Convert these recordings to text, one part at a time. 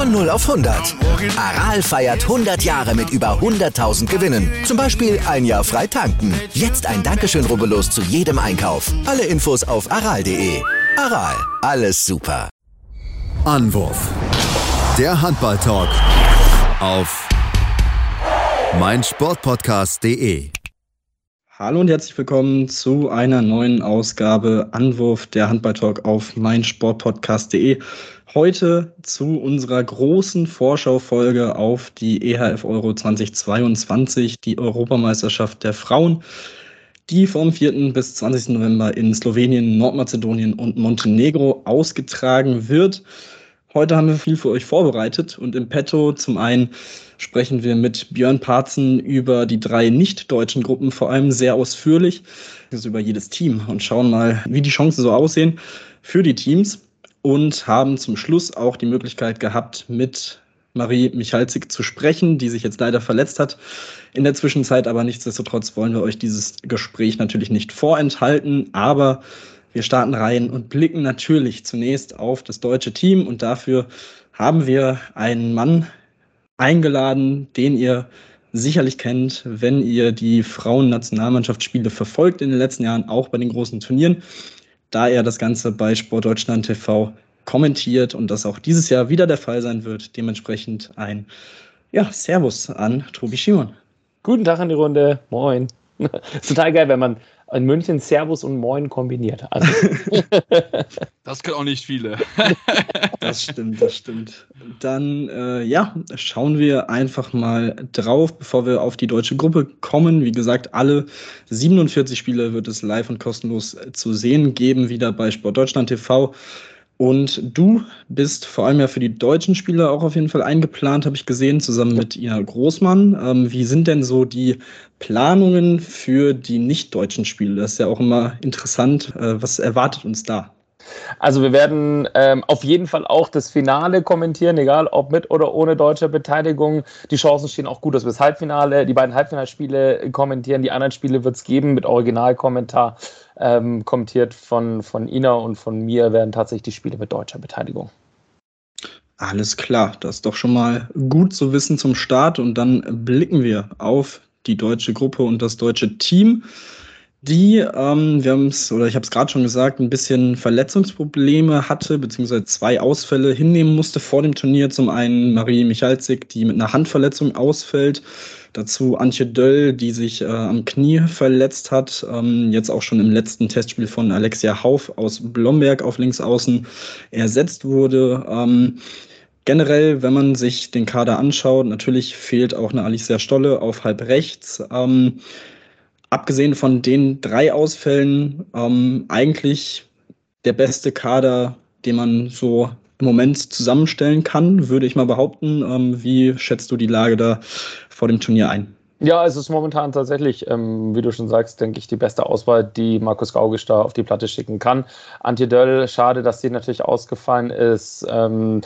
Von 0 auf 100. Aral feiert 100 Jahre mit über 100.000 Gewinnen. Zum Beispiel ein Jahr frei tanken. Jetzt ein Dankeschön, rubbellos zu jedem Einkauf. Alle Infos auf aral.de. Aral, alles super. Anwurf. Der Handball-Talk auf meinsportpodcast.de. Hallo und herzlich willkommen zu einer neuen Ausgabe Anwurf der Handball-Talk auf meinsportpodcast.de. Heute zu unserer großen Vorschaufolge auf die EHF Euro 2022, die Europameisterschaft der Frauen, die vom 4. bis 20. November in Slowenien, Nordmazedonien und Montenegro ausgetragen wird. Heute haben wir viel für euch vorbereitet und im Petto zum einen sprechen wir mit Björn Parzen über die drei nicht-deutschen Gruppen, vor allem sehr ausführlich, also über jedes Team und schauen mal, wie die Chancen so aussehen für die Teams und haben zum Schluss auch die Möglichkeit gehabt, mit Marie Michalzik zu sprechen, die sich jetzt leider verletzt hat. In der Zwischenzeit aber nichtsdestotrotz wollen wir euch dieses Gespräch natürlich nicht vorenthalten, aber wir starten rein und blicken natürlich zunächst auf das deutsche Team und dafür haben wir einen Mann eingeladen, den ihr sicherlich kennt, wenn ihr die Frauennationalmannschaftsspiele verfolgt in den letzten Jahren, auch bei den großen Turnieren da er das Ganze bei Sport Deutschland TV kommentiert und das auch dieses Jahr wieder der Fall sein wird. Dementsprechend ein ja, Servus an Tobi Schimon. Guten Tag an die Runde. Moin. Total geil, wenn man in München Servus und Moin kombiniert. Also. das können auch nicht viele. das stimmt, das stimmt. Dann, äh, ja, schauen wir einfach mal drauf, bevor wir auf die deutsche Gruppe kommen. Wie gesagt, alle 47 Spiele wird es live und kostenlos zu sehen geben, wieder bei Sport Deutschland TV. Und du bist vor allem ja für die deutschen Spieler auch auf jeden Fall eingeplant, habe ich gesehen, zusammen mit Ina Großmann. Ähm, wie sind denn so die Planungen für die nicht-deutschen Spiele? Das ist ja auch immer interessant. Äh, was erwartet uns da? Also wir werden ähm, auf jeden Fall auch das Finale kommentieren, egal ob mit oder ohne deutsche Beteiligung. Die Chancen stehen auch gut, dass wir das Halbfinale, die beiden Halbfinalspiele kommentieren. Die anderen Spiele wird es geben mit Originalkommentar. Ähm, kommentiert von, von Ina und von mir werden tatsächlich die Spiele mit deutscher Beteiligung. Alles klar, das ist doch schon mal gut zu wissen zum Start und dann blicken wir auf die deutsche Gruppe und das deutsche Team die, ähm, wir haben es, oder ich habe es gerade schon gesagt, ein bisschen Verletzungsprobleme hatte, beziehungsweise zwei Ausfälle hinnehmen musste vor dem Turnier. Zum einen Marie Michalzik, die mit einer Handverletzung ausfällt. Dazu Antje Döll, die sich äh, am Knie verletzt hat. Ähm, jetzt auch schon im letzten Testspiel von Alexia Hauf aus Blomberg auf Linksaußen ersetzt wurde. Ähm, generell, wenn man sich den Kader anschaut, natürlich fehlt auch eine Alicia Stolle auf halb rechts. Ähm, abgesehen von den drei Ausfällen ähm, eigentlich der beste Kader, den man so im Moment zusammenstellen kann, würde ich mal behaupten. Ähm, wie schätzt du die Lage da vor dem Turnier ein? Ja, es ist momentan tatsächlich, ähm, wie du schon sagst, denke ich, die beste Auswahl, die Markus Gaugisch da auf die Platte schicken kann. Antje Döll, schade, dass die natürlich ausgefallen ist. Ähm,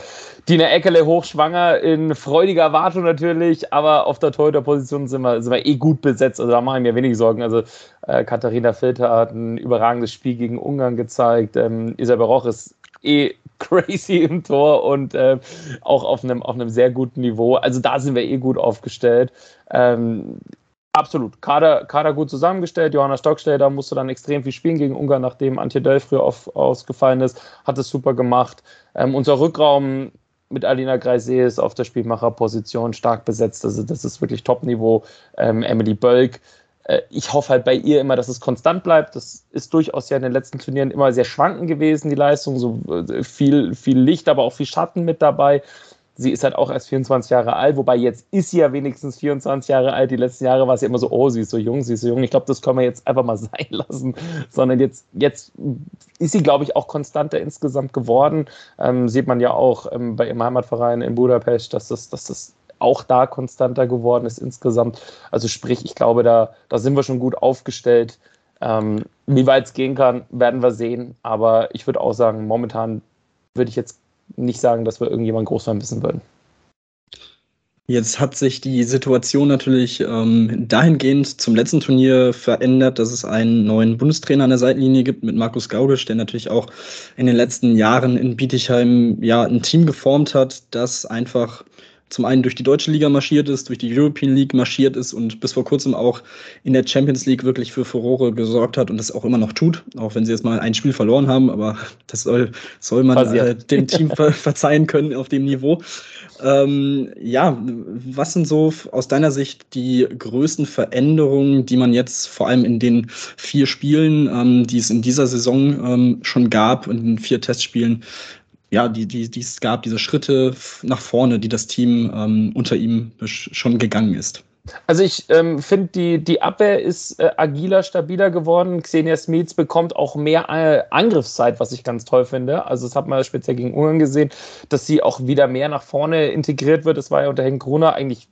Dina Eckele hochschwanger in freudiger Erwartung natürlich, aber auf der Torhüter-Position sind wir, sind wir eh gut besetzt. Also da mache ich mir wenig Sorgen. Also äh, Katharina Filter hat ein überragendes Spiel gegen Ungarn gezeigt. Ähm, Isabel Roch ist eh crazy im Tor und äh, auch auf einem, auf einem sehr guten Niveau. Also da sind wir eh gut aufgestellt. Ähm, absolut. Kader, Kader gut zusammengestellt. Johanna Stocksteller musste dann extrem viel spielen gegen Ungarn, nachdem Antje Dell früher auf, ausgefallen ist. Hat es super gemacht. Ähm, unser Rückraum mit Alina Greisees auf der Spielmacherposition stark besetzt. Also das ist wirklich Top-Niveau. Ähm, Emily Bölk ich hoffe halt bei ihr immer, dass es konstant bleibt. Das ist durchaus ja in den letzten Turnieren immer sehr schwankend gewesen, die Leistung. So äh, viel, viel Licht, aber auch viel Schatten mit dabei. Sie ist halt auch erst 24 Jahre alt, wobei jetzt ist sie ja wenigstens 24 Jahre alt. Die letzten Jahre war ja immer so, oh, sie ist so jung, sie ist so jung. Ich glaube, das können wir jetzt einfach mal sein lassen. Sondern jetzt, jetzt ist sie, glaube ich, auch konstanter insgesamt geworden. Ähm, sieht man ja auch ähm, bei ihrem Heimatverein in Budapest, dass das, dass das auch da konstanter geworden ist insgesamt. Also sprich, ich glaube, da, da sind wir schon gut aufgestellt. Ähm, wie weit es gehen kann, werden wir sehen. Aber ich würde auch sagen, momentan würde ich jetzt nicht sagen, dass wir irgendjemanden groß vermissen würden. Jetzt hat sich die Situation natürlich ähm, dahingehend zum letzten Turnier verändert, dass es einen neuen Bundestrainer an der Seitenlinie gibt mit Markus Gaugisch, der natürlich auch in den letzten Jahren in Bietigheim ja ein Team geformt hat, das einfach zum einen durch die deutsche Liga marschiert ist, durch die European League marschiert ist und bis vor kurzem auch in der Champions League wirklich für Furore gesorgt hat und das auch immer noch tut, auch wenn sie jetzt mal ein Spiel verloren haben, aber das soll, soll man äh, dem Team ver verzeihen können auf dem Niveau. Ähm, ja, was sind so aus deiner Sicht die größten Veränderungen, die man jetzt vor allem in den vier Spielen, ähm, die es in dieser Saison ähm, schon gab, in den vier Testspielen, ja, die, die, die es gab, diese Schritte nach vorne, die das Team ähm, unter ihm schon gegangen ist. Also ich ähm, finde, die, die Abwehr ist äh, agiler, stabiler geworden. Xenia Smits bekommt auch mehr äh, Angriffszeit, was ich ganz toll finde. Also das hat man speziell gegen Ungarn gesehen, dass sie auch wieder mehr nach vorne integriert wird. Das war ja unter Henk Gruner eigentlich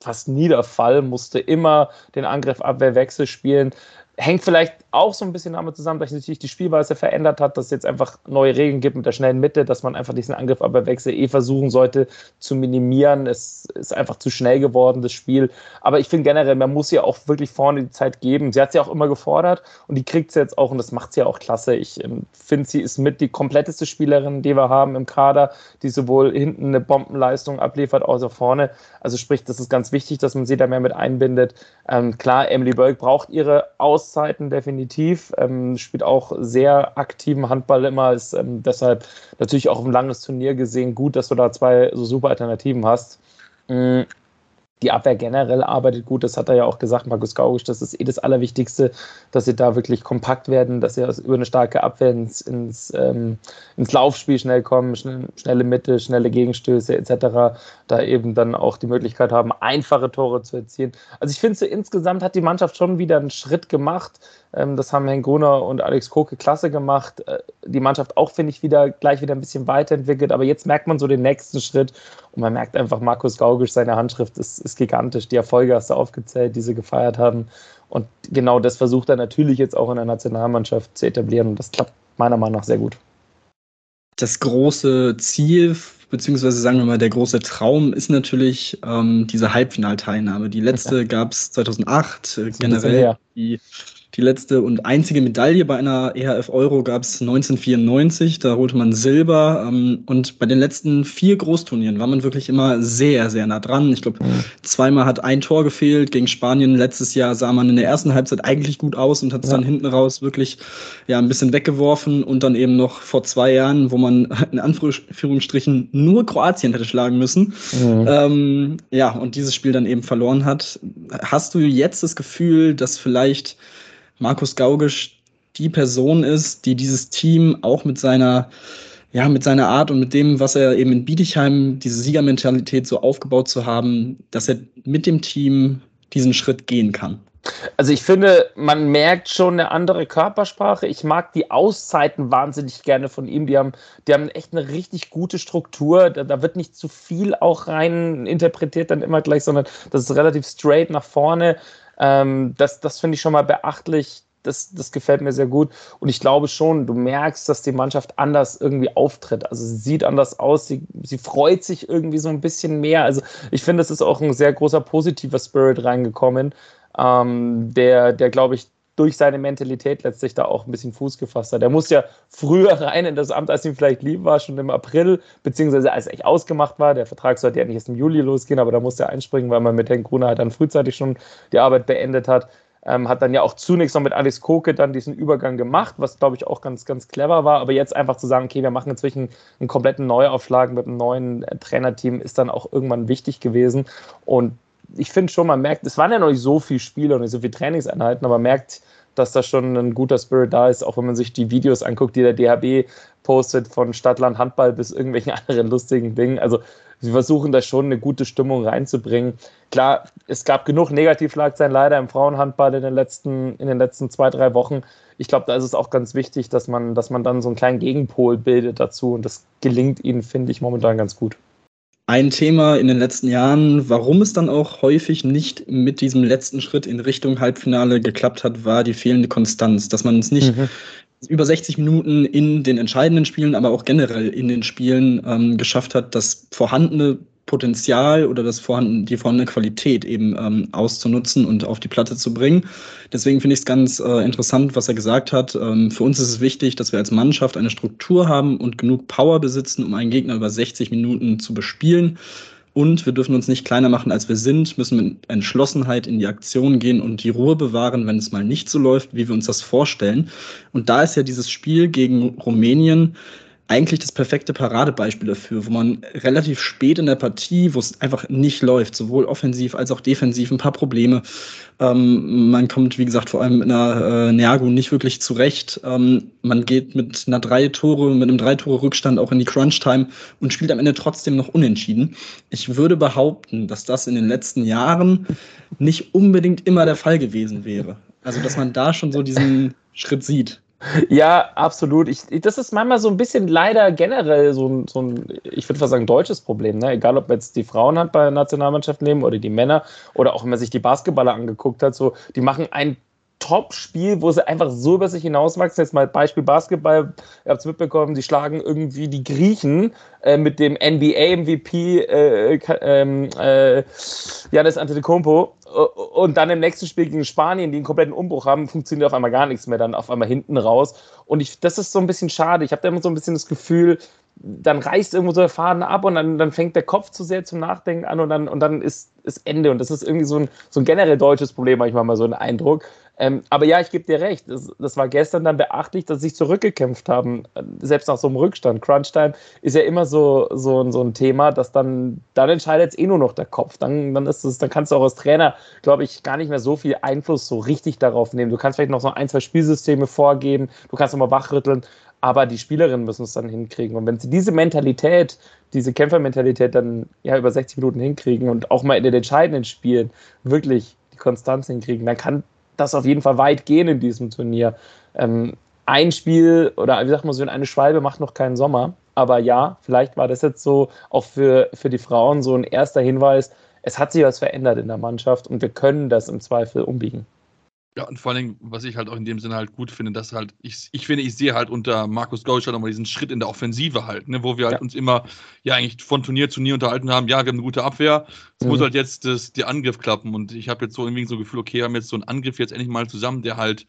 fast nie der Fall, musste immer den Angriff-Abwehr-Wechsel spielen. Hängt vielleicht auch so ein bisschen damit zusammen, dass sich die Spielweise verändert hat, dass es jetzt einfach neue Regeln gibt mit der schnellen Mitte, dass man einfach diesen Angriff aber Wechsel eh versuchen sollte zu minimieren. Es ist einfach zu schnell geworden, das Spiel. Aber ich finde generell, man muss ja auch wirklich vorne die Zeit geben. Sie hat sie auch immer gefordert und die kriegt sie jetzt auch und das macht sie ja auch klasse. Ich ähm, finde, sie ist mit die kompletteste Spielerin, die wir haben im Kader, die sowohl hinten eine Bombenleistung abliefert, als auch vorne. Also sprich, das ist ganz wichtig, dass man sie da mehr mit einbindet. Ähm, klar, Emily Bölk braucht ihre Auszeiten definitiv, ähm, spielt auch sehr aktiven Handball immer, ist ähm, deshalb natürlich auch ein langes Turnier gesehen gut, dass du da zwei so super Alternativen hast. Mhm die Abwehr generell arbeitet gut. Das hat er ja auch gesagt, Markus Gaugisch. Das ist eh das Allerwichtigste, dass sie da wirklich kompakt werden, dass sie über eine starke Abwehr ins, ins, ähm, ins Laufspiel schnell kommen, schnell, schnelle Mitte, schnelle Gegenstöße etc. Da eben dann auch die Möglichkeit haben, einfache Tore zu erzielen. Also ich finde, so insgesamt hat die Mannschaft schon wieder einen Schritt gemacht. Ähm, das haben Henk Gruner und Alex Koke klasse gemacht. Äh, die Mannschaft auch, finde ich, wieder gleich wieder ein bisschen weiterentwickelt. Aber jetzt merkt man so den nächsten Schritt und man merkt einfach, Markus Gaugisch, seine Handschrift ist, ist gigantisch. Die Erfolge hast du aufgezählt, die sie gefeiert haben. Und genau das versucht er natürlich jetzt auch in der Nationalmannschaft zu etablieren. Und das klappt meiner Meinung nach sehr gut. Das große Ziel beziehungsweise sagen wir mal, der große Traum ist natürlich ähm, diese Halbfinalteilnahme. Die letzte ja. gab es 2008, äh, generell die die letzte und einzige Medaille bei einer EHF Euro gab es 1994, da holte man Silber. Ähm, und bei den letzten vier Großturnieren war man wirklich immer sehr, sehr nah dran. Ich glaube, zweimal hat ein Tor gefehlt. Gegen Spanien letztes Jahr sah man in der ersten Halbzeit eigentlich gut aus und hat es ja. dann hinten raus wirklich ja, ein bisschen weggeworfen. Und dann eben noch vor zwei Jahren, wo man in Anführungsstrichen nur Kroatien hätte schlagen müssen. Mhm. Ähm, ja, und dieses Spiel dann eben verloren hat. Hast du jetzt das Gefühl, dass vielleicht Markus Gaugisch die Person ist, die dieses Team auch mit seiner, ja, mit seiner Art und mit dem, was er eben in Bietigheim, diese Siegermentalität so aufgebaut zu haben, dass er mit dem Team diesen Schritt gehen kann. Also ich finde, man merkt schon eine andere Körpersprache. Ich mag die Auszeiten wahnsinnig gerne von ihm. Die haben, die haben echt eine richtig gute Struktur. Da, da wird nicht zu viel auch rein interpretiert dann immer gleich, sondern das ist relativ straight nach vorne. Ähm, das das finde ich schon mal beachtlich. Das, das gefällt mir sehr gut. Und ich glaube schon, du merkst, dass die Mannschaft anders irgendwie auftritt. Also sie sieht anders aus, sie, sie freut sich irgendwie so ein bisschen mehr. Also ich finde, es ist auch ein sehr großer positiver Spirit reingekommen, ähm, der, der glaube ich, durch seine Mentalität letztlich da auch ein bisschen Fuß gefasst hat. Er muss ja früher rein in das Amt, als ihm vielleicht lieb war, schon im April, beziehungsweise als echt ausgemacht war. Der Vertrag sollte ja nicht erst im Juli losgehen, aber da musste er einspringen, weil man mit Henk Gruner halt dann frühzeitig schon die Arbeit beendet hat. Ähm, hat dann ja auch zunächst noch mit Alice Koke dann diesen Übergang gemacht, was glaube ich auch ganz, ganz clever war. Aber jetzt einfach zu sagen, okay, wir machen inzwischen einen kompletten Neuaufschlag mit einem neuen äh, Trainerteam, ist dann auch irgendwann wichtig gewesen. Und ich finde schon, man merkt, es waren ja noch nicht so viele Spiele und nicht so viele Trainingseinheiten, aber man merkt, dass da schon ein guter Spirit da ist, auch wenn man sich die Videos anguckt, die der DHB postet, von Stadtland Handball bis irgendwelchen anderen lustigen Dingen. Also sie versuchen da schon eine gute Stimmung reinzubringen. Klar, es gab genug Negativschlagzeilen leider im Frauenhandball in den letzten, in den letzten zwei, drei Wochen. Ich glaube, da ist es auch ganz wichtig, dass man, dass man dann so einen kleinen Gegenpol bildet dazu und das gelingt ihnen, finde ich, momentan ganz gut. Ein Thema in den letzten Jahren, warum es dann auch häufig nicht mit diesem letzten Schritt in Richtung Halbfinale geklappt hat, war die fehlende Konstanz, dass man es nicht mhm. über 60 Minuten in den entscheidenden Spielen, aber auch generell in den Spielen ähm, geschafft hat, das vorhandene Potenzial oder das vorhanden, die vorhandene Qualität eben ähm, auszunutzen und auf die Platte zu bringen. Deswegen finde ich es ganz äh, interessant, was er gesagt hat. Ähm, für uns ist es wichtig, dass wir als Mannschaft eine Struktur haben und genug Power besitzen, um einen Gegner über 60 Minuten zu bespielen. Und wir dürfen uns nicht kleiner machen, als wir sind, müssen mit Entschlossenheit in die Aktion gehen und die Ruhe bewahren, wenn es mal nicht so läuft, wie wir uns das vorstellen. Und da ist ja dieses Spiel gegen Rumänien eigentlich das perfekte Paradebeispiel dafür, wo man relativ spät in der Partie, wo es einfach nicht läuft, sowohl offensiv als auch defensiv, ein paar Probleme. Ähm, man kommt, wie gesagt, vor allem mit einer äh, Nergo nicht wirklich zurecht. Ähm, man geht mit einer drei Tore, mit einem drei Tore Rückstand auch in die Crunch-Time und spielt am Ende trotzdem noch unentschieden. Ich würde behaupten, dass das in den letzten Jahren nicht unbedingt immer der Fall gewesen wäre. Also, dass man da schon so diesen Schritt sieht. Ja, absolut. Ich, das ist manchmal so ein bisschen leider generell so ein, so ein ich würde fast sagen, deutsches Problem. Ne? Egal, ob jetzt die Frauen hat bei der Nationalmannschaft nehmen oder die Männer oder auch wenn man sich die Basketballer angeguckt hat, so, die machen ein Top-Spiel, wo sie einfach so über sich hinauswachsen. Jetzt mal Beispiel Basketball, ihr habt es mitbekommen, die schlagen irgendwie die Griechen äh, mit dem NBA-MVP äh, ähm, äh, Janis Antetokounmpo und dann im nächsten Spiel gegen Spanien, die einen kompletten Umbruch haben, funktioniert auf einmal gar nichts mehr, dann auf einmal hinten raus. Und ich, das ist so ein bisschen schade. Ich habe da immer so ein bisschen das Gefühl, dann reißt irgendwo so der Faden ab und dann, dann fängt der Kopf zu sehr zum Nachdenken an und dann, und dann ist, ist Ende. Und das ist irgendwie so ein, so ein generell deutsches Problem, manchmal mal so ein Eindruck. Ähm, aber ja, ich gebe dir recht. Das, das, war gestern dann beachtlich, dass sie sich zurückgekämpft haben, selbst nach so einem Rückstand. Crunchtime ist ja immer so, so, so ein Thema, dass dann, dann entscheidet es eh nur noch der Kopf. Dann, dann, ist es, dann kannst du auch als Trainer, glaube ich, gar nicht mehr so viel Einfluss so richtig darauf nehmen. Du kannst vielleicht noch so ein, zwei Spielsysteme vorgeben, du kannst nochmal wachrütteln, aber die Spielerinnen müssen es dann hinkriegen. Und wenn sie diese Mentalität, diese Kämpfermentalität dann ja über 60 Minuten hinkriegen und auch mal in den entscheidenden Spielen wirklich die Konstanz hinkriegen, dann kann das auf jeden Fall weit gehen in diesem Turnier. Ähm, ein Spiel oder wie sagt man so, eine Schwalbe macht noch keinen Sommer. Aber ja, vielleicht war das jetzt so auch für, für die Frauen so ein erster Hinweis. Es hat sich was verändert in der Mannschaft und wir können das im Zweifel umbiegen. Ja, und vor allen Dingen, was ich halt auch in dem Sinne halt gut finde, dass halt, ich, ich finde, ich sehe halt unter Markus Gausch halt nochmal diesen Schritt in der Offensive halt, ne, wo wir halt ja. uns immer ja eigentlich von Turnier zu Turnier unterhalten haben, ja, wir haben eine gute Abwehr, es mhm. muss halt jetzt das, der Angriff klappen. Und ich habe jetzt so irgendwie so ein Gefühl, okay, wir haben jetzt so einen Angriff jetzt endlich mal zusammen, der halt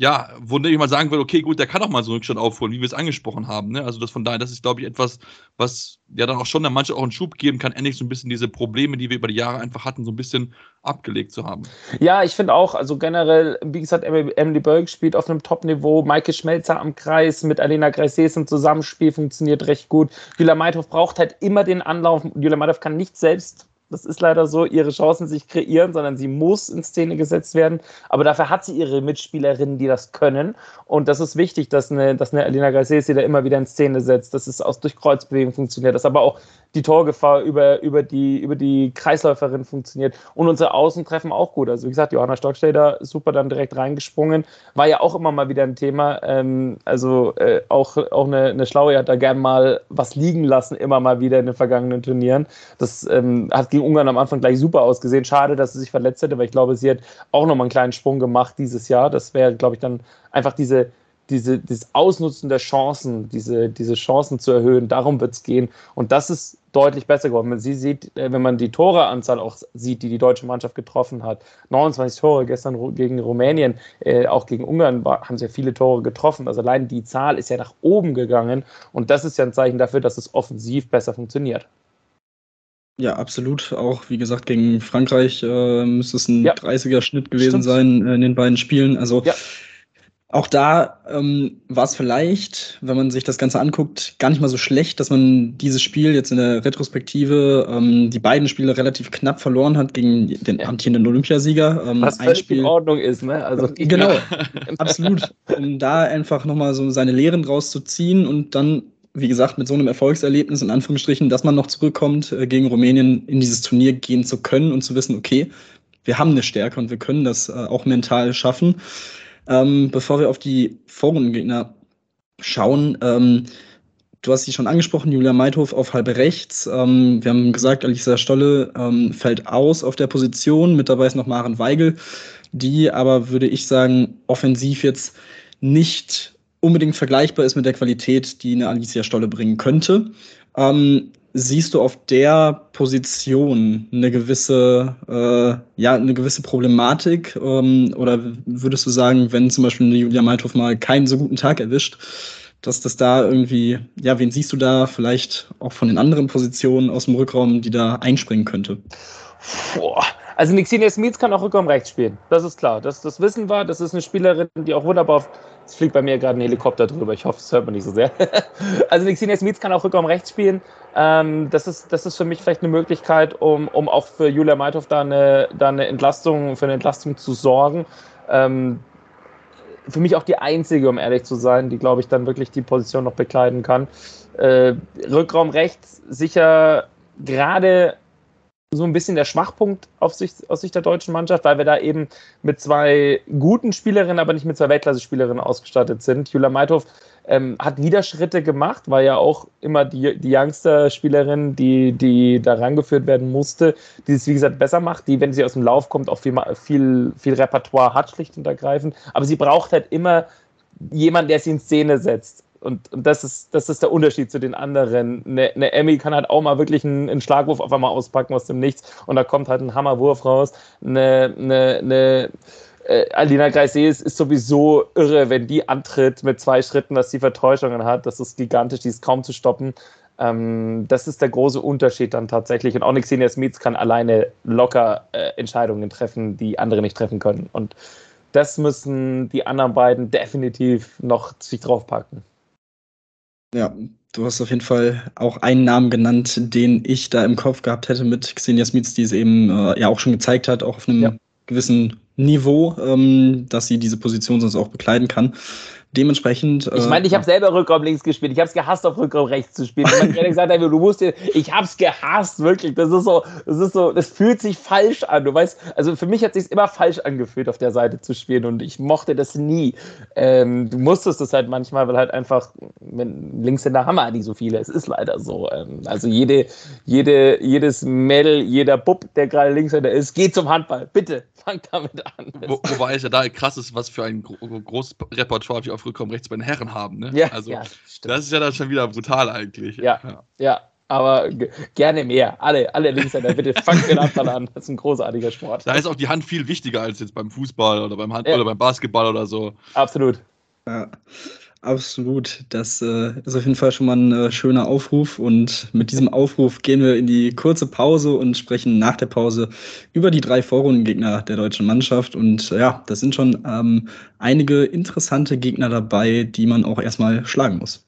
ja, wo ich mal sagen würde, okay, gut, der kann auch mal so einen Rückstand aufholen, wie wir es angesprochen haben. Ne? Also das von daher, das ist, glaube ich, etwas, was ja dann auch schon der Mannschaft auch einen Schub geben kann, endlich so ein bisschen diese Probleme, die wir über die Jahre einfach hatten, so ein bisschen abgelegt zu haben. Ja, ich finde auch, also generell, wie gesagt, Emily Berg spielt auf einem Top-Niveau, Maike Schmelzer am Kreis mit Alena Greises im Zusammenspiel funktioniert recht gut. Julia Meithoff braucht halt immer den Anlauf. Julia Meithoff kann nicht selbst das ist leider so, ihre Chancen sich kreieren, sondern sie muss in Szene gesetzt werden. Aber dafür hat sie ihre Mitspielerinnen, die das können. Und das ist wichtig, dass eine, dass eine Alina Garces sie da immer wieder in Szene setzt, dass es aus durch Kreuzbewegung funktioniert, dass aber auch die Torgefahr über, über, die, über die Kreisläuferin funktioniert. Und unsere Außen treffen auch gut. Also wie gesagt, Johanna Stockstäder super dann direkt reingesprungen. War ja auch immer mal wieder ein Thema. Ähm, also äh, auch, auch eine, eine Schlaue hat da gern mal was liegen lassen, immer mal wieder in den vergangenen Turnieren. Das ähm, hat gegen Ungarn am Anfang gleich super ausgesehen. Schade, dass sie sich verletzt hätte, weil ich glaube, sie hat auch nochmal einen kleinen Sprung gemacht dieses Jahr. Das wäre, glaube ich, dann einfach diese, diese, dieses Ausnutzen der Chancen, diese, diese Chancen zu erhöhen, darum wird es gehen. Und das ist deutlich besser geworden. Wenn, sie sieht, äh, wenn man die Toreanzahl auch sieht, die die deutsche Mannschaft getroffen hat, 29 Tore gestern gegen Rumänien, äh, auch gegen Ungarn war, haben sie ja viele Tore getroffen. Also allein die Zahl ist ja nach oben gegangen und das ist ja ein Zeichen dafür, dass es offensiv besser funktioniert. Ja, absolut. Auch wie gesagt, gegen Frankreich äh, müsste es ein ja. 30er-Schnitt gewesen Stimmt. sein äh, in den beiden Spielen. Also ja. Auch da ähm, war es vielleicht, wenn man sich das Ganze anguckt, gar nicht mal so schlecht, dass man dieses Spiel jetzt in der Retrospektive ähm, die beiden Spiele relativ knapp verloren hat gegen den amtierenden Olympiasieger. Ähm, Was ein Spiel in Ordnung ist, ne? Also genau, absolut, um da einfach nochmal so seine Lehren rauszuziehen und dann wie gesagt, mit so einem Erfolgserlebnis in Anführungsstrichen, dass man noch zurückkommt, äh, gegen Rumänien in dieses Turnier gehen zu können und zu wissen, okay, wir haben eine Stärke und wir können das äh, auch mental schaffen. Ähm, bevor wir auf die Vorrundengegner schauen, ähm, Du hast sie schon angesprochen, Julia Meithof auf halbe rechts. Ähm, wir haben gesagt, Alisa Stolle ähm, fällt aus auf der Position. Mit dabei ist noch Maren Weigel, die aber, würde ich sagen, offensiv jetzt nicht unbedingt vergleichbar ist mit der Qualität, die eine Alicia Stolle bringen könnte. Ähm, siehst du auf der Position eine gewisse, äh, ja, eine gewisse Problematik? Ähm, oder würdest du sagen, wenn zum Beispiel eine Julia Malthoff mal keinen so guten Tag erwischt, dass das da irgendwie, ja, wen siehst du da vielleicht auch von den anderen Positionen aus dem Rückraum, die da einspringen könnte? Boah. Also Nixenia Smith kann auch Rückraum rechts spielen. Das ist klar. Das, das wissen wir. Das ist eine Spielerin, die auch wunderbar auf es fliegt bei mir gerade ein Helikopter drüber. Ich hoffe, es hört man nicht so sehr. also Nixenia Smith kann auch Rückraum rechts spielen. Ähm, das, ist, das ist für mich vielleicht eine Möglichkeit, um, um auch für Julia Meithoff da eine, da eine Entlastung, für eine Entlastung zu sorgen. Ähm, für mich auch die einzige, um ehrlich zu sein, die, glaube ich, dann wirklich die Position noch bekleiden kann. Äh, Rückraum rechts sicher gerade so ein bisschen der Schwachpunkt aus Sicht, aus Sicht der deutschen Mannschaft, weil wir da eben mit zwei guten Spielerinnen, aber nicht mit zwei Weltklasse-Spielerinnen ausgestattet sind. Julia Meithoff ähm, hat Widerschritte gemacht, war ja auch immer die, die Youngster-Spielerin, die, die da rangeführt werden musste, die es, wie gesagt, besser macht, die, wenn sie aus dem Lauf kommt, auch viel, viel, viel Repertoire hat, schlicht und ergreifend. Aber sie braucht halt immer jemanden, der sie in Szene setzt. Und, und das, ist, das ist der Unterschied zu den anderen. Eine, eine Emmy kann halt auch mal wirklich einen, einen, Schlagwurf auf einmal auspacken aus dem Nichts und da kommt halt ein Hammerwurf raus. Eine, eine, eine äh, Alina Greisee ist, ist sowieso irre, wenn die antritt mit zwei Schritten, dass sie Vertäuschungen hat. Das ist gigantisch, die ist kaum zu stoppen. Ähm, das ist der große Unterschied dann tatsächlich. Und auch Xenia Smith kann alleine locker äh, Entscheidungen treffen, die andere nicht treffen können. Und das müssen die anderen beiden definitiv noch sich draufpacken. Ja, du hast auf jeden Fall auch einen Namen genannt, den ich da im Kopf gehabt hätte mit Xenia Smith, die es eben äh, ja auch schon gezeigt hat, auch auf einem ja. gewissen Niveau, ähm, dass sie diese Position sonst auch bekleiden kann. Dementsprechend. ich meine, ich habe äh, selber Rückraum links gespielt. Ich habe es gehasst, auf Rückraum rechts zu spielen. Ich meine, gesagt hat, du musst dir, ich habe es gehasst, wirklich. Das ist so, das ist so, das fühlt sich falsch an. Du weißt, also für mich hat es sich immer falsch angefühlt, auf der Seite zu spielen und ich mochte das nie. Ähm, du musstest es halt manchmal, weil halt einfach links in der Hammer die so viele. Es ist leider so. Ähm, also jede, jede, jedes Mädel, jeder Bub, der gerade links hinter ist, geht zum Handball. Bitte, fang damit an. Wo, wobei es ja da krass ist, was für ein großes Repertoire wir auf Rückraum rechts bei den Herren haben. Ne? Ja, also ja, das ist ja dann schon wieder brutal eigentlich. Ja, ja. ja aber gerne mehr. Alle, alle Linkshänder, bitte fangt den Handball an. Das ist ein großartiger Sport. Da ist auch die Hand viel wichtiger als jetzt beim Fußball oder beim Hand ja. oder beim Basketball oder so. Absolut. Ja. Absolut. Das äh, ist auf jeden Fall schon mal ein äh, schöner Aufruf. Und mit diesem Aufruf gehen wir in die kurze Pause und sprechen nach der Pause über die drei Vorrundengegner der deutschen Mannschaft. Und äh, ja, das sind schon ähm, einige interessante Gegner dabei, die man auch erstmal schlagen muss.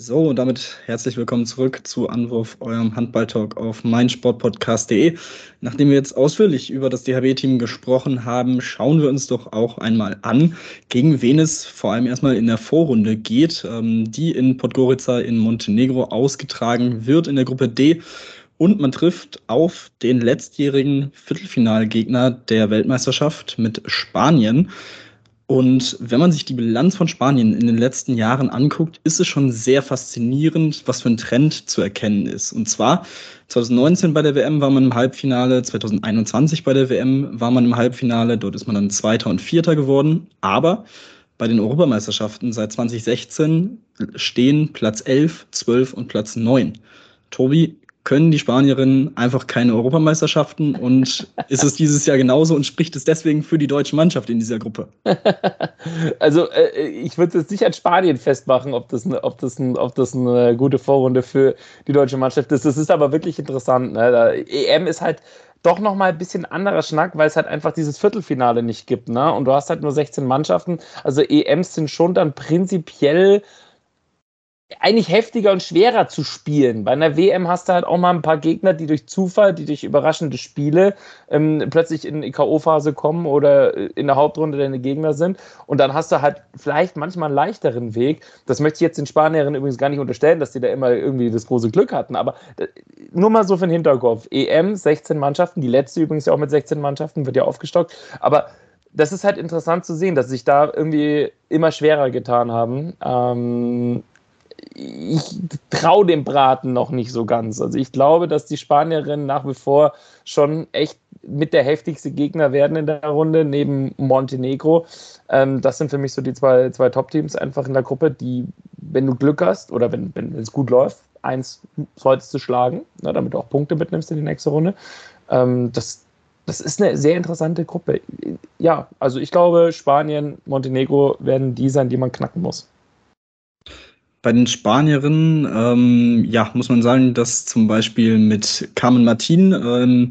So, und damit herzlich willkommen zurück zu Anwurf, eurem Handballtalk auf meinsportpodcast.de. Nachdem wir jetzt ausführlich über das DHB-Team gesprochen haben, schauen wir uns doch auch einmal an, gegen wen es vor allem erstmal in der Vorrunde geht, ähm, die in Podgorica in Montenegro ausgetragen wird in der Gruppe D. Und man trifft auf den letztjährigen Viertelfinalgegner der Weltmeisterschaft mit Spanien. Und wenn man sich die Bilanz von Spanien in den letzten Jahren anguckt, ist es schon sehr faszinierend, was für ein Trend zu erkennen ist. Und zwar 2019 bei der WM war man im Halbfinale, 2021 bei der WM war man im Halbfinale, dort ist man dann Zweiter und Vierter geworden. Aber bei den Europameisterschaften seit 2016 stehen Platz 11, 12 und Platz 9. Tobi, können die Spanierinnen einfach keine Europameisterschaften und ist es dieses Jahr genauso und spricht es deswegen für die deutsche Mannschaft in dieser Gruppe? Also äh, ich würde es nicht an Spanien festmachen, ob das, ob, das ob das eine gute Vorrunde für die deutsche Mannschaft ist. Das ist aber wirklich interessant. Ne? EM ist halt doch nochmal ein bisschen anderer Schnack, weil es halt einfach dieses Viertelfinale nicht gibt. Ne? Und du hast halt nur 16 Mannschaften. Also EMs sind schon dann prinzipiell eigentlich heftiger und schwerer zu spielen. Bei einer WM hast du halt auch mal ein paar Gegner, die durch Zufall, die durch überraschende Spiele ähm, plötzlich in die K.O.-Phase kommen oder in der Hauptrunde deine Gegner sind. Und dann hast du halt vielleicht manchmal einen leichteren Weg. Das möchte ich jetzt den Spanierinnen übrigens gar nicht unterstellen, dass die da immer irgendwie das große Glück hatten. Aber äh, nur mal so für den Hinterkopf. EM, 16 Mannschaften, die letzte übrigens ja auch mit 16 Mannschaften, wird ja aufgestockt. Aber das ist halt interessant zu sehen, dass sich da irgendwie immer schwerer getan haben. Ähm, ich traue dem Braten noch nicht so ganz. Also ich glaube, dass die Spanierinnen nach wie vor schon echt mit der heftigste Gegner werden in der Runde, neben Montenegro. Ähm, das sind für mich so die zwei, zwei Top-Teams einfach in der Gruppe, die, wenn du Glück hast oder wenn, wenn es gut läuft, eins solltest du schlagen, ne, damit du auch Punkte mitnimmst in die nächste Runde. Ähm, das, das ist eine sehr interessante Gruppe. Ja, also ich glaube, Spanien, Montenegro werden die sein, die man knacken muss. Bei den Spanierinnen, ähm, ja, muss man sagen, dass zum Beispiel mit Carmen Martin ähm,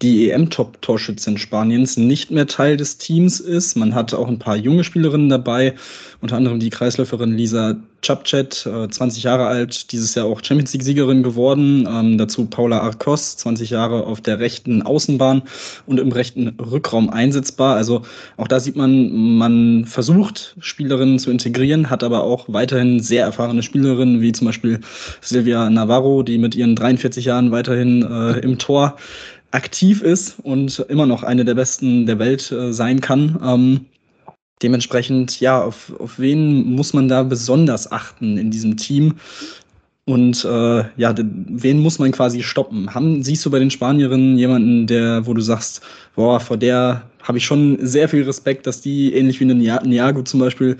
die EM-Top-Torschützin Spaniens nicht mehr Teil des Teams ist. Man hat auch ein paar junge Spielerinnen dabei, unter anderem die Kreisläuferin Lisa Chapchet, äh, 20 Jahre alt, dieses Jahr auch Champions League-Siegerin geworden. Ähm, dazu Paula Arcos, 20 Jahre auf der rechten Außenbahn und im rechten Rückraum einsetzbar. Also auch da sieht man, man versucht, Spielerinnen zu integrieren, hat aber auch weiterhin sehr erfahrene Spielerinnen, wie zum Beispiel Silvia Navarro, die mit ihren 43 Jahren weiterhin äh, im Tor aktiv ist und immer noch eine der besten der Welt äh, sein kann. Ähm, dementsprechend, ja, auf, auf wen muss man da besonders achten in diesem Team? Und äh, ja, wen muss man quasi stoppen? Haben, siehst du bei den Spanierinnen jemanden, der, wo du sagst, boah, vor der habe ich schon sehr viel Respekt, dass die, ähnlich wie eine Niago zum Beispiel,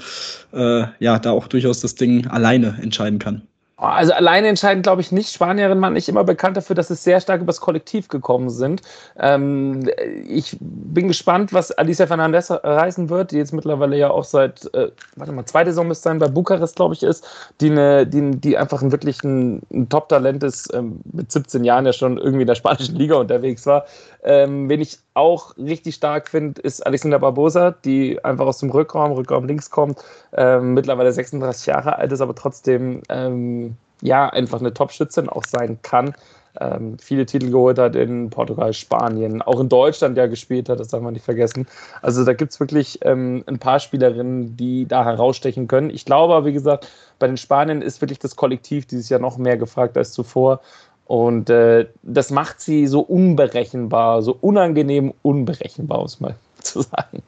äh, ja, da auch durchaus das Ding alleine entscheiden kann? Also alleine entscheidend glaube ich nicht. Spanierinnen waren nicht immer bekannt dafür, dass sie sehr stark übers Kollektiv gekommen sind. Ähm, ich bin gespannt, was Alicia Fernandez reisen wird, die jetzt mittlerweile ja auch seit, äh, warte mal, zweite Saison müsste sein, bei Bukarest, glaube ich, ist, die, eine, die, die einfach ein wirklich ein, ein Top-Talent ist, ähm, mit 17 Jahren ja schon irgendwie in der spanischen Liga unterwegs war. Ähm, wen ich auch richtig stark finde, ist Alexander Barbosa, die einfach aus dem Rückraum, Rückraum links kommt, ähm, mittlerweile 36 Jahre alt ist, aber trotzdem ähm, ja einfach eine Top-Schützin auch sein kann. Ähm, viele Titel geholt hat in Portugal, Spanien, auch in Deutschland ja gespielt hat, das darf man nicht vergessen. Also da gibt es wirklich ähm, ein paar Spielerinnen, die da herausstechen können. Ich glaube, wie gesagt, bei den Spaniern ist wirklich das Kollektiv dieses Jahr noch mehr gefragt als zuvor. Und äh, das macht sie so unberechenbar, so unangenehm unberechenbar, muss man zu sagen.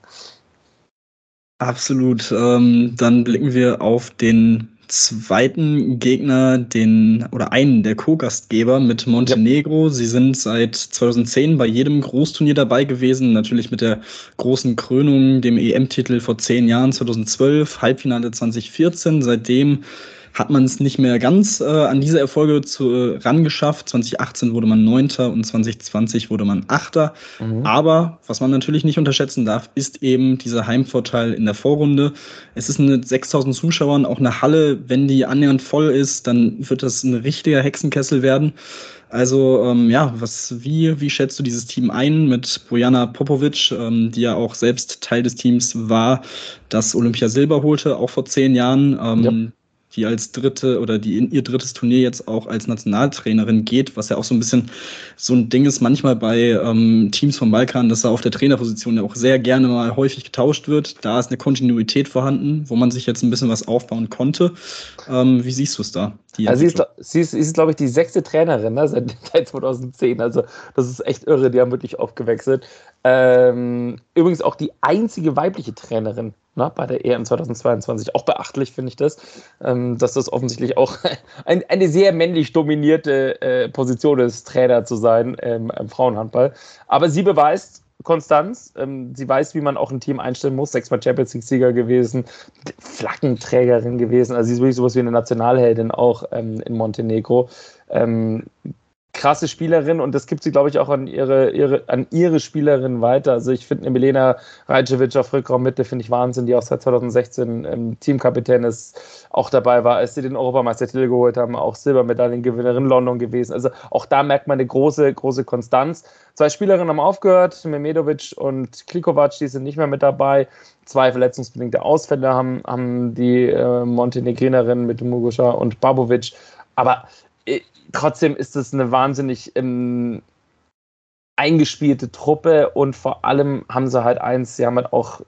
Absolut. Ähm, dann blicken wir auf den zweiten Gegner, den oder einen der Co-Gastgeber mit Montenegro. Ja. Sie sind seit 2010 bei jedem Großturnier dabei gewesen, natürlich mit der großen Krönung, dem EM-Titel vor zehn Jahren, 2012, Halbfinale 2014. Seitdem hat man es nicht mehr ganz äh, an diese Erfolge zu, äh, rangeschafft. 2018 wurde man Neunter und 2020 wurde man Achter. Mhm. Aber was man natürlich nicht unterschätzen darf, ist eben dieser Heimvorteil in der Vorrunde. Es ist mit 6000 Zuschauern auch eine Halle. Wenn die annähernd voll ist, dann wird das ein richtiger Hexenkessel werden. Also ähm, ja, was, wie, wie schätzt du dieses Team ein mit Bojana Popovic, ähm, die ja auch selbst Teil des Teams war, das Olympia Silber holte, auch vor zehn Jahren. Ähm, ja die als dritte oder die in ihr drittes Turnier jetzt auch als Nationaltrainerin geht, was ja auch so ein bisschen so ein Ding ist manchmal bei ähm, Teams vom Balkan, dass da auf der Trainerposition ja auch sehr gerne mal häufig getauscht wird. Da ist eine Kontinuität vorhanden, wo man sich jetzt ein bisschen was aufbauen konnte. Ähm, wie siehst du es da? Also sie ist, sie ist, ist glaube ich, die sechste Trainerin ne, seit, seit 2010. Also das ist echt irre, die haben wirklich aufgewechselt. Ähm, übrigens auch die einzige weibliche Trainerin ne, bei der EM 2022. Auch beachtlich finde ich das, ähm, dass das offensichtlich auch ein, eine sehr männlich dominierte äh, Position ist, Trainer zu sein ähm, im Frauenhandball. Aber sie beweist, Konstanz. Ähm, sie weiß, wie man auch ein Team einstellen muss. Sechsmal Champions League-Sieger gewesen, Flaggenträgerin gewesen. Also sie ist wirklich sowas wie eine Nationalheldin auch ähm, in Montenegro. Ähm, krasse Spielerin und das gibt sie, glaube ich, auch an ihre, ihre, an ihre Spielerin weiter. Also ich finde Milena Rajcevic auf Rückraummitte, finde ich Wahnsinn, die auch seit 2016 ähm, Teamkapitän ist, auch dabei war, als sie den Europameistertitel geholt haben, auch Silbermedaillengewinnerin London gewesen. Also auch da merkt man eine große, große Konstanz. Zwei Spielerinnen haben aufgehört, Memedovic und Klikovac, die sind nicht mehr mit dabei. Zwei verletzungsbedingte Ausfälle haben, haben die äh, Montenegrinerinnen mit Muguscha und Babovic. Aber äh, trotzdem ist es eine wahnsinnig ähm, eingespielte Truppe und vor allem haben sie halt eins, sie haben halt auch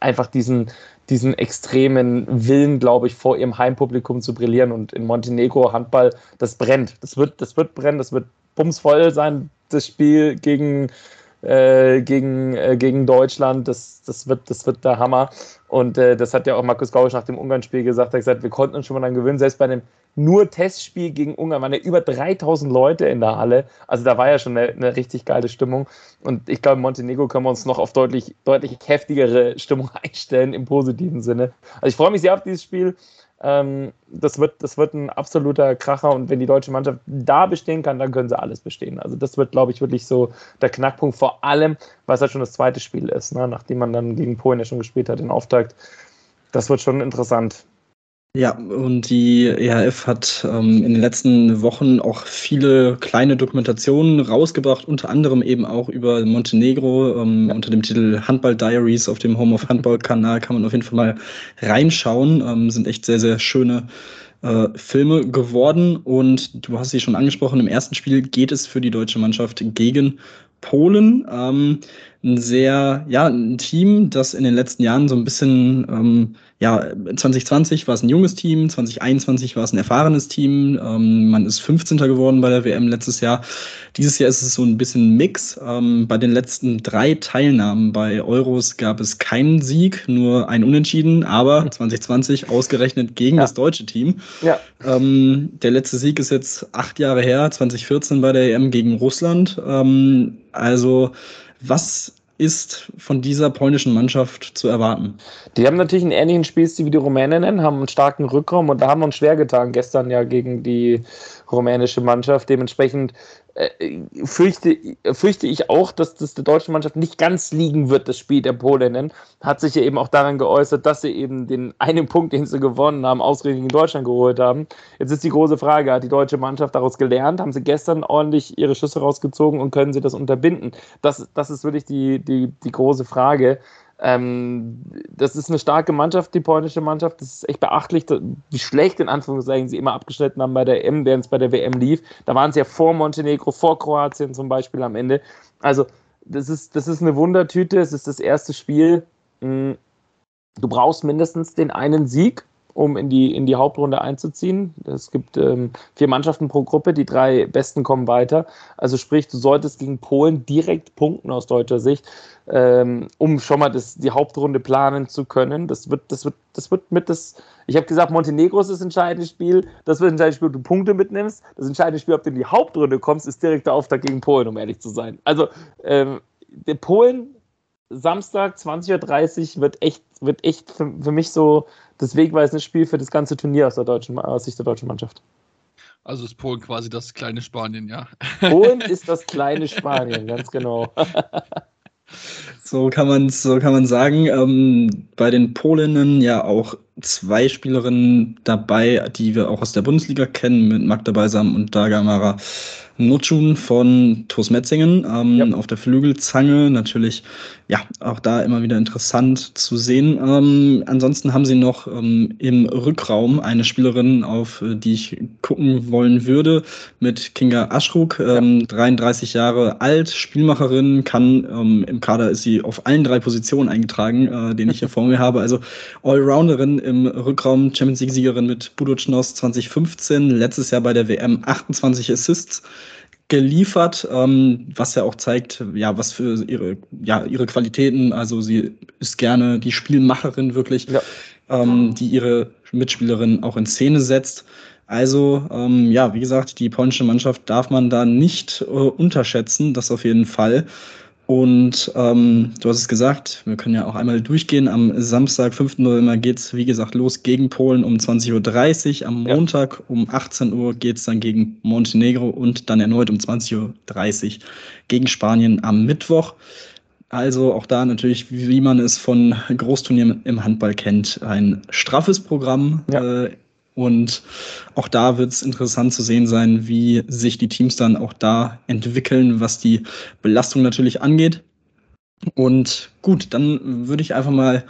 einfach diesen, diesen extremen Willen, glaube ich, vor ihrem Heimpublikum zu brillieren. Und in Montenegro Handball, das brennt. Das wird, das wird brennen, das wird bumsvoll sein, das Spiel gegen, äh, gegen, äh, gegen Deutschland. Das, das, wird, das wird der Hammer. Und äh, das hat ja auch Markus Gausch nach dem Ungarn-Spiel gesagt. Er hat gesagt, wir konnten uns schon mal dann gewöhnen, selbst bei einem nur Testspiel gegen Ungarn waren ja über 3000 Leute in der Halle. Also da war ja schon eine, eine richtig geile Stimmung. Und ich glaube, in Montenegro können wir uns noch auf deutlich, deutlich heftigere Stimmung einstellen im positiven Sinne. Also ich freue mich sehr auf dieses Spiel. Ähm, das, wird, das wird ein absoluter Kracher und wenn die deutsche Mannschaft da bestehen kann, dann können sie alles bestehen. Also das wird, glaube ich, wirklich so der Knackpunkt, vor allem, weil es halt schon das zweite Spiel ist, ne? nachdem man dann gegen Polen ja schon gespielt hat, den Auftakt. Das wird schon interessant. Ja, und die EHF hat ähm, in den letzten Wochen auch viele kleine Dokumentationen rausgebracht, unter anderem eben auch über Montenegro ähm, unter dem Titel Handball Diaries auf dem Home of Handball Kanal kann man auf jeden Fall mal reinschauen. Ähm, sind echt sehr, sehr schöne äh, Filme geworden und du hast sie schon angesprochen, im ersten Spiel geht es für die deutsche Mannschaft gegen Polen. Ähm, ein sehr, ja, ein Team, das in den letzten Jahren so ein bisschen, ähm, ja, 2020 war es ein junges Team, 2021 war es ein erfahrenes Team. Ähm, man ist 15. geworden bei der WM letztes Jahr. Dieses Jahr ist es so ein bisschen Mix. Ähm, bei den letzten drei Teilnahmen bei Euros gab es keinen Sieg, nur ein Unentschieden, aber 2020 ausgerechnet gegen ja. das deutsche Team. Ja. Ähm, der letzte Sieg ist jetzt acht Jahre her, 2014 bei der EM gegen Russland. Ähm, also was ist von dieser polnischen Mannschaft zu erwarten? Die haben natürlich einen ähnlichen Spielstil wie die Rumäninnen, haben einen starken Rückraum und da haben wir uns schwer getan, gestern ja gegen die rumänische Mannschaft. Dementsprechend fürchte, fürchte ich auch, dass das der deutschen Mannschaft nicht ganz liegen wird, das Spiel der Polinnen. Hat sich ja eben auch daran geäußert, dass sie eben den einen Punkt, den sie gewonnen haben, ausgerechnet in Deutschland geholt haben. Jetzt ist die große Frage, hat die deutsche Mannschaft daraus gelernt? Haben sie gestern ordentlich ihre Schüsse rausgezogen und können sie das unterbinden? Das, das ist wirklich die, die, die große Frage. Ähm, das ist eine starke Mannschaft, die polnische Mannschaft. Das ist echt beachtlich, wie schlecht in Anführungszeichen sie immer abgeschnitten haben bei der M, während es bei der WM lief. Da waren sie ja vor Montenegro, vor Kroatien zum Beispiel am Ende. Also, das ist, das ist eine Wundertüte. Es ist das erste Spiel. Hm, du brauchst mindestens den einen Sieg um in die, in die Hauptrunde einzuziehen. Es gibt ähm, vier Mannschaften pro Gruppe, die drei besten kommen weiter. Also sprich, du solltest gegen Polen direkt punkten aus deutscher Sicht, ähm, um schon mal das, die Hauptrunde planen zu können. Das wird, das wird, das wird mit das. Ich habe gesagt, Montenegro ist das entscheidende Spiel. Das wird ein entscheidendes Spiel, ob du Punkte mitnimmst. Das entscheidende Spiel, ob du in die Hauptrunde kommst, ist direkt der Auftakt gegen Polen, um ehrlich zu sein. Also ähm, der Polen Samstag 20.30 Uhr wird echt, wird echt für, für mich so das wegweisende Spiel für das ganze Turnier aus, der deutschen, aus Sicht der deutschen Mannschaft. Also ist Polen quasi das kleine Spanien, ja. Polen ist das kleine Spanien, ganz genau. so kann man so kann man sagen. Ähm, bei den Polinnen ja auch zwei Spielerinnen dabei, die wir auch aus der Bundesliga kennen, mit Magda Balsam und Dagamara Nutschun von TuS Metzingen ähm, ja. auf der Flügelzange. Natürlich, ja, auch da immer wieder interessant zu sehen. Ähm, ansonsten haben sie noch ähm, im Rückraum eine Spielerin, auf äh, die ich gucken wollen würde, mit Kinga Aschruk, ja. 33 ähm, Jahre alt, Spielmacherin, kann ähm, im Kader ist sie auf allen drei Positionen eingetragen, äh, den ich hier vor mir habe. Also Allrounderin im Rückraum, Champions League-Siegerin mit Buducnos 2015, letztes Jahr bei der WM 28 Assists geliefert, ähm, was ja auch zeigt, ja, was für ihre, ja, ihre Qualitäten, also sie ist gerne die Spielmacherin wirklich, ja. ähm, die ihre Mitspielerin auch in Szene setzt. Also, ähm, ja, wie gesagt, die polnische Mannschaft darf man da nicht äh, unterschätzen, das auf jeden Fall. Und ähm, du hast es gesagt, wir können ja auch einmal durchgehen. Am Samstag, 5. November, geht es, wie gesagt, los gegen Polen um 20.30 Uhr. Am Montag ja. um 18 Uhr geht es dann gegen Montenegro und dann erneut um 20.30 Uhr gegen Spanien am Mittwoch. Also auch da natürlich, wie man es von Großturnieren im Handball kennt, ein straffes Programm. Ja. Äh, und auch da wird es interessant zu sehen sein, wie sich die Teams dann auch da entwickeln, was die Belastung natürlich angeht. Und gut, dann würde ich einfach mal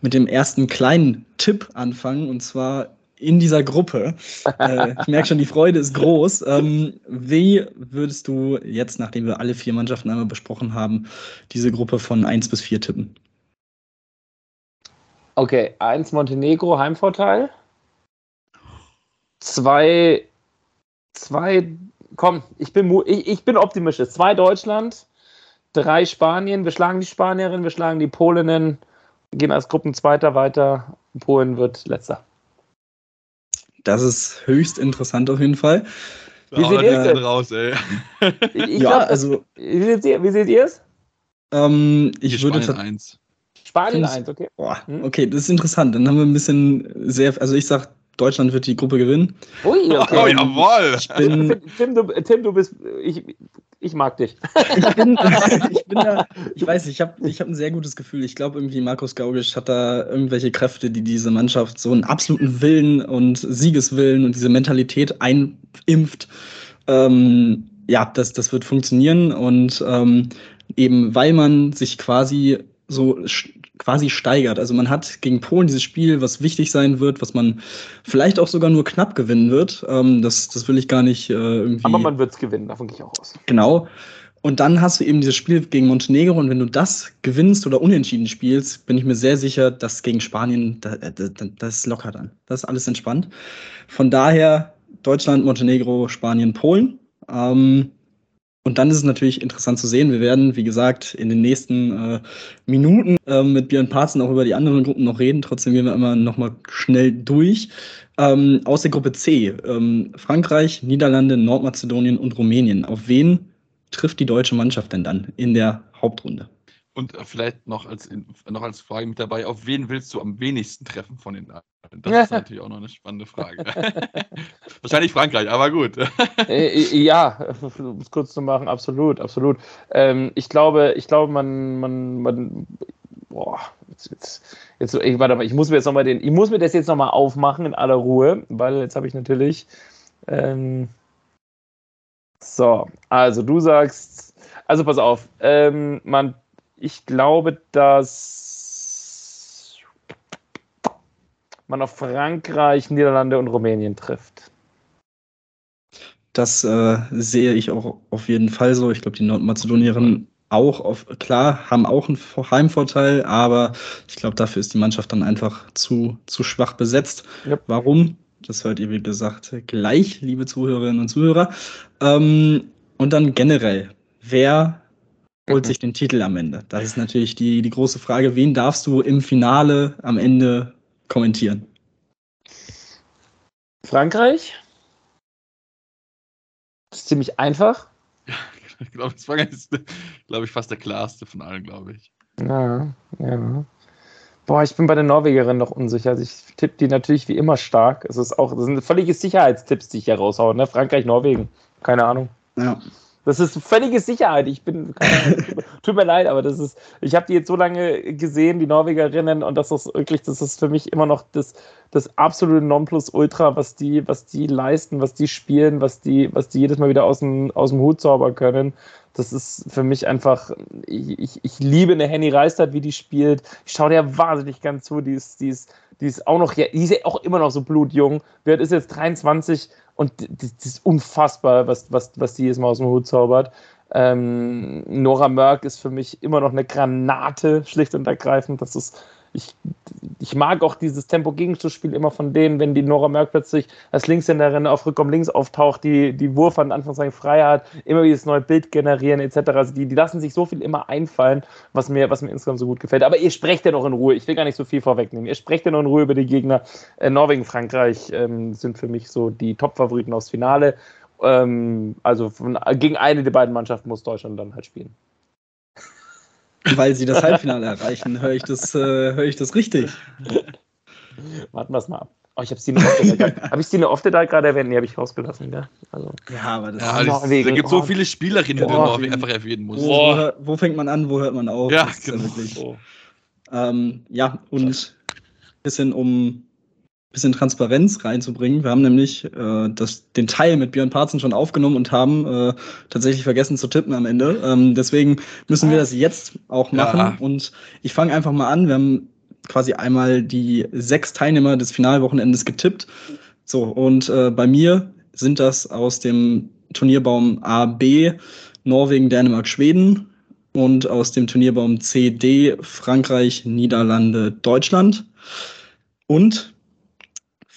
mit dem ersten kleinen Tipp anfangen, und zwar in dieser Gruppe. äh, ich merke schon, die Freude ist groß. Ähm, wie würdest du jetzt, nachdem wir alle vier Mannschaften einmal besprochen haben, diese Gruppe von 1 bis 4 tippen? Okay, 1 Montenegro, Heimvorteil zwei, zwei, komm, ich bin, ich, ich bin optimistisch. Zwei Deutschland, drei Spanien. Wir schlagen die Spanierin, wir schlagen die Polinnen, gehen als Gruppenzweiter weiter. Polen wird letzter. Das ist höchst interessant auf jeden Fall. Wie seht ihr es raus, ey? Ich, ich ja, glaub, also. Wie seht ihr, wie seht ihr es? Ähm, ich würde Spanien 1. Spanien 1, okay. Boah, hm? okay, das ist interessant. Dann haben wir ein bisschen sehr, also ich sag Deutschland wird die Gruppe gewinnen. Ui, okay. Oh, jawohl. Ich bin, Tim, du, Tim, du bist. Ich, ich mag dich. ich, bin, ich bin da. Ich weiß, ich habe ich hab ein sehr gutes Gefühl. Ich glaube, irgendwie Markus Gaugisch hat da irgendwelche Kräfte, die diese Mannschaft so einen absoluten Willen und Siegeswillen und diese Mentalität einimpft. Ähm, ja, das, das wird funktionieren und ähm, eben weil man sich quasi so quasi steigert. Also man hat gegen Polen dieses Spiel, was wichtig sein wird, was man vielleicht auch sogar nur knapp gewinnen wird. Ähm, das, das will ich gar nicht äh, irgendwie. Aber man wird es gewinnen, davon gehe ich auch aus. Genau. Und dann hast du eben dieses Spiel gegen Montenegro und wenn du das gewinnst oder unentschieden spielst, bin ich mir sehr sicher, dass gegen Spanien, das, das, das ist locker dann. Das ist alles entspannt. Von daher Deutschland, Montenegro, Spanien, Polen. Ähm, und dann ist es natürlich interessant zu sehen. Wir werden, wie gesagt, in den nächsten äh, Minuten äh, mit Björn Parzen auch über die anderen Gruppen noch reden. Trotzdem gehen wir immer noch mal schnell durch. Ähm, aus der Gruppe C. Ähm, Frankreich, Niederlande, Nordmazedonien und Rumänien. Auf wen trifft die deutsche Mannschaft denn dann in der Hauptrunde? Und vielleicht noch als, noch als Frage mit dabei, auf wen willst du am wenigsten treffen von den Das ist natürlich auch noch eine spannende Frage. Wahrscheinlich Frankreich, aber gut. Äh, äh, ja, um es kurz zu machen, absolut, absolut. Ähm, ich glaube, ich glaube, man, man, man, boah, jetzt, jetzt, jetzt ich, warte mal, ich muss mir jetzt noch mal den, ich muss mir das jetzt nochmal aufmachen in aller Ruhe, weil jetzt habe ich natürlich, ähm, so, also du sagst, also pass auf, ähm, man ich glaube, dass man auf Frankreich, Niederlande und Rumänien trifft. Das äh, sehe ich auch auf jeden Fall so. Ich glaube, die Nordmazedonierinnen auch auf, klar, haben auch einen Heimvorteil, aber ich glaube, dafür ist die Mannschaft dann einfach zu, zu schwach besetzt. Yep. Warum? Das hört ihr, wie gesagt, gleich, liebe Zuhörerinnen und Zuhörer. Ähm, und dann generell, wer holt mhm. sich den Titel am Ende. Das ist natürlich die, die große Frage, wen darfst du im Finale am Ende kommentieren? Frankreich. Das ist ziemlich einfach. Ja, ich glaube, das war ganz, glaube ich, fast der klarste von allen, glaube ich. Ja, ja. Boah, ich bin bei den Norwegerinnen noch unsicher. Also ich tippe die natürlich wie immer stark. Es ist auch, das sind völlige Sicherheitstipps, die ich hier raushaue. Ne? Frankreich, Norwegen. Keine Ahnung. Ja. Das ist völlige Sicherheit. Ich bin, tut mir leid, aber das ist, ich habe die jetzt so lange gesehen, die Norwegerinnen, und das ist wirklich, das ist für mich immer noch das, das absolute Nonplusultra, was die, was die leisten, was die spielen, was die, was die jedes Mal wieder aus dem, aus dem Hut zaubern können. Das ist für mich einfach, ich, ich, ich liebe eine Henny Reistert, wie die spielt. Ich schaue der wahnsinnig gern zu. Die ist, die ist, die ist auch noch, die ist auch immer noch so blutjung. Wer ist jetzt 23 und das, ist unfassbar, was, was, was die jetzt mal aus dem Hut zaubert. Ähm, Nora Merck ist für mich immer noch eine Granate, schlicht und ergreifend. Das ist ich, ich mag auch dieses Tempo-Gegenstoßspiel immer von denen, wenn die Nora Merck plötzlich als Linkshänderin auf Rückraum links auftaucht, die, die Wurf an Anführungszeichen frei hat, immer dieses neue Bild generieren etc. Also die, die lassen sich so viel immer einfallen, was mir, was mir insgesamt so gut gefällt. Aber ihr sprecht ja noch in Ruhe. Ich will gar nicht so viel vorwegnehmen. Ihr sprecht ja noch in Ruhe über die Gegner. Äh, Norwegen, Frankreich ähm, sind für mich so die Top-Favoriten aufs Finale. Ähm, also von, gegen eine der beiden Mannschaften muss Deutschland dann halt spielen. Weil sie das Halbfinale erreichen. Höre ich, das, äh, hör ich das richtig? Warten wir es mal ab. Oh, ich habe Stine Hab ich Stine Ofte da gerade erwähnt? Nee, habe ich rausgelassen, gell? Also. Ja, aber das ja, das, da gibt so viele Spielerinnen, die man einfach erwähnen muss. Wo, wo, fängt man an, wo hört man auf? Ja, genau. Ja, ähm, ja, und ein bisschen um bisschen Transparenz reinzubringen. Wir haben nämlich äh, das, den Teil mit Björn Parzen schon aufgenommen und haben äh, tatsächlich vergessen zu tippen am Ende. Ähm, deswegen müssen wir das jetzt auch machen. Ja. Und ich fange einfach mal an. Wir haben quasi einmal die sechs Teilnehmer des Finalwochenendes getippt. So, und äh, bei mir sind das aus dem Turnierbaum A, B Norwegen, Dänemark, Schweden und aus dem Turnierbaum C, D Frankreich, Niederlande, Deutschland. Und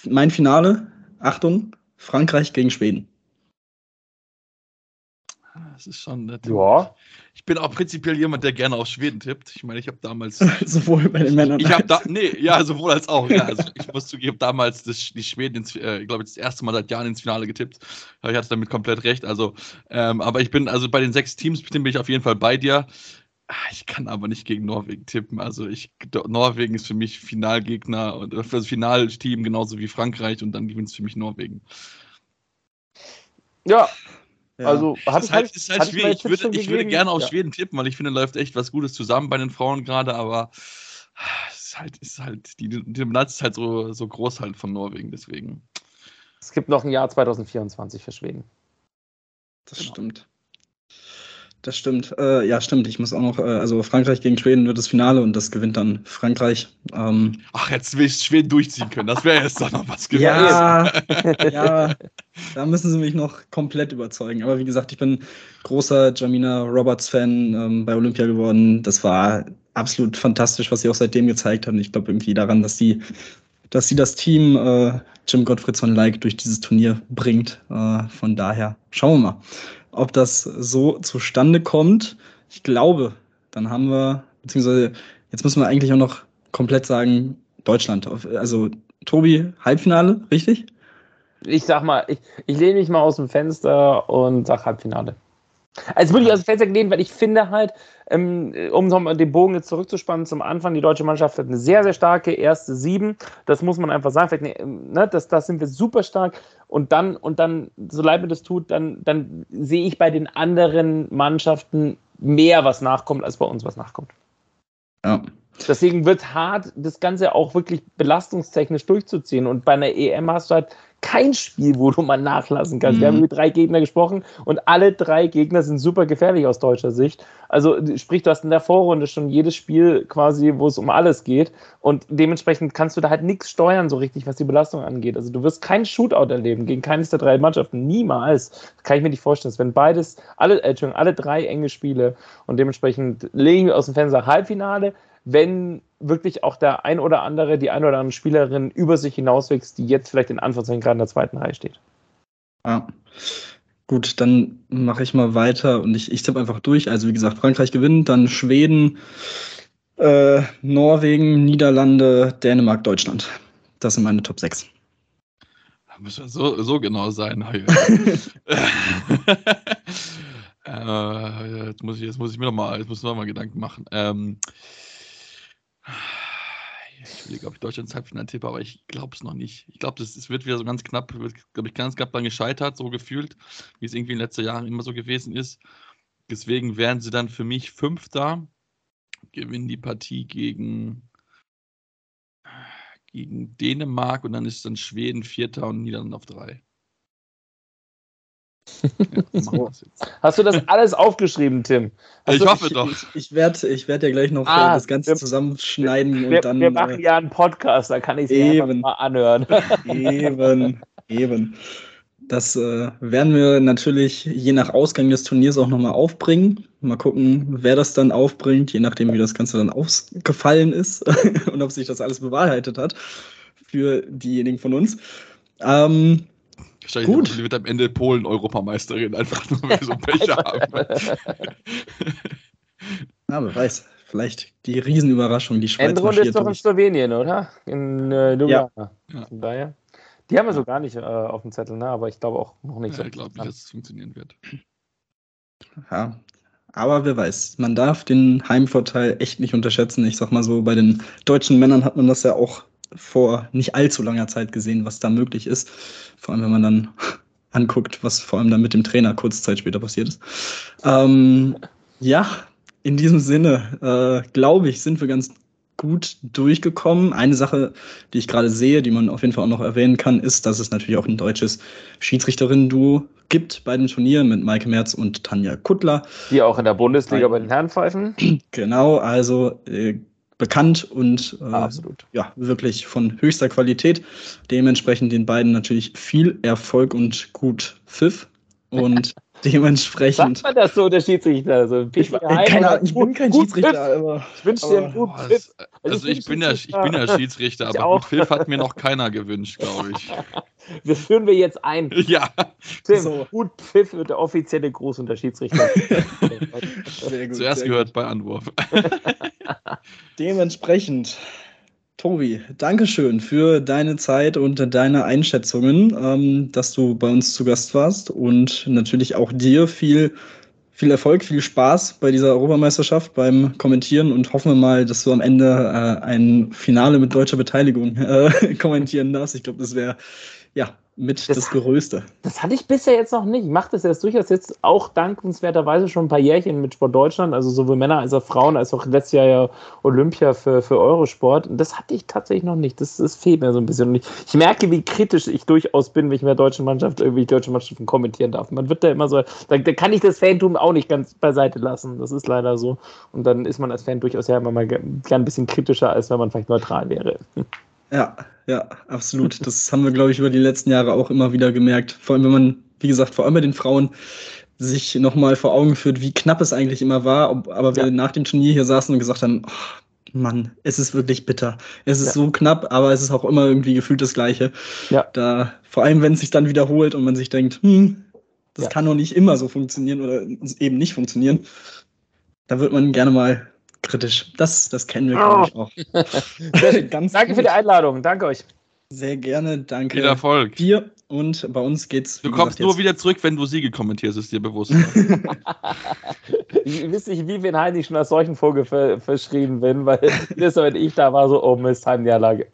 mein Finale, Achtung, Frankreich gegen Schweden. Das ist schon nett. Ja. Ich bin auch prinzipiell jemand, der gerne auf Schweden tippt. Ich meine, ich habe damals. sowohl bei den Männern. Ich habe da, nee, ja, sowohl als auch. Ja. Also ich muss zugeben, damals das, die Schweden, ins, äh, ich glaube, das erste Mal seit Jahren ins Finale getippt. Ich hatte damit komplett recht. Also, ähm, aber ich bin, also bei den sechs Teams bin ich auf jeden Fall bei dir. Ah, ich kann aber nicht gegen Norwegen tippen. Also ich, Norwegen ist für mich Finalgegner und für das Finalteam genauso wie Frankreich und dann gewinnt es für mich Norwegen. Ja, ja. Also hat es halt, ist halt schwierig. Ich würde, ich würde gerne auf ja. Schweden tippen, weil ich finde, läuft echt was Gutes zusammen bei den Frauen gerade, aber es ist halt, ist halt, die, die Dominanz ist halt so, so groß halt von Norwegen, deswegen. Es gibt noch ein Jahr 2024 für Schweden. Das genau. stimmt. Das stimmt. Äh, ja, stimmt. Ich muss auch noch, äh, also Frankreich gegen Schweden wird das Finale und das gewinnt dann Frankreich. Ähm, Ach, jetzt will ich Schweden durchziehen können. Das wäre jetzt doch noch was gewesen. Ja, ja, da müssen sie mich noch komplett überzeugen. Aber wie gesagt, ich bin großer Jamina Roberts-Fan ähm, bei Olympia geworden. Das war absolut fantastisch, was sie auch seitdem gezeigt haben. Ich glaube irgendwie daran, dass sie, dass sie das Team äh, Jim Gottfriedson Like durch dieses Turnier bringt. Äh, von daher schauen wir mal ob das so zustande kommt. Ich glaube, dann haben wir, beziehungsweise jetzt müssen wir eigentlich auch noch komplett sagen, Deutschland. Also Tobi, Halbfinale, richtig? Ich sag mal, ich, ich lehne mich mal aus dem Fenster und sag Halbfinale. Also würde ich aus dem Fenster lehnen, weil ich finde halt, ähm, um nochmal den Bogen jetzt zurückzuspannen zum Anfang, die deutsche Mannschaft hat eine sehr, sehr starke erste Sieben. Das muss man einfach sagen. Vielleicht, ne, das, das sind wir super stark. Und dann, und dann, so leid mir das tut, dann, dann sehe ich bei den anderen Mannschaften mehr, was nachkommt, als bei uns was nachkommt. Ja. Deswegen wird es hart, das Ganze auch wirklich belastungstechnisch durchzuziehen. Und bei einer EM hast du halt kein Spiel, wo du mal nachlassen kannst. Mhm. Wir haben mhm. mit drei Gegnern gesprochen und alle drei Gegner sind super gefährlich aus deutscher Sicht. Also sprich, du hast in der Vorrunde schon jedes Spiel quasi, wo es um alles geht und dementsprechend kannst du da halt nichts steuern so richtig, was die Belastung angeht. Also du wirst kein Shootout erleben gegen keines der drei Mannschaften, niemals. Das kann ich mir nicht vorstellen. Wenn beides, alle, äh, alle drei enge Spiele und dementsprechend legen wir aus dem Fenster Halbfinale, wenn wirklich auch der ein oder andere, die ein oder andere Spielerin über sich hinauswächst, die jetzt vielleicht in Anführungszeichen gerade in der zweiten Reihe steht. Ja. Gut, dann mache ich mal weiter und ich, ich tippe einfach durch. Also wie gesagt, Frankreich gewinnt, dann Schweden, äh, Norwegen, Niederlande, Dänemark, Deutschland. Das sind meine Top 6. Da müssen wir so, so genau sein. äh, jetzt, muss ich, jetzt muss ich mir noch mal, jetzt muss ich noch mal Gedanken machen. Ähm, ich überlege, ob ich Deutschlands Halbfinale tippe, aber ich glaube es noch nicht. Ich glaube, es wird wieder so ganz knapp, wird, glaube ich, ganz knapp dann gescheitert, so gefühlt, wie es irgendwie in den letzten Jahren immer so gewesen ist. Deswegen wären sie dann für mich Fünfter, gewinnen die Partie gegen, gegen Dänemark und dann ist dann Schweden Vierter und Niederlande auf drei. Hast du das alles aufgeschrieben, Tim? Hast ich hoffe ich, doch. Ich, ich werde ich werd ja gleich noch ah, das Ganze wir, zusammenschneiden wir, und dann. Wir machen äh, ja einen Podcast, da kann ich es mal anhören. Eben, eben. Das äh, werden wir natürlich je nach Ausgang des Turniers auch nochmal aufbringen. Mal gucken, wer das dann aufbringt, je nachdem, wie das Ganze dann ausgefallen ist und ob sich das alles bewahrheitet hat für diejenigen von uns. Ähm, Wahrscheinlich Gut. wird am Ende Polen Europameisterin, einfach nur, weil wir so Pech haben. Ja, wer weiß. Vielleicht die Riesenüberraschung, die Schweiz Endrunde ist doch in Slowenien, oder? In äh, Ljubljana. Ja. Von daher. Die haben wir so gar nicht äh, auf dem Zettel, ne? aber ich glaube auch noch nicht ja, so. Ich glaube nicht, dass es funktionieren wird. Ja, Aber wer weiß, man darf den Heimvorteil echt nicht unterschätzen. Ich sag mal so, bei den deutschen Männern hat man das ja auch vor nicht allzu langer Zeit gesehen, was da möglich ist. Vor allem, wenn man dann anguckt, was vor allem dann mit dem Trainer kurze Zeit später passiert ist. Ähm, ja, in diesem Sinne, äh, glaube ich, sind wir ganz gut durchgekommen. Eine Sache, die ich gerade sehe, die man auf jeden Fall auch noch erwähnen kann, ist, dass es natürlich auch ein deutsches Schiedsrichterinnen-Duo gibt bei den Turnieren mit Maike Merz und Tanja Kuttler. Die auch in der Bundesliga bei den Herren pfeifen. Genau, also äh, bekannt und äh, Absolut. ja, wirklich von höchster Qualität. Dementsprechend den beiden natürlich viel Erfolg und gut Pfiff. Und dementsprechend. Sagt man das so, der Schiedsrichter? So ich, keine, ich bin kein Schiedsrichter, aber. Ich wünsche dir einen guten Pfiff. Also, also ich, bin ja, ich bin ja Schiedsrichter, aber gut Pfiff hat mir noch keiner gewünscht, glaube ich. Das führen wir jetzt ein. Ja. Tim, so. gut Pfiff wird der offizielle Gruß unter Schiedsrichter. sehr gut, Zuerst sehr gehört gut. bei Anwurf. Dementsprechend Tobi, Dankeschön für deine Zeit und deine Einschätzungen, ähm, dass du bei uns zu Gast warst und natürlich auch dir viel, viel Erfolg, viel Spaß bei dieser Europameisterschaft beim Kommentieren und hoffen wir mal, dass du am Ende äh, ein Finale mit deutscher Beteiligung äh, kommentieren darfst. Ich glaube, das wäre ja mit das, das Größte. Das hatte ich bisher jetzt noch nicht. Ich mache das jetzt durchaus jetzt auch dankenswerterweise schon ein paar Jährchen mit Sport Deutschland, also sowohl Männer als auch Frauen, als auch letztes Jahr ja Olympia für, für Eurosport. Und das hatte ich tatsächlich noch nicht. Das, das fehlt mir so ein bisschen. Und ich, ich merke, wie kritisch ich durchaus bin, wenn ich mit der deutschen Mannschaft irgendwie deutsche Mannschaften kommentieren darf. Man wird da immer so, da, da kann ich das Fantum auch nicht ganz beiseite lassen. Das ist leider so. Und dann ist man als Fan durchaus ja immer mal gern ein bisschen kritischer, als wenn man vielleicht neutral wäre. Ja, ja, absolut. Das haben wir, glaube ich, über die letzten Jahre auch immer wieder gemerkt. Vor allem, wenn man, wie gesagt, vor allem bei den Frauen sich nochmal vor Augen führt, wie knapp es eigentlich immer war. Aber wir ja. nach dem Turnier hier saßen und gesagt haben, oh, Mann, es ist wirklich bitter. Es ist ja. so knapp, aber es ist auch immer irgendwie gefühlt das Gleiche. Ja. Da, vor allem, wenn es sich dann wiederholt und man sich denkt, hm, das ja. kann doch nicht immer so funktionieren oder eben nicht funktionieren. Da wird man gerne mal kritisch. Das, das kennen wir, glaube ich, auch. Ganz danke gut. für die Einladung. Danke euch. Sehr gerne, danke. Viel Erfolg. Dir und bei uns geht's. Du kommst gesagt, nur wieder zurück, wenn du Siege kommentierst, ist dir bewusst. ich weiß nicht, wie wen ich schon als solchen Vogel ver verschrieben bin, weil das, wenn ich da war, so, oh Mist, Heimniederlage.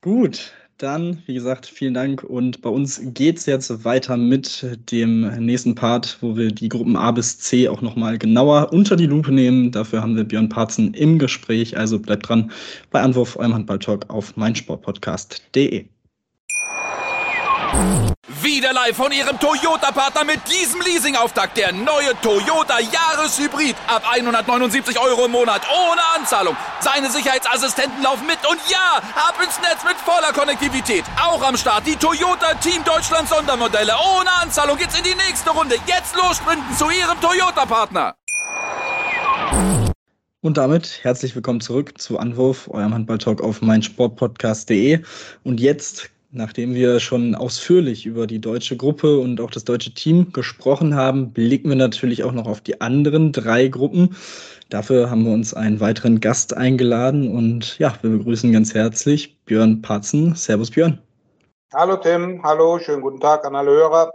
Gut, dann, wie gesagt, vielen Dank. Und bei uns geht es jetzt weiter mit dem nächsten Part, wo wir die Gruppen A bis C auch nochmal genauer unter die Lupe nehmen. Dafür haben wir Björn Parzen im Gespräch. Also bleibt dran bei Anwurf eurem Handball-Talk auf meinsportpodcast.de. Wieder live von Ihrem Toyota-Partner mit diesem Leasing-Auftakt. Der neue Toyota Jahreshybrid. Ab 179 Euro im Monat. Ohne Anzahlung. Seine Sicherheitsassistenten laufen mit. Und ja, ab ins Netz mit voller Konnektivität. Auch am Start die Toyota Team Deutschland Sondermodelle. Ohne Anzahlung geht's in die nächste Runde. Jetzt los sprinten zu Ihrem Toyota-Partner. Und damit herzlich willkommen zurück zu Anwurf, eurem Handballtalk auf meinsportpodcast.de. Und jetzt Nachdem wir schon ausführlich über die deutsche Gruppe und auch das deutsche Team gesprochen haben, blicken wir natürlich auch noch auf die anderen drei Gruppen. Dafür haben wir uns einen weiteren Gast eingeladen und ja, wir begrüßen ganz herzlich Björn Patzen. Servus Björn. Hallo Tim, hallo, schönen guten Tag an alle Hörer.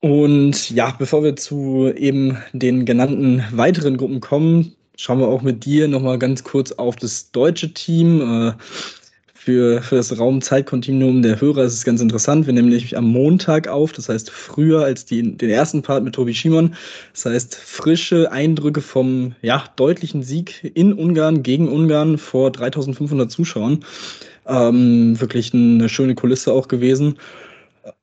Und ja, bevor wir zu eben den genannten weiteren Gruppen kommen, schauen wir auch mit dir nochmal ganz kurz auf das deutsche Team. Für, für das Raum-Zeit-Kontinuum der Hörer ist es ganz interessant. Wir nehmen nämlich am Montag auf, das heißt früher als die, den ersten Part mit Tobi Schimon. Das heißt frische Eindrücke vom ja, deutlichen Sieg in Ungarn gegen Ungarn vor 3500 Zuschauern. Ähm, wirklich eine schöne Kulisse auch gewesen.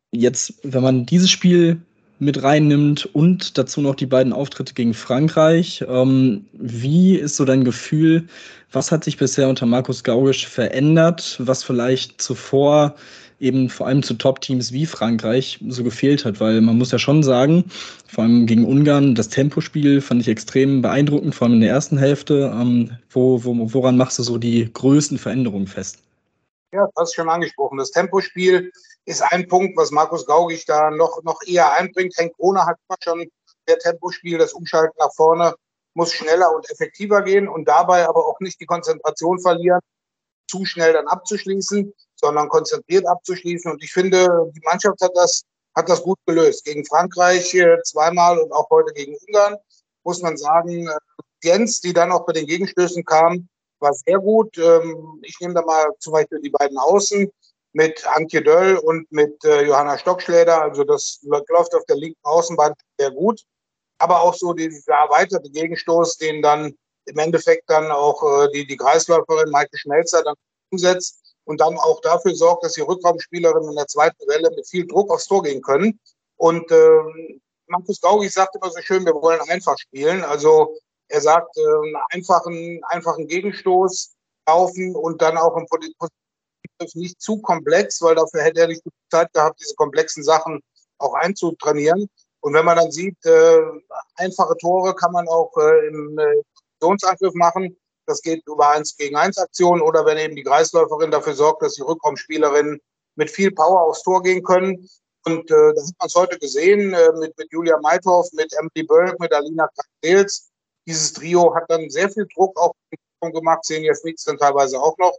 Jetzt, wenn man dieses Spiel mit reinnimmt und dazu noch die beiden Auftritte gegen Frankreich. Ähm, wie ist so dein Gefühl? Was hat sich bisher unter Markus Gaugisch verändert, was vielleicht zuvor eben vor allem zu Top-Teams wie Frankreich so gefehlt hat? Weil man muss ja schon sagen, vor allem gegen Ungarn, das Tempospiel fand ich extrem beeindruckend, vor allem in der ersten Hälfte. Ähm, wo, wo, woran machst du so die größten Veränderungen fest? Ja, du hast schon angesprochen. Das Tempospiel ist ein Punkt, was Markus Gaugig da noch, noch eher einbringt. Henk Krone hat immer schon der Tempospiel, das Umschalten nach vorne muss schneller und effektiver gehen und dabei aber auch nicht die Konzentration verlieren, zu schnell dann abzuschließen, sondern konzentriert abzuschließen. Und ich finde, die Mannschaft hat das, hat das gut gelöst. Gegen Frankreich äh, zweimal und auch heute gegen Ungarn, muss man sagen. Äh, Jens, die dann auch bei den Gegenstößen kam, war sehr gut. Ähm, ich nehme da mal zum Beispiel die beiden Außen mit Antje Döll und mit äh, Johanna Stockschläder. Also das läuft auf der linken Außenbahn sehr gut. Aber auch so dieser erweiterte Gegenstoß, den dann im Endeffekt dann auch äh, die, die Kreisläuferin Maike Schmelzer dann umsetzt und dann auch dafür sorgt, dass die Rückraumspielerinnen in der zweiten Welle mit viel Druck aufs Tor gehen können. Und äh, Markus Gaugi sagt immer so schön, wir wollen einfach spielen. Also er sagt, äh, einen einfachen, einfachen Gegenstoß laufen und dann auch im Positiv nicht zu komplex, weil dafür hätte er nicht die Zeit gehabt, diese komplexen Sachen auch einzutrainieren. Und wenn man dann sieht, äh, einfache Tore kann man auch äh, im äh, Positionsangriff machen. Das geht über 1 gegen 1 Aktionen oder wenn eben die Kreisläuferin dafür sorgt, dass die Rückraumspielerinnen mit viel Power aufs Tor gehen können. Und äh, das hat man es heute gesehen äh, mit, mit Julia Meithoff, mit Emily Bölk, mit Alina Kastels. Dieses Trio hat dann sehr viel Druck auch gemacht, jetzt nichts dann teilweise auch noch.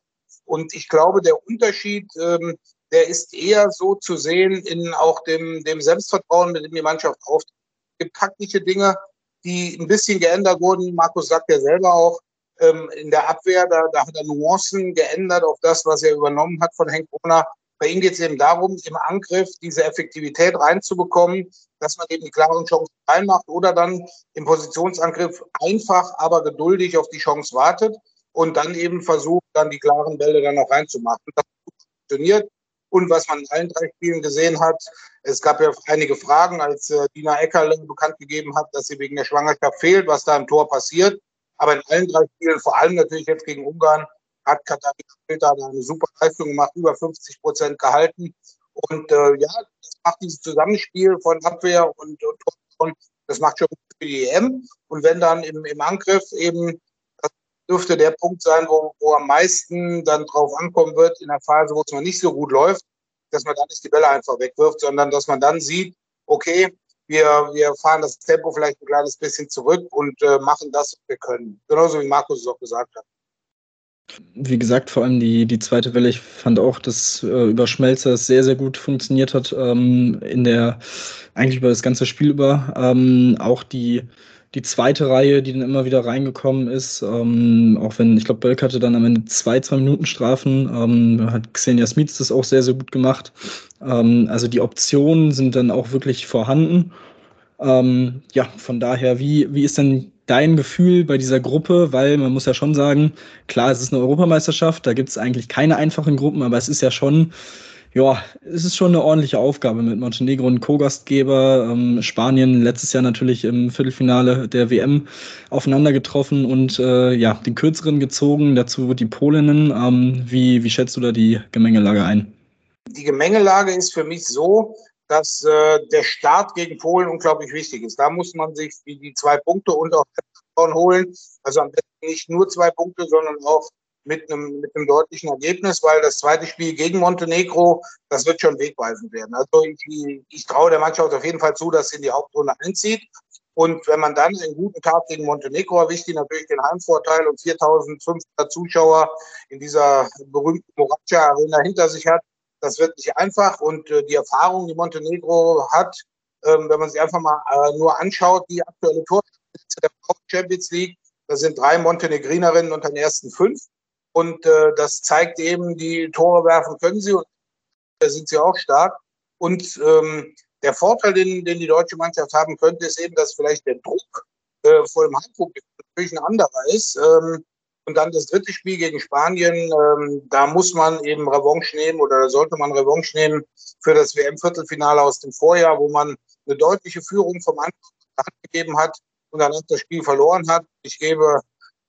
Und ich glaube, der Unterschied, ähm, der ist eher so zu sehen in auch dem, dem Selbstvertrauen, mit dem die Mannschaft auftritt. Es gibt taktische Dinge, die ein bisschen geändert wurden. Markus sagt ja selber auch, ähm, in der Abwehr, da, da hat er Nuancen geändert auf das, was er übernommen hat von Henk Brunner. Bei ihm geht es eben darum, im Angriff diese Effektivität reinzubekommen, dass man eben die klaren Chancen reinmacht oder dann im Positionsangriff einfach, aber geduldig auf die Chance wartet und dann eben versucht, dann die klaren Bälle dann auch reinzumachen. Das funktioniert. Und was man in allen drei Spielen gesehen hat, es gab ja einige Fragen, als äh, Dina Eckerle bekannt gegeben hat, dass sie wegen der Schwangerschaft fehlt, was da im Tor passiert. Aber in allen drei Spielen, vor allem natürlich jetzt gegen Ungarn, hat Katharina da eine super Leistung gemacht, über 50 Prozent gehalten. Und äh, ja, das macht dieses Zusammenspiel von Abwehr und, und, und das macht schon für die EM. Und wenn dann im, im Angriff eben, dürfte der Punkt sein, wo, wo am meisten dann drauf ankommen wird, in der Phase, wo es noch nicht so gut läuft, dass man dann nicht die Bälle einfach wegwirft, sondern dass man dann sieht, okay, wir, wir fahren das Tempo vielleicht ein kleines bisschen zurück und äh, machen das, was wir können. Genauso wie Markus es auch gesagt hat. Wie gesagt, vor allem die, die zweite Welle, ich fand auch, dass äh, über Schmelzer es sehr, sehr gut funktioniert hat, ähm, in der, eigentlich über das ganze Spiel über. Ähm, auch die, die zweite Reihe, die dann immer wieder reingekommen ist, ähm, auch wenn, ich glaube, Bölk hatte dann am Ende zwei, zwei Minuten Strafen, ähm, hat Xenia Smith das auch sehr, sehr gut gemacht. Ähm, also die Optionen sind dann auch wirklich vorhanden. Ähm, ja, von daher, wie, wie ist denn dein Gefühl bei dieser Gruppe? Weil man muss ja schon sagen, klar, es ist eine Europameisterschaft, da gibt es eigentlich keine einfachen Gruppen, aber es ist ja schon ja, es ist schon eine ordentliche Aufgabe mit Montenegro und Co-Gastgeber. Ähm, Spanien letztes Jahr natürlich im Viertelfinale der WM aufeinander getroffen und äh, ja, den kürzeren gezogen, dazu die Polinnen. Ähm, wie, wie schätzt du da die Gemengelage ein? Die Gemengelage ist für mich so, dass äh, der Start gegen Polen unglaublich wichtig ist. Da muss man sich die, zwei Punkte und auch holen. Also am besten nicht nur zwei Punkte, sondern auch mit einem, mit einem deutlichen Ergebnis, weil das zweite Spiel gegen Montenegro, das wird schon wegweisend werden. Also ich, ich traue der Mannschaft auf jeden Fall zu, dass sie in die Hauptrunde einzieht. Und wenn man dann einen guten Tag gegen Montenegro erwischt, die natürlich den Heimvorteil und 4500 Zuschauer in dieser berühmten Moracha Arena hinter sich hat, das wird nicht einfach. Und äh, die Erfahrung, die Montenegro hat, ähm, wenn man sich einfach mal äh, nur anschaut, die aktuelle Torspitze der Champions League, da sind drei Montenegrinerinnen unter den ersten fünf. Und äh, das zeigt eben, die Tore werfen können sie und da sind sie auch stark. Und ähm, der Vorteil, den, den die deutsche Mannschaft haben könnte, ist eben, dass vielleicht der Druck äh, vor dem Heimpublikum natürlich ein anderer ist. Ähm, und dann das dritte Spiel gegen Spanien, ähm, da muss man eben Revanche nehmen oder sollte man Revanche nehmen für das WM-Viertelfinale aus dem Vorjahr, wo man eine deutliche Führung vom Anfang gegeben hat und dann das Spiel verloren hat. Ich gebe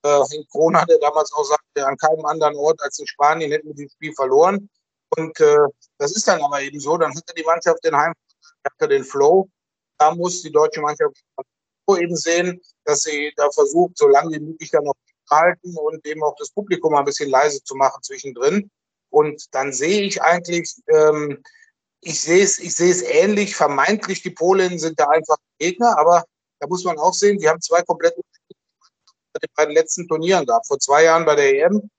äh, Henk Kroner, der damals auch sagte, an keinem anderen Ort als in Spanien hätten wir dieses Spiel verloren. Und äh, das ist dann aber eben so. Dann hatte die Mannschaft den Heim, hatte den Flow. Da muss die deutsche Mannschaft eben sehen, dass sie da versucht, so lange wie möglich dann noch zu halten und eben auch das Publikum ein bisschen leise zu machen zwischendrin. Und dann sehe ich eigentlich, ähm, ich sehe es, ich sehe es ähnlich. Vermeintlich die Polen sind da einfach Gegner, aber da muss man auch sehen, die haben zwei komplett bei den letzten Turnieren gab. Vor zwei Jahren bei der EM,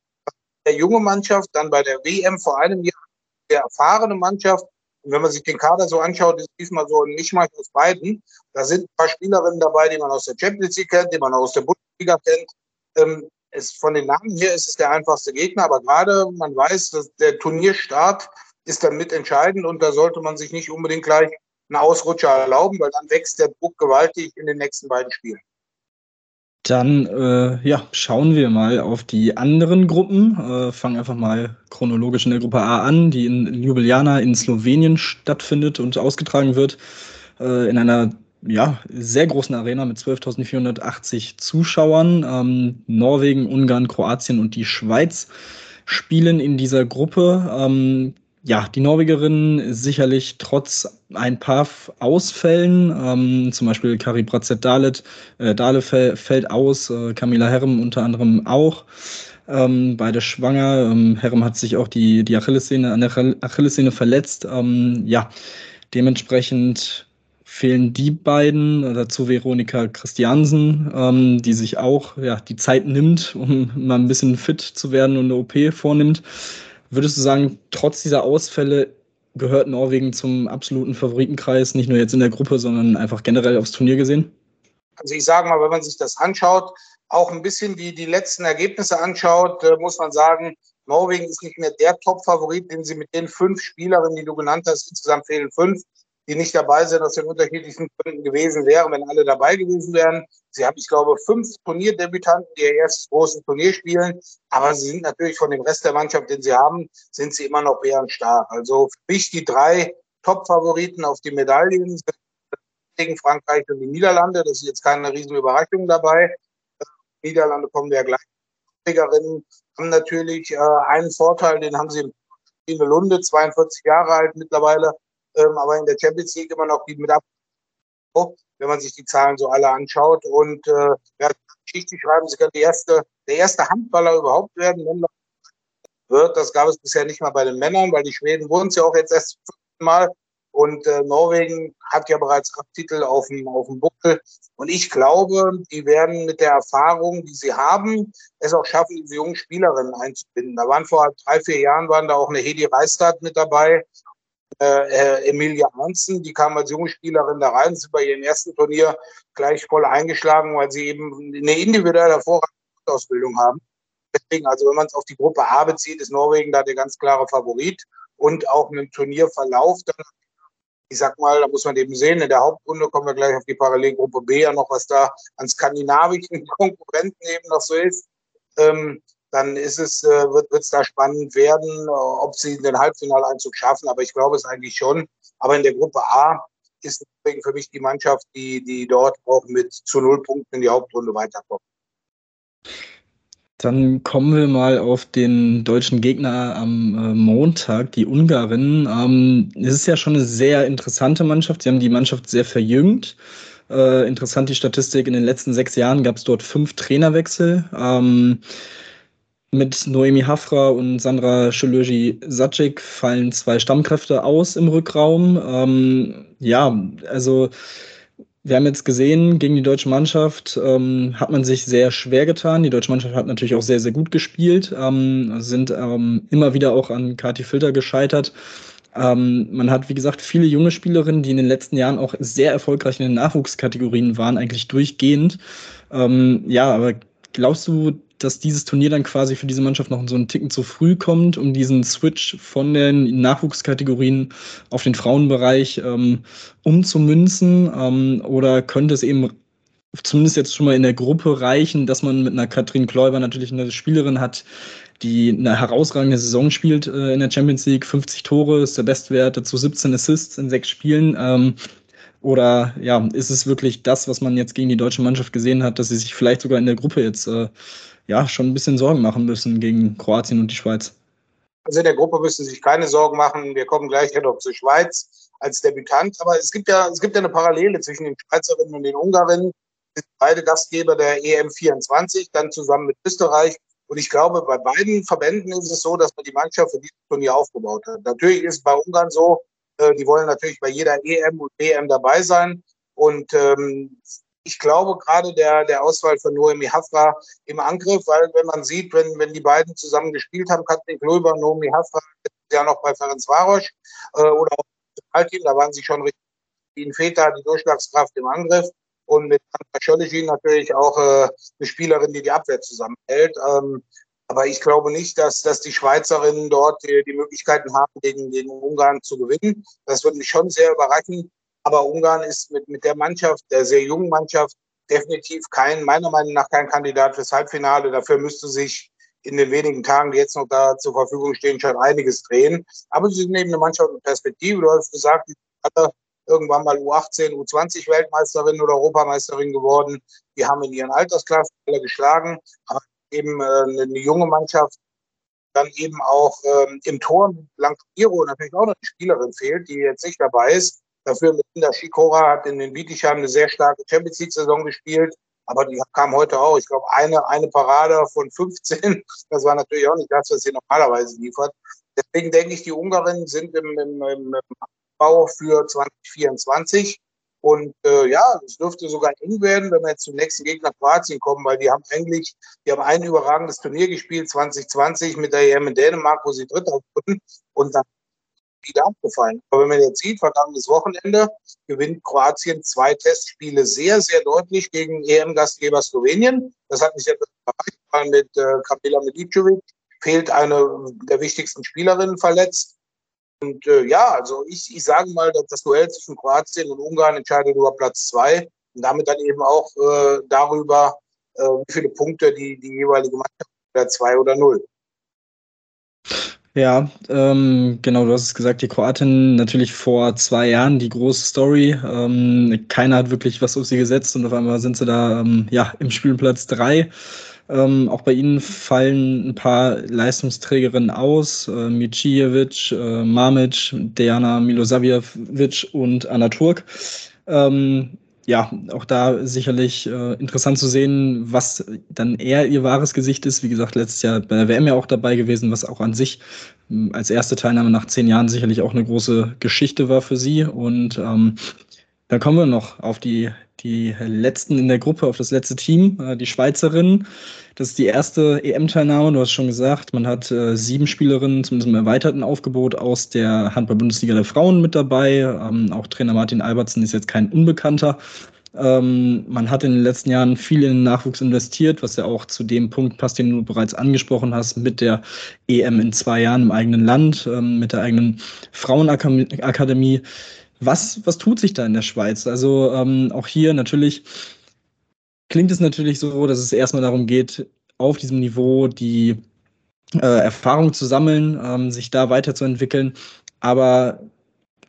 der junge Mannschaft, dann bei der WM vor einem Jahr der erfahrene Mannschaft. Und wenn man sich den Kader so anschaut, ist diesmal so ein Mischmasch aus beiden. Da sind ein paar Spielerinnen dabei, die man aus der Champions League kennt, die man aus der Bundesliga kennt. Ähm, es, von den Namen her ist es der einfachste Gegner, aber gerade man weiß, dass der Turnierstart ist dann mitentscheidend und da sollte man sich nicht unbedingt gleich einen Ausrutscher erlauben, weil dann wächst der Druck gewaltig in den nächsten beiden Spielen. Dann äh, ja, schauen wir mal auf die anderen Gruppen. Äh, fangen einfach mal chronologisch in der Gruppe A an, die in Ljubljana in Slowenien stattfindet und ausgetragen wird. Äh, in einer ja, sehr großen Arena mit 12.480 Zuschauern. Ähm, Norwegen, Ungarn, Kroatien und die Schweiz spielen in dieser Gruppe. Ähm, ja, die Norwegerinnen sicherlich trotz ein paar Ausfällen, ähm, zum Beispiel Kari Bratzett Dalet, äh, Dale fällt aus, äh, Camilla Herrem unter anderem auch. Ähm, beide schwanger. Ähm, Herrem hat sich auch die, die Achillessehne, an der Achillessehne verletzt. Ähm, ja, dementsprechend fehlen die beiden, dazu Veronika Christiansen, ähm, die sich auch ja, die Zeit nimmt, um mal ein bisschen fit zu werden und eine OP vornimmt. Würdest du sagen, trotz dieser Ausfälle gehört Norwegen zum absoluten Favoritenkreis, nicht nur jetzt in der Gruppe, sondern einfach generell aufs Turnier gesehen? Also ich sage mal, wenn man sich das anschaut, auch ein bisschen die, die letzten Ergebnisse anschaut, äh, muss man sagen, Norwegen ist nicht mehr der Top-Favorit, den sie mit den fünf Spielerinnen, die du genannt hast, insgesamt fehlen fünf, die nicht dabei sind, aus den unterschiedlichen Gründen gewesen wären, wenn alle dabei gewesen wären. Sie haben, ich glaube, fünf Turnierdebütanten, die ihr erstes großes Turnier spielen. Aber sie sind natürlich von dem Rest der Mannschaft, den sie haben, sind sie immer noch eher stark. Also für mich die drei Top-Favoriten auf die Medaillen gegen Frankreich und die Niederlande. Das ist jetzt keine riesen Überraschung dabei. Die Niederlande kommen ja gleich. Die haben natürlich äh, einen Vorteil, den haben sie in Lunde, 42 Jahre alt mittlerweile, ähm, aber in der Champions League immer noch die mit ab wenn man sich die Zahlen so alle anschaut. Und äh, ja, Geschichte schreiben, sie können die erste, der erste Handballer überhaupt werden, wird. Das gab es bisher nicht mal bei den Männern, weil die Schweden wurden es ja auch jetzt erst Mal. Und äh, Norwegen hat ja bereits Titel auf dem, auf dem Buckel. Und ich glaube, die werden mit der Erfahrung, die sie haben, es auch schaffen, diese jungen Spielerinnen einzubinden. Da waren vor drei, vier Jahren waren da auch eine Hedi Reistadt mit dabei äh, Emilia Hansen, die kam als junge Spielerin da rein, ist bei ihrem ersten Turnier gleich voll eingeschlagen, weil sie eben eine individuelle hervorragende Ausbildung haben. Deswegen, also wenn man es auf die Gruppe A bezieht, ist Norwegen da der ganz klare Favorit und auch dem Turnierverlauf dann ich sag mal, da muss man eben sehen, in der Hauptrunde kommen wir gleich auf die Parallelgruppe B ja noch, was da an skandinavischen Konkurrenten eben noch so ist. Ähm, dann ist es, äh, wird es da spannend werden, äh, ob sie den Halbfinaleinzug schaffen. Aber ich glaube es eigentlich schon. Aber in der Gruppe A ist für mich die Mannschaft, die, die dort auch mit zu null Punkten in die Hauptrunde weiterkommt. Dann kommen wir mal auf den deutschen Gegner am äh, Montag, die Ungarin. Ähm, es ist ja schon eine sehr interessante Mannschaft. Sie haben die Mannschaft sehr verjüngt. Interessant die Statistik, in den letzten sechs Jahren gab es dort fünf Trainerwechsel. Mit Noemi Hafra und Sandra Schölögi Sacik fallen zwei Stammkräfte aus im Rückraum. Ähm, ja, also wir haben jetzt gesehen, gegen die deutsche Mannschaft ähm, hat man sich sehr schwer getan. Die deutsche Mannschaft hat natürlich auch sehr, sehr gut gespielt, ähm, sind ähm, immer wieder auch an Kati Filter gescheitert. Ähm, man hat, wie gesagt, viele junge Spielerinnen, die in den letzten Jahren auch sehr erfolgreich in den Nachwuchskategorien waren, eigentlich durchgehend. Ähm, ja, aber glaubst du, dass dieses Turnier dann quasi für diese Mannschaft noch so einen Ticken zu früh kommt, um diesen Switch von den Nachwuchskategorien auf den Frauenbereich ähm, umzumünzen? Ähm, oder könnte es eben zumindest jetzt schon mal in der Gruppe reichen, dass man mit einer Katrin Kläuber natürlich eine Spielerin hat, die eine herausragende Saison spielt äh, in der Champions League, 50 Tore ist der Bestwert, dazu 17 Assists in sechs Spielen. Ähm, oder ja, ist es wirklich das, was man jetzt gegen die deutsche Mannschaft gesehen hat, dass sie sich vielleicht sogar in der Gruppe jetzt äh, ja schon ein bisschen Sorgen machen müssen gegen Kroatien und die Schweiz. Also in der Gruppe müssen sich keine Sorgen machen. Wir kommen gleich noch zur Schweiz als Debütant. Aber es gibt ja, es gibt ja eine Parallele zwischen den Schweizerinnen und den Ungarinnen. sind beide Gastgeber der EM 24, dann zusammen mit Österreich. Und ich glaube, bei beiden Verbänden ist es so, dass man die Mannschaft für dieses Turnier aufgebaut hat. Natürlich ist es bei Ungarn so, äh, die wollen natürlich bei jeder EM und WM dabei sein. Und ähm, ich glaube gerade der, der Auswahl von Noemi Hafra im Angriff, weil wenn man sieht, wenn, wenn die beiden zusammen gespielt haben, Katrin Klöber, Noemi Hafra, ja noch bei Ferenc Varosch äh, oder auch Nationalteam. Da waren sie schon richtig ein Väter, die Durchschlagskraft im Angriff. Und mit Schöllegi natürlich auch äh, eine Spielerin, die die Abwehr zusammenhält. Ähm, aber ich glaube nicht, dass, dass die Schweizerinnen dort die, die Möglichkeiten haben, gegen, gegen Ungarn zu gewinnen. Das würde mich schon sehr überraschen. Aber Ungarn ist mit, mit der Mannschaft, der sehr jungen Mannschaft, definitiv kein, meiner Meinung nach kein Kandidat fürs Halbfinale. Dafür müsste sich in den wenigen Tagen, die jetzt noch da zur Verfügung stehen, schon einiges drehen. Aber sie sind eben eine Mannschaft mit Perspektive. Du hast gesagt, die alle irgendwann mal U18, U20 Weltmeisterin oder Europameisterin geworden. Die haben in ihren Altersklassen alle geschlagen, aber eben äh, eine junge Mannschaft, dann eben auch ähm, im Tor mit Blankiro natürlich auch noch eine Spielerin fehlt, die jetzt nicht dabei ist. Dafür mit Linda Schikora hat in den Bietigheim eine sehr starke Champions League-Saison gespielt, aber die kam heute auch, ich glaube, eine, eine Parade von 15. Das war natürlich auch nicht das, was sie normalerweise liefert. Deswegen denke ich, die Ungarinnen sind im, im, im Bau für 2024. Und äh, ja, es dürfte sogar eng werden, wenn wir jetzt zum nächsten Gegner Kroatien kommen, weil die haben eigentlich, die haben ein überragendes Turnier gespielt 2020 mit der EM in Dänemark, wo sie Dritter wurden und dann wieder abgefallen. Aber wenn man jetzt sieht, vergangenes Wochenende gewinnt Kroatien zwei Testspiele sehr, sehr deutlich gegen EM-Gastgeber Slowenien. Das hat mich sehr überrascht, weil mit äh, Kamila Milicevic fehlt eine der wichtigsten Spielerinnen verletzt. Und äh, ja, also ich, ich sage mal, dass das Duell zwischen Kroatien und Ungarn entscheidet über Platz zwei und damit dann eben auch äh, darüber, äh, wie viele Punkte die, die jeweilige Mannschaft oder zwei oder null. Ja, ähm, genau, du hast es gesagt, die Kroatin natürlich vor zwei Jahren die große Story. Ähm, keiner hat wirklich was auf sie gesetzt und auf einmal sind sie da ähm, ja, im Spielplatz drei. Ähm, auch bei ihnen fallen ein paar Leistungsträgerinnen aus. Äh, Micijevic, äh, Mamic, Dejana Milosavljevic und Anna Turk. Ähm, ja, auch da sicherlich äh, interessant zu sehen, was dann eher ihr wahres Gesicht ist. Wie gesagt, letztes Jahr bei der WM ja auch dabei gewesen, was auch an sich äh, als erste Teilnahme nach zehn Jahren sicherlich auch eine große Geschichte war für sie. Und ähm, dann kommen wir noch auf die, die letzten in der Gruppe, auf das letzte Team, äh, die Schweizerinnen. Das ist die erste EM-Teilnahme, du hast schon gesagt, man hat äh, sieben Spielerinnen, zumindest im erweiterten Aufgebot, aus der Handball-Bundesliga der Frauen mit dabei. Ähm, auch Trainer Martin Albertsen ist jetzt kein Unbekannter. Ähm, man hat in den letzten Jahren viel in den Nachwuchs investiert, was ja auch zu dem Punkt passt, den du bereits angesprochen hast, mit der EM in zwei Jahren im eigenen Land, ähm, mit der eigenen Frauenakademie. Was, was tut sich da in der Schweiz? Also ähm, auch hier natürlich klingt es natürlich so, dass es erstmal darum geht, auf diesem Niveau die äh, Erfahrung zu sammeln, ähm, sich da weiterzuentwickeln. Aber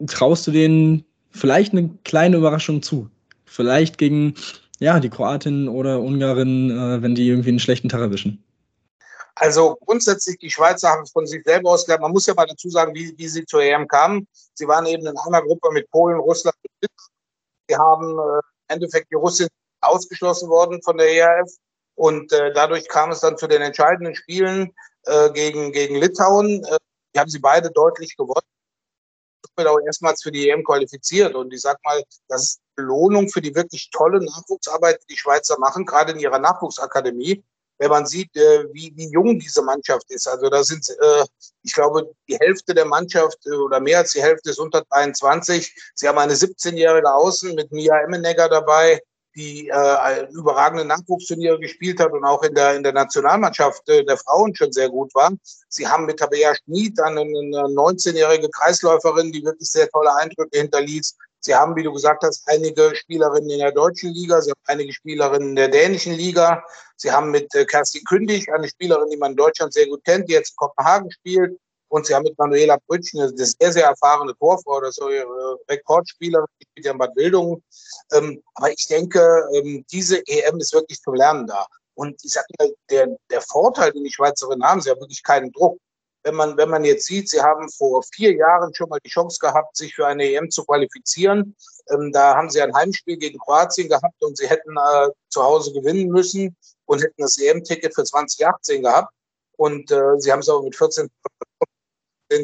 traust du denen vielleicht eine kleine Überraschung zu? Vielleicht gegen ja, die Kroatin oder Ungarin, äh, wenn die irgendwie einen schlechten Tag erwischen? Also grundsätzlich, die Schweizer haben von sich selber aus gesagt, man muss ja mal dazu sagen, wie, wie sie zur EM kamen. Sie waren eben in einer Gruppe mit Polen, Russland und Litauen. Sie haben äh, im Endeffekt die Russen ausgeschlossen worden von der ERF. Und äh, dadurch kam es dann zu den entscheidenden Spielen äh, gegen, gegen Litauen. Äh, die haben sie beide deutlich gewonnen. Ich bin auch erstmals für die EM qualifiziert. Und ich sag mal, das ist Belohnung für die wirklich tolle Nachwuchsarbeit, die die Schweizer machen, gerade in ihrer Nachwuchsakademie wenn man sieht, äh, wie, wie jung diese Mannschaft ist. Also da sind, äh, ich glaube, die Hälfte der Mannschaft äh, oder mehr als die Hälfte ist unter 23. Sie haben eine 17-jährige Außen mit Mia Emmenegger dabei, die äh, überragende Nachwuchsturniere gespielt hat und auch in der, in der Nationalmannschaft äh, der Frauen schon sehr gut war. Sie haben mit Tabea Schmid eine, eine 19-jährige Kreisläuferin, die wirklich sehr tolle Eindrücke hinterließ. Sie haben, wie du gesagt hast, einige Spielerinnen in der deutschen Liga, Sie haben einige Spielerinnen in der dänischen Liga. Sie haben mit äh, Kerstin Kündig eine Spielerin, die man in Deutschland sehr gut kennt, die jetzt in Kopenhagen spielt. Und sie haben mit Manuela Brütsch eine sehr, sehr erfahrene Torfrau oder so ihre Rekordspielerin, die spielt ja in Bad Wildungen. Ähm, aber ich denke, ähm, diese EM ist wirklich zum Lernen da. Und ich sage mal, der, der Vorteil, den die Schweizerinnen haben, sie haben wirklich keinen Druck wenn man, wenn man jetzt sieht, sie haben vor vier Jahren schon mal die Chance gehabt, sich für eine EM zu qualifizieren. Ähm, da haben sie ein Heimspiel gegen Kroatien gehabt und sie hätten äh, zu Hause gewinnen müssen und hätten das EM-Ticket für 2018 gehabt. Und äh, sie haben es aber mit 14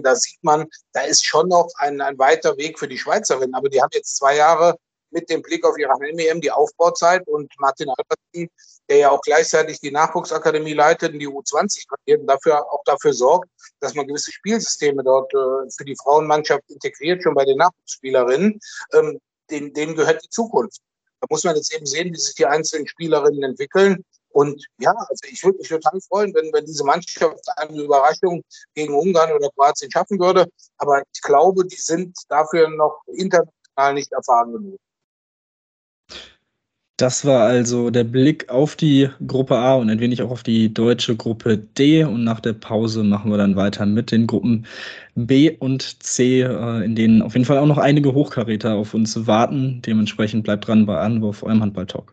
da sieht man, da ist schon noch ein, ein weiter Weg für die Schweizerinnen. Aber die haben jetzt zwei Jahre mit dem Blick auf ihre Heim-EM die Aufbauzeit und Martin Albertsen, der ja auch gleichzeitig die Nachwuchsakademie leitet und die U20 trainiert und dafür auch dafür sorgt, dass man gewisse Spielsysteme dort äh, für die Frauenmannschaft integriert, schon bei den Nachwuchsspielerinnen, ähm, denen, denen gehört die Zukunft. Da muss man jetzt eben sehen, wie sich die einzelnen Spielerinnen entwickeln. Und ja, also ich würde mich total freuen, wenn, wenn diese Mannschaft eine Überraschung gegen Ungarn oder Kroatien schaffen würde. Aber ich glaube, die sind dafür noch international nicht erfahren genug. Das war also der Blick auf die Gruppe A und ein wenig auch auf die deutsche Gruppe D. Und nach der Pause machen wir dann weiter mit den Gruppen B und C, äh, in denen auf jeden Fall auch noch einige Hochkaräter auf uns warten. Dementsprechend bleibt dran bei Anwurf, eurem Handball-Talk.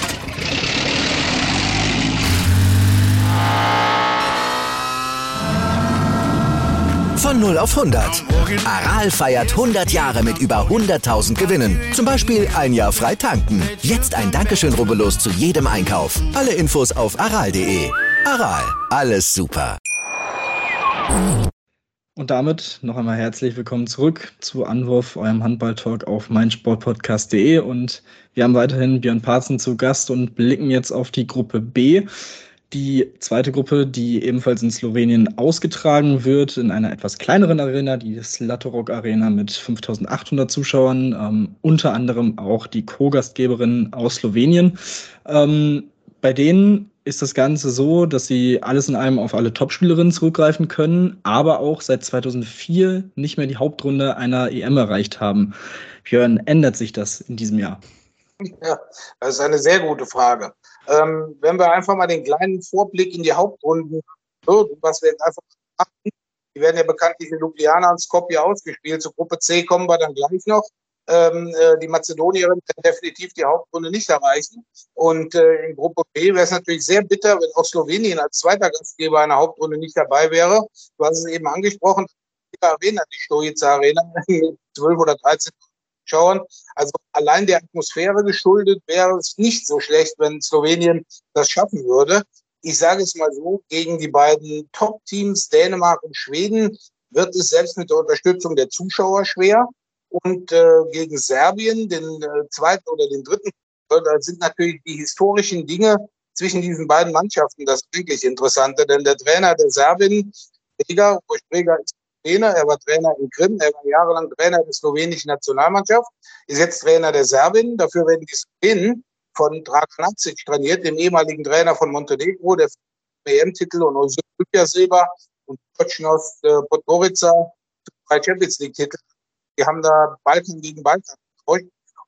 Von 0 auf 100. Aral feiert 100 Jahre mit über 100.000 Gewinnen. Zum Beispiel ein Jahr frei tanken. Jetzt ein Dankeschön, rubbellos zu jedem Einkauf. Alle Infos auf aral.de. Aral, alles super. Und damit noch einmal herzlich willkommen zurück zu Anwurf, eurem Handball-Talk auf meinsportpodcast.de. Und wir haben weiterhin Björn Parzen zu Gast und blicken jetzt auf die Gruppe B. Die zweite Gruppe, die ebenfalls in Slowenien ausgetragen wird, in einer etwas kleineren Arena, die Slatorok Arena mit 5800 Zuschauern, ähm, unter anderem auch die Co-Gastgeberin aus Slowenien. Ähm, bei denen ist das Ganze so, dass sie alles in allem auf alle Topspielerinnen zurückgreifen können, aber auch seit 2004 nicht mehr die Hauptrunde einer EM erreicht haben. Björn, ändert sich das in diesem Jahr? Ja, das ist eine sehr gute Frage. Ähm, wenn wir einfach mal den kleinen Vorblick in die Hauptrunden, so, was wir jetzt einfach machen, die werden ja bekanntlich in Ljubljana und Skopje ausgespielt. Zur Gruppe C kommen wir dann gleich noch. Ähm, äh, die Mazedonierinnen werden definitiv die Hauptrunde nicht erreichen. Und äh, in Gruppe B wäre es natürlich sehr bitter, wenn auch Slowenien als zweiter Gastgeber einer Hauptrunde nicht dabei wäre. Du hast es eben angesprochen, die Arena, die Stojica Arena, mit 12 oder 13 schauen. Also allein der Atmosphäre geschuldet wäre es nicht so schlecht, wenn Slowenien das schaffen würde. Ich sage es mal so, gegen die beiden Top-Teams Dänemark und Schweden wird es selbst mit der Unterstützung der Zuschauer schwer. Und äh, gegen Serbien, den äh, zweiten oder den dritten, da sind natürlich die historischen Dinge zwischen diesen beiden Mannschaften das wirklich Interessante. Denn der Trainer der Serbien, Spreger ist Trainer, er war Trainer in Krim, er war jahrelang Trainer der slowenischen Nationalmannschaft, ist jetzt Trainer der Serbien. Dafür werden die Slowenen von Dragan trainiert, dem ehemaligen Trainer von Montenegro, der WM-Titel und Olympiasilber und Kocnos äh, Podgorica drei Champions League-Titel. Die haben da Balkan gegen Balkan.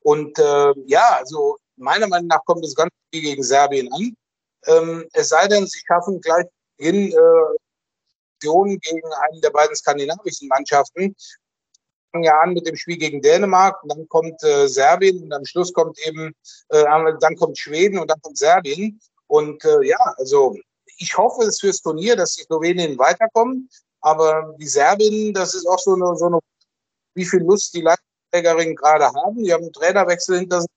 Und äh, ja, also meiner Meinung nach kommt das ganze Spiel gegen Serbien an. Ähm, es sei denn, sie schaffen gleich hin, äh, Option gegen eine der beiden skandinavischen Mannschaften. Fangen ja an mit dem Spiel gegen Dänemark, und dann kommt äh, Serbien und am Schluss kommt eben, äh, dann kommt Schweden und dann kommt Serbien. Und äh, ja, also ich hoffe es fürs Turnier, dass die Slowenien weiterkommen. Aber die Serbien, das ist auch so eine, so eine wie viel Lust die Leistungsträgerinnen gerade haben. Die haben einen Trainerwechsel hinter sich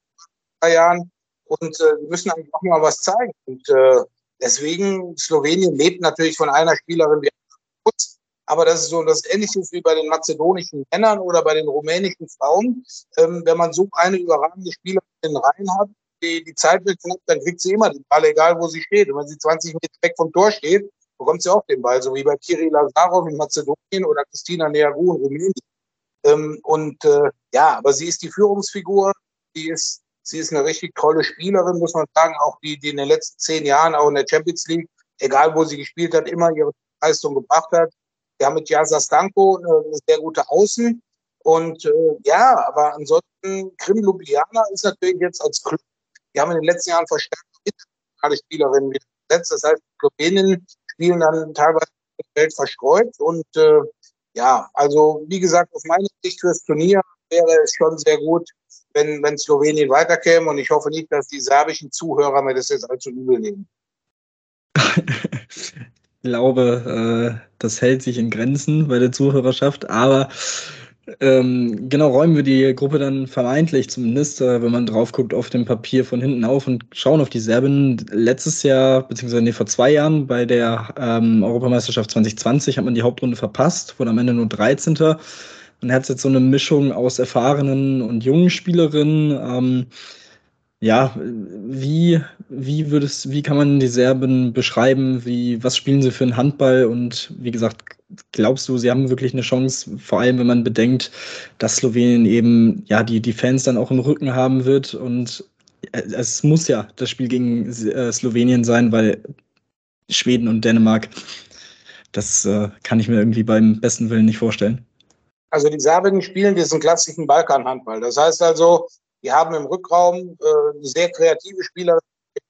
drei Jahren und äh, müssen eigentlich auch mal was zeigen. Und äh, deswegen, Slowenien lebt natürlich von einer Spielerin wie Schutz. Aber das ist so das Ähnliche wie bei den mazedonischen Männern oder bei den rumänischen Frauen. Ähm, wenn man so eine überragende Spielerin in den Reihen hat, die, die Zeit wird knapp, dann kriegt sie immer den Ball, egal wo sie steht. Und wenn sie 20 Meter weg vom Tor steht, bekommt sie auch den Ball, so wie bei Kiri Lazarov in Mazedonien oder Christina Neagu in Rumänien. Ähm, und äh, ja, aber sie ist die Führungsfigur, die ist, sie ist eine richtig tolle Spielerin, muss man sagen, auch die, die in den letzten zehn Jahren auch in der Champions League, egal wo sie gespielt hat, immer ihre Leistung gebracht hat. Wir haben mit Jasa Stanko eine sehr gute Außen. Und äh, ja, aber ansonsten, Krim Ljubljana ist natürlich jetzt als Club, die haben in den letzten Jahren verstärkt internationale Spielerinnen gesetzt. Das heißt, Slowenien spielen dann teilweise der Welt verstreut. Und äh, ja, also wie gesagt, aus meiner Sicht fürs Turnier wäre es schon sehr gut, wenn, wenn Slowenien weiterkäme. Und ich hoffe nicht, dass die serbischen Zuhörer mir das jetzt allzu übel nehmen. glaube, äh, das hält sich in Grenzen bei der Zuhörerschaft, aber ähm, genau, räumen wir die Gruppe dann vermeintlich zumindest, äh, wenn man drauf guckt, auf dem Papier von hinten auf und schauen auf die Serben. Letztes Jahr, beziehungsweise nee, vor zwei Jahren bei der ähm, Europameisterschaft 2020 hat man die Hauptrunde verpasst, wurde am Ende nur 13. Man hat jetzt so eine Mischung aus erfahrenen und jungen Spielerinnen. Ähm, ja, wie, wie würdest, wie kann man die Serben beschreiben? Wie, was spielen sie für einen Handball? Und wie gesagt, glaubst du, sie haben wirklich eine Chance, vor allem wenn man bedenkt, dass Slowenien eben ja die, die Fans dann auch im Rücken haben wird und es muss ja das Spiel gegen äh, Slowenien sein, weil Schweden und Dänemark, das äh, kann ich mir irgendwie beim besten Willen nicht vorstellen. Also die Serben spielen diesen klassischen Balkanhandball. Das heißt also, die haben im Rückraum äh, sehr kreative Spieler,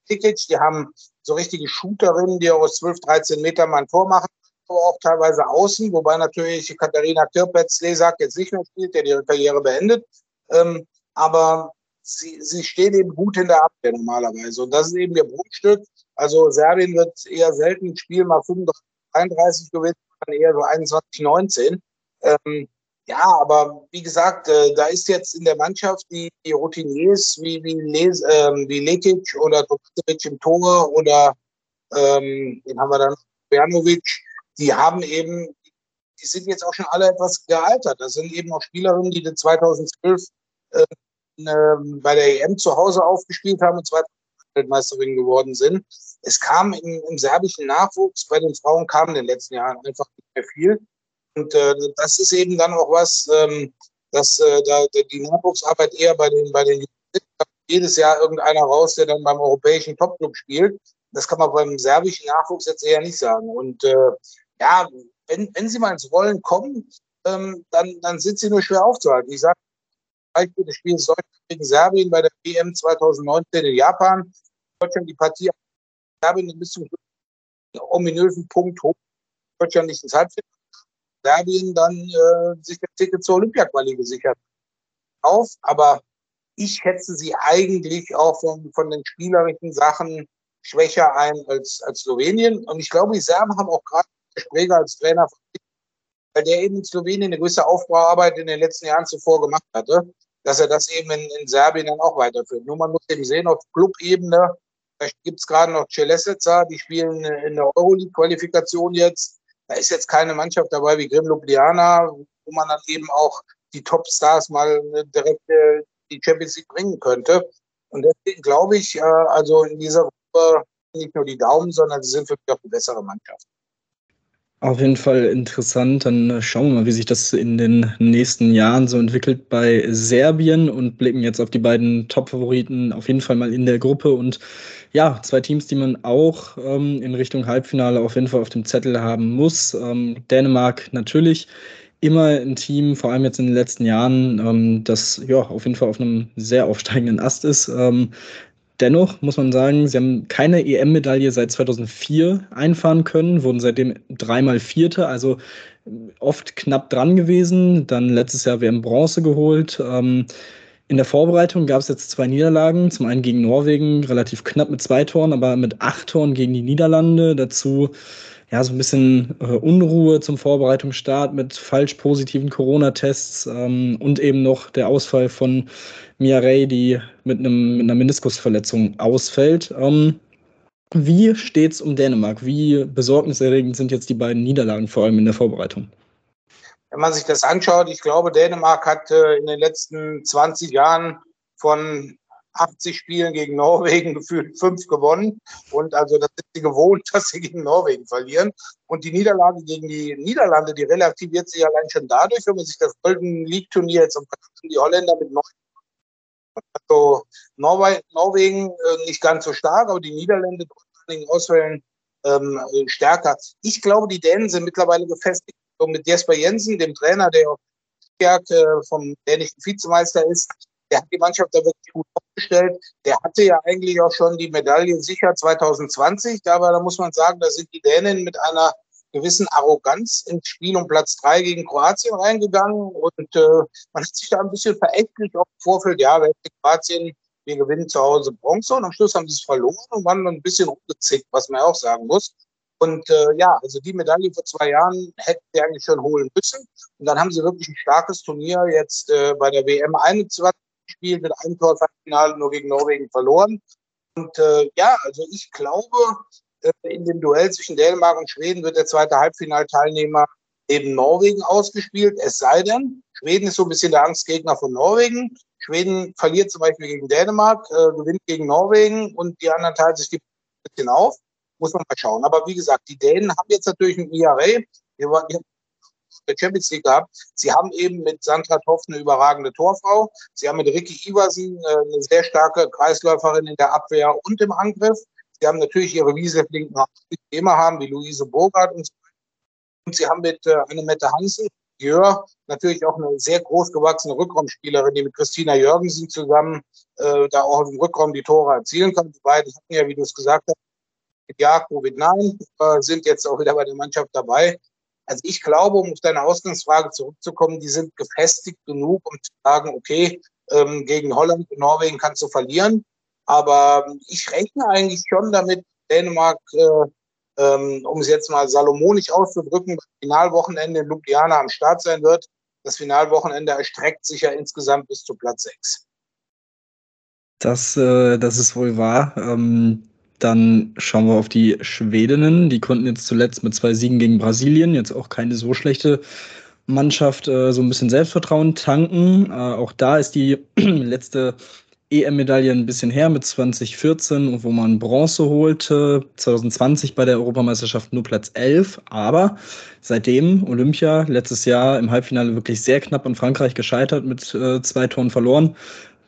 die haben so richtige Shooterinnen, die aus 12, 13 Metern mal ein Tor machen, aber auch teilweise außen, wobei natürlich Katharina Kirpetz-Lesak jetzt nicht mehr spielt, der ihre Karriere beendet. Ähm, aber sie, sie stehen eben gut in der Abwehr normalerweise. Und das ist eben ihr Bruchstück. Also Serbien wird eher selten ein Spiel mal 35, 33 gewinnen, sondern eher so 21, 19. Ähm, ja, aber wie gesagt, äh, da ist jetzt in der Mannschaft die, die Routiniers wie, wie, Les, ähm, wie Lekic oder Tokasevic im Tor oder ähm, den haben wir dann Bernovic, die haben eben, die sind jetzt auch schon alle etwas gealtert. Das sind eben auch Spielerinnen, die 2012 äh, äh, bei der EM zu Hause aufgespielt haben und 2012 Weltmeisterin geworden sind. Es kam im, im serbischen Nachwuchs, bei den Frauen kam in den letzten Jahren einfach nicht mehr viel. Und äh, das ist eben dann auch was, ähm, dass äh, da die Nachwuchsarbeit eher bei den, bei den jedes Jahr irgendeiner raus, der dann beim europäischen Topclub spielt. Das kann man beim serbischen Nachwuchs jetzt eher nicht sagen. Und äh, ja, wenn, wenn sie mal ins Rollen kommen, ähm, dann, dann sind sie nur schwer aufzuhalten. Ich sage, Beispiel des Spiels Deutschland gegen Serbien bei der WM 2019 in Japan. Deutschland die Partie Serbien bis zum ominösen Punkt hoch. Deutschland nicht ins Halbfinale Serbien dann äh, sich das Ticket zur Olympiaquali gesichert auf. Aber ich schätze sie eigentlich auch von, von den spielerischen Sachen schwächer ein als, als Slowenien. Und ich glaube, die Serben haben auch gerade Spreger als Trainer, weil der eben in Slowenien eine gewisse Aufbauarbeit in den letzten Jahren zuvor gemacht hatte, dass er das eben in, in Serbien dann auch weiterführt. Nur man muss eben sehen, auf Clubebene, da gibt es gerade noch Celeseca, die spielen in der Euroleague-Qualifikation jetzt. Da ist jetzt keine Mannschaft dabei wie Grim Ljubljana, wo man dann eben auch die Topstars mal äh, direkt äh, die Champions League bringen könnte. Und deswegen glaube ich, äh, also in dieser Gruppe nicht nur die Daumen, sondern sie sind für mich auch eine bessere Mannschaft. Auf jeden Fall interessant. Dann schauen wir mal, wie sich das in den nächsten Jahren so entwickelt bei Serbien und blicken jetzt auf die beiden Top-Favoriten auf jeden Fall mal in der Gruppe. Und ja, zwei Teams, die man auch ähm, in Richtung Halbfinale auf jeden Fall auf dem Zettel haben muss. Ähm, Dänemark natürlich immer ein Team, vor allem jetzt in den letzten Jahren, ähm, das ja auf jeden Fall auf einem sehr aufsteigenden Ast ist. Ähm, Dennoch muss man sagen, sie haben keine EM-Medaille seit 2004 einfahren können, wurden seitdem dreimal Vierte, also oft knapp dran gewesen. Dann letztes Jahr WM Bronze geholt. Ähm, in der Vorbereitung gab es jetzt zwei Niederlagen. Zum einen gegen Norwegen, relativ knapp mit zwei Toren, aber mit acht Toren gegen die Niederlande. Dazu ja, so ein bisschen äh, Unruhe zum Vorbereitungsstart mit falsch positiven Corona-Tests ähm, und eben noch der Ausfall von Mia Ray, die mit, einem, mit einer Meniskusverletzung ausfällt. Ähm, wie steht's um Dänemark? Wie besorgniserregend sind jetzt die beiden Niederlagen, vor allem in der Vorbereitung? Wenn man sich das anschaut, ich glaube, Dänemark hat äh, in den letzten 20 Jahren von 80 Spielen gegen Norwegen gefühlt fünf gewonnen. Und also das sind sie gewohnt, dass sie gegen Norwegen verlieren. Und die Niederlage gegen die Niederlande, die relativiert sich allein schon dadurch, wenn man sich das Golden League Turnier jetzt umfasst, die Holländer mit neun. Also Norwe Norwegen äh, nicht ganz so stark, aber die Niederländer trotzdem Ausfällen ähm, stärker. Ich glaube, die Dänen sind mittlerweile gefestigt. So mit Jesper Jensen, dem Trainer, der äh, vom dänischen Vizemeister ist, der hat die Mannschaft da wirklich gut aufgestellt. Der hatte ja eigentlich auch schon die Medaille sicher 2020, aber da muss man sagen, da sind die Dänen mit einer gewissen Arroganz ins Spiel um Platz drei gegen Kroatien reingegangen und äh, man hat sich da ein bisschen verächtlich auf dem Vorfeld, ja, wenn Kroatien, wir gewinnen zu Hause Bronze und am Schluss haben sie es verloren und waren ein bisschen rumgezickt, was man auch sagen muss. Und äh, ja, also die Medaille vor zwei Jahren hätten sie eigentlich schon holen müssen. Und dann haben sie wirklich ein starkes Turnier jetzt äh, bei der WM 21 gespielt, mit einem Torfinale nur gegen Norwegen verloren. Und äh, ja, also ich glaube, äh, in dem Duell zwischen Dänemark und Schweden wird der zweite Halbfinalteilnehmer eben Norwegen ausgespielt. Es sei denn, Schweden ist so ein bisschen der Angstgegner von Norwegen. Schweden verliert zum Beispiel gegen Dänemark, äh, gewinnt gegen Norwegen und die anderen teilen sich die ein bisschen auf. Muss man mal schauen. Aber wie gesagt, die Dänen haben jetzt natürlich ein IRA, die der Champions League gehabt. Sie haben eben mit Sandra Toff eine überragende Torfrau. Sie haben mit Ricky Iversen äh, eine sehr starke Kreisläuferin in der Abwehr und im Angriff. Sie haben natürlich ihre Wieseflinken, die immer haben, wie Luise Bogart und so Und sie haben mit äh, Annemette Hansen, Jör, natürlich auch eine sehr groß gewachsene Rückraumspielerin, die mit Christina Jürgensen zusammen äh, da auch im Rückraum die Tore erzielen kann. Die beiden hatten ja, wie du es gesagt hast, ja, Covid-9, äh, sind jetzt auch wieder bei der Mannschaft dabei. Also ich glaube, um auf deine Ausgangsfrage zurückzukommen, die sind gefestigt genug, um zu sagen, okay, ähm, gegen Holland und Norwegen kannst du verlieren. Aber ich rechne eigentlich schon damit, Dänemark, äh, ähm, um es jetzt mal salomonisch auszudrücken, das Finalwochenende in Ljubljana am Start sein wird. Das Finalwochenende erstreckt sich ja insgesamt bis zu Platz 6. Das, äh, das ist wohl wahr. Ähm, dann schauen wir auf die Schwedinnen. Die konnten jetzt zuletzt mit zwei Siegen gegen Brasilien, jetzt auch keine so schlechte Mannschaft, äh, so ein bisschen Selbstvertrauen tanken. Äh, auch da ist die letzte EM-Medaille ein bisschen her mit 2014, wo man Bronze holte. 2020 bei der Europameisterschaft nur Platz 11. Aber seitdem Olympia letztes Jahr im Halbfinale wirklich sehr knapp an Frankreich gescheitert mit äh, zwei Toren verloren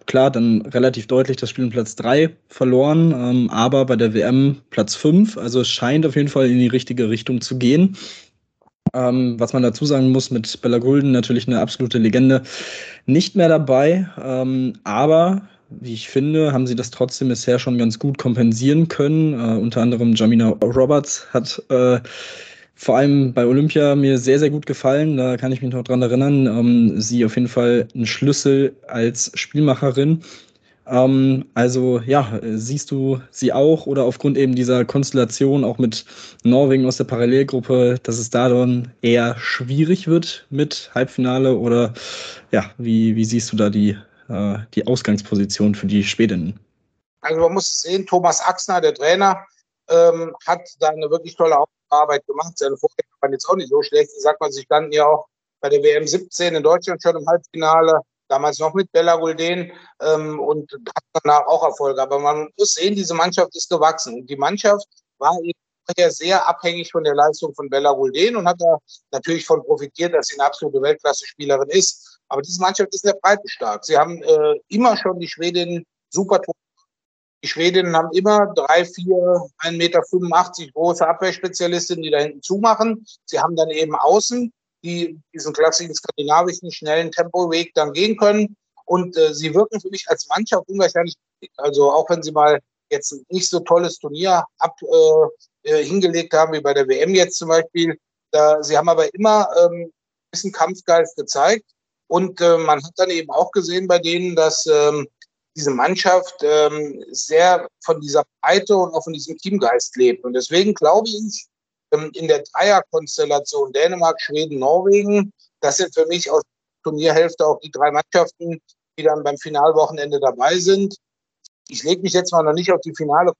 klar, dann relativ deutlich das Spiel in Platz 3 verloren, ähm, aber bei der WM Platz 5. Also es scheint auf jeden Fall in die richtige Richtung zu gehen. Ähm, was man dazu sagen muss, mit Bella Gulden natürlich eine absolute Legende nicht mehr dabei. Ähm, aber wie ich finde, haben sie das trotzdem bisher schon ganz gut kompensieren können. Äh, unter anderem Jamina Roberts hat äh, vor allem bei Olympia mir sehr, sehr gut gefallen. Da kann ich mich noch dran erinnern. Ähm, sie auf jeden Fall ein Schlüssel als Spielmacherin. Ähm, also ja, siehst du sie auch oder aufgrund eben dieser Konstellation auch mit Norwegen aus der Parallelgruppe, dass es da dann eher schwierig wird mit Halbfinale oder ja, wie, wie siehst du da die, äh, die Ausgangsposition für die Schwedinnen? Also man muss sehen, Thomas Axner, der Trainer, ähm, hat da eine wirklich tolle Arbeit gemacht. Seine Vorgänger waren jetzt auch nicht so schlecht. Ich sag mal, sie standen ja auch bei der WM 17 in Deutschland schon im Halbfinale, damals noch mit Bella Gulden ähm, und hat danach auch Erfolge. Aber man muss sehen, diese Mannschaft ist gewachsen. Und die Mannschaft war eben sehr abhängig von der Leistung von Bella Gulden und hat da natürlich von profitiert, dass sie eine absolute Weltklasse-Spielerin ist. Aber diese Mannschaft ist in der Breite stark. Sie haben äh, immer schon die Schwedinnen super die Schwedinnen haben immer drei, vier, 1,85 Meter große Abwehrspezialistinnen, die da hinten zumachen. Sie haben dann eben außen, die diesen klassischen skandinavischen schnellen Tempoweg dann gehen können. Und äh, sie wirken für mich als Mannschaft unwahrscheinlich. Also auch wenn sie mal jetzt nicht so tolles Turnier ab, äh, äh hingelegt haben, wie bei der WM jetzt zum Beispiel. Da, sie haben aber immer ähm, ein bisschen Kampfgeist gezeigt. Und äh, man hat dann eben auch gesehen bei denen, dass ähm, diese Mannschaft ähm, sehr von dieser Breite und auch von diesem Teamgeist lebt. Und deswegen glaube ich, ähm, in der Dreierkonstellation Dänemark, Schweden, Norwegen, das sind für mich aus Turnierhälfte auch die drei Mannschaften, die dann beim Finalwochenende dabei sind. Ich lege mich jetzt mal noch nicht auf die Finale,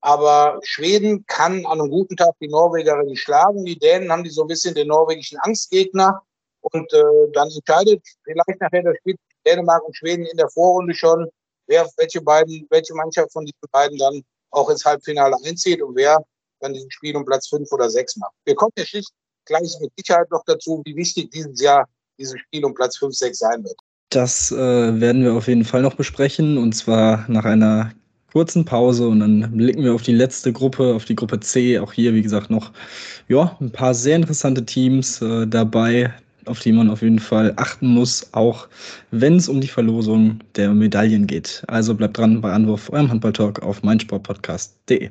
aber Schweden kann an einem guten Tag die Norwegerin schlagen. Die Dänen haben die so ein bisschen den norwegischen Angstgegner. Und äh, dann entscheidet vielleicht nachher das Spiel Dänemark und Schweden in der Vorrunde schon, wer, welche beiden, welche Mannschaft von diesen beiden dann auch ins Halbfinale einzieht und wer dann dieses Spiel um Platz fünf oder sechs macht. Wir kommen ja schlicht gleich mit Sicherheit noch dazu, wie wichtig dieses Jahr dieses Spiel um Platz fünf, sechs sein wird. Das äh, werden wir auf jeden Fall noch besprechen und zwar nach einer kurzen Pause und dann blicken wir auf die letzte Gruppe, auf die Gruppe C. Auch hier, wie gesagt, noch ja, ein paar sehr interessante Teams äh, dabei auf die man auf jeden Fall achten muss, auch wenn es um die Verlosung der Medaillen geht. Also bleibt dran bei Anwurf, eurem Handballtalk auf meinsportpodcast.de.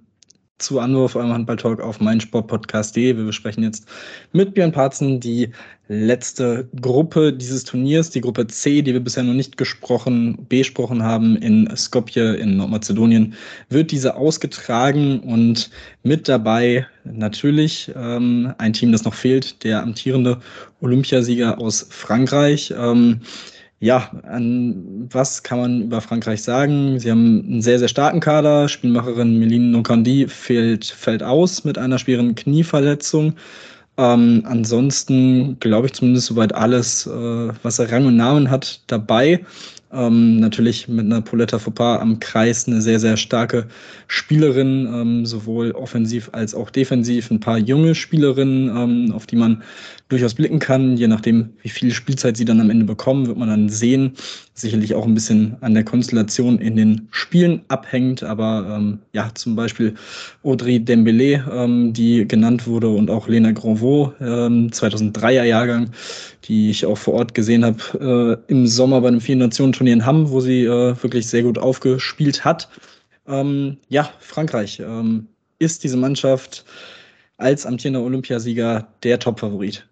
zu Anwurf eurem Handballtalk auf meinsportpodcast.de. Wir besprechen jetzt mit Björn Parzen die letzte Gruppe dieses Turniers, die Gruppe C, die wir bisher noch nicht gesprochen, besprochen haben in Skopje in Nordmazedonien, wird diese ausgetragen und mit dabei natürlich ähm, ein Team, das noch fehlt, der amtierende Olympiasieger aus Frankreich. Ähm, ja, an was kann man über Frankreich sagen? Sie haben einen sehr, sehr starken Kader. Spielmacherin Meline Nokandi fällt, fällt aus mit einer schweren Knieverletzung. Ähm, ansonsten glaube ich zumindest soweit alles, äh, was er Rang und Namen hat, dabei. Ähm, natürlich mit einer Pauletta Faupas am Kreis eine sehr, sehr starke Spielerin, ähm, sowohl offensiv als auch defensiv. Ein paar junge Spielerinnen, ähm, auf die man durchaus blicken kann. Je nachdem, wie viel Spielzeit sie dann am Ende bekommen, wird man dann sehen. Sicherlich auch ein bisschen an der Konstellation in den Spielen abhängt. Aber ähm, ja, zum Beispiel Audrey Dembélé, ähm, die genannt wurde, und auch Lena Granvaux, ähm, 2003er Jahrgang, die ich auch vor Ort gesehen habe äh, im Sommer bei einem Vier-Nationen-Turnier in Hamm, wo sie äh, wirklich sehr gut aufgespielt hat. Ähm, ja, Frankreich ähm, ist diese Mannschaft als amtierender Olympiasieger der Top-Favorit.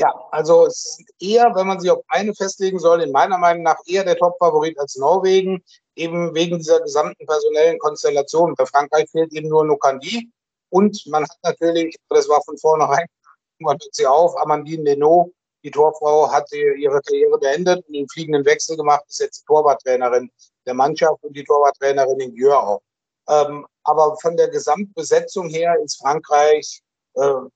Ja, also es ist eher, wenn man sich auf eine festlegen soll, in meiner Meinung nach eher der Top-Favorit als Norwegen, eben wegen dieser gesamten personellen Konstellation. Bei Frankreich fehlt eben nur Nokandi und man hat natürlich, das war von vornherein, man hört sie auf, Amandine Leno, die Torfrau, hat ihre Karriere beendet und einen fliegenden Wechsel gemacht, ist jetzt die Torwarttrainerin der Mannschaft und die Torwarttrainerin in Jör auch. Ähm, aber von der Gesamtbesetzung her ist Frankreich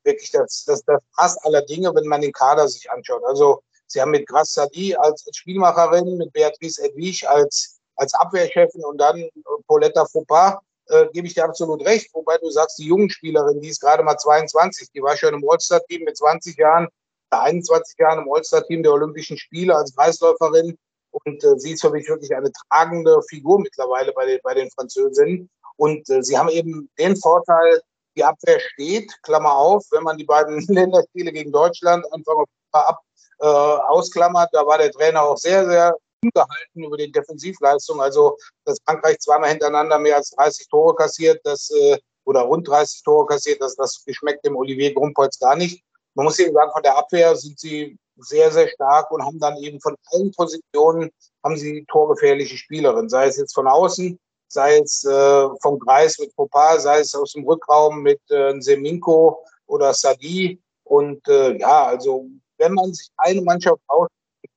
wirklich das, das, das Maß aller Dinge, wenn man den Kader sich anschaut. Also sie haben mit Grace Sadi als Spielmacherin, mit Beatrice Edwige als, als Abwehrchefin und dann Pauletta Faupas, äh, gebe ich dir absolut recht. Wobei du sagst, die jungen Spielerin, die ist gerade mal 22, die war schon im All-Star-Team mit 20 Jahren, 21 Jahren im All-Star-Team der Olympischen Spiele als Kreisläuferin. Und äh, sie ist für mich wirklich eine tragende Figur mittlerweile bei den, bei den Französinnen. Und äh, sie haben eben den Vorteil, die Abwehr steht, Klammer auf, wenn man die beiden Länderspiele gegen Deutschland Anfang ab äh, ausklammert, da war der Trainer auch sehr, sehr ungehalten über die Defensivleistung. Also, dass Frankreich zweimal hintereinander mehr als 30 Tore kassiert, das, äh, oder rund 30 Tore kassiert, das, das geschmeckt dem Olivier Grumpolz gar nicht. Man muss eben sagen, von der Abwehr sind sie sehr, sehr stark und haben dann eben von allen Positionen haben sie torgefährliche Spielerinnen, sei es jetzt von außen, sei es äh, vom Kreis mit Popa, sei es aus dem Rückraum mit äh, Seminko oder Sadi. Und äh, ja, also wenn man sich eine Mannschaft aussuchen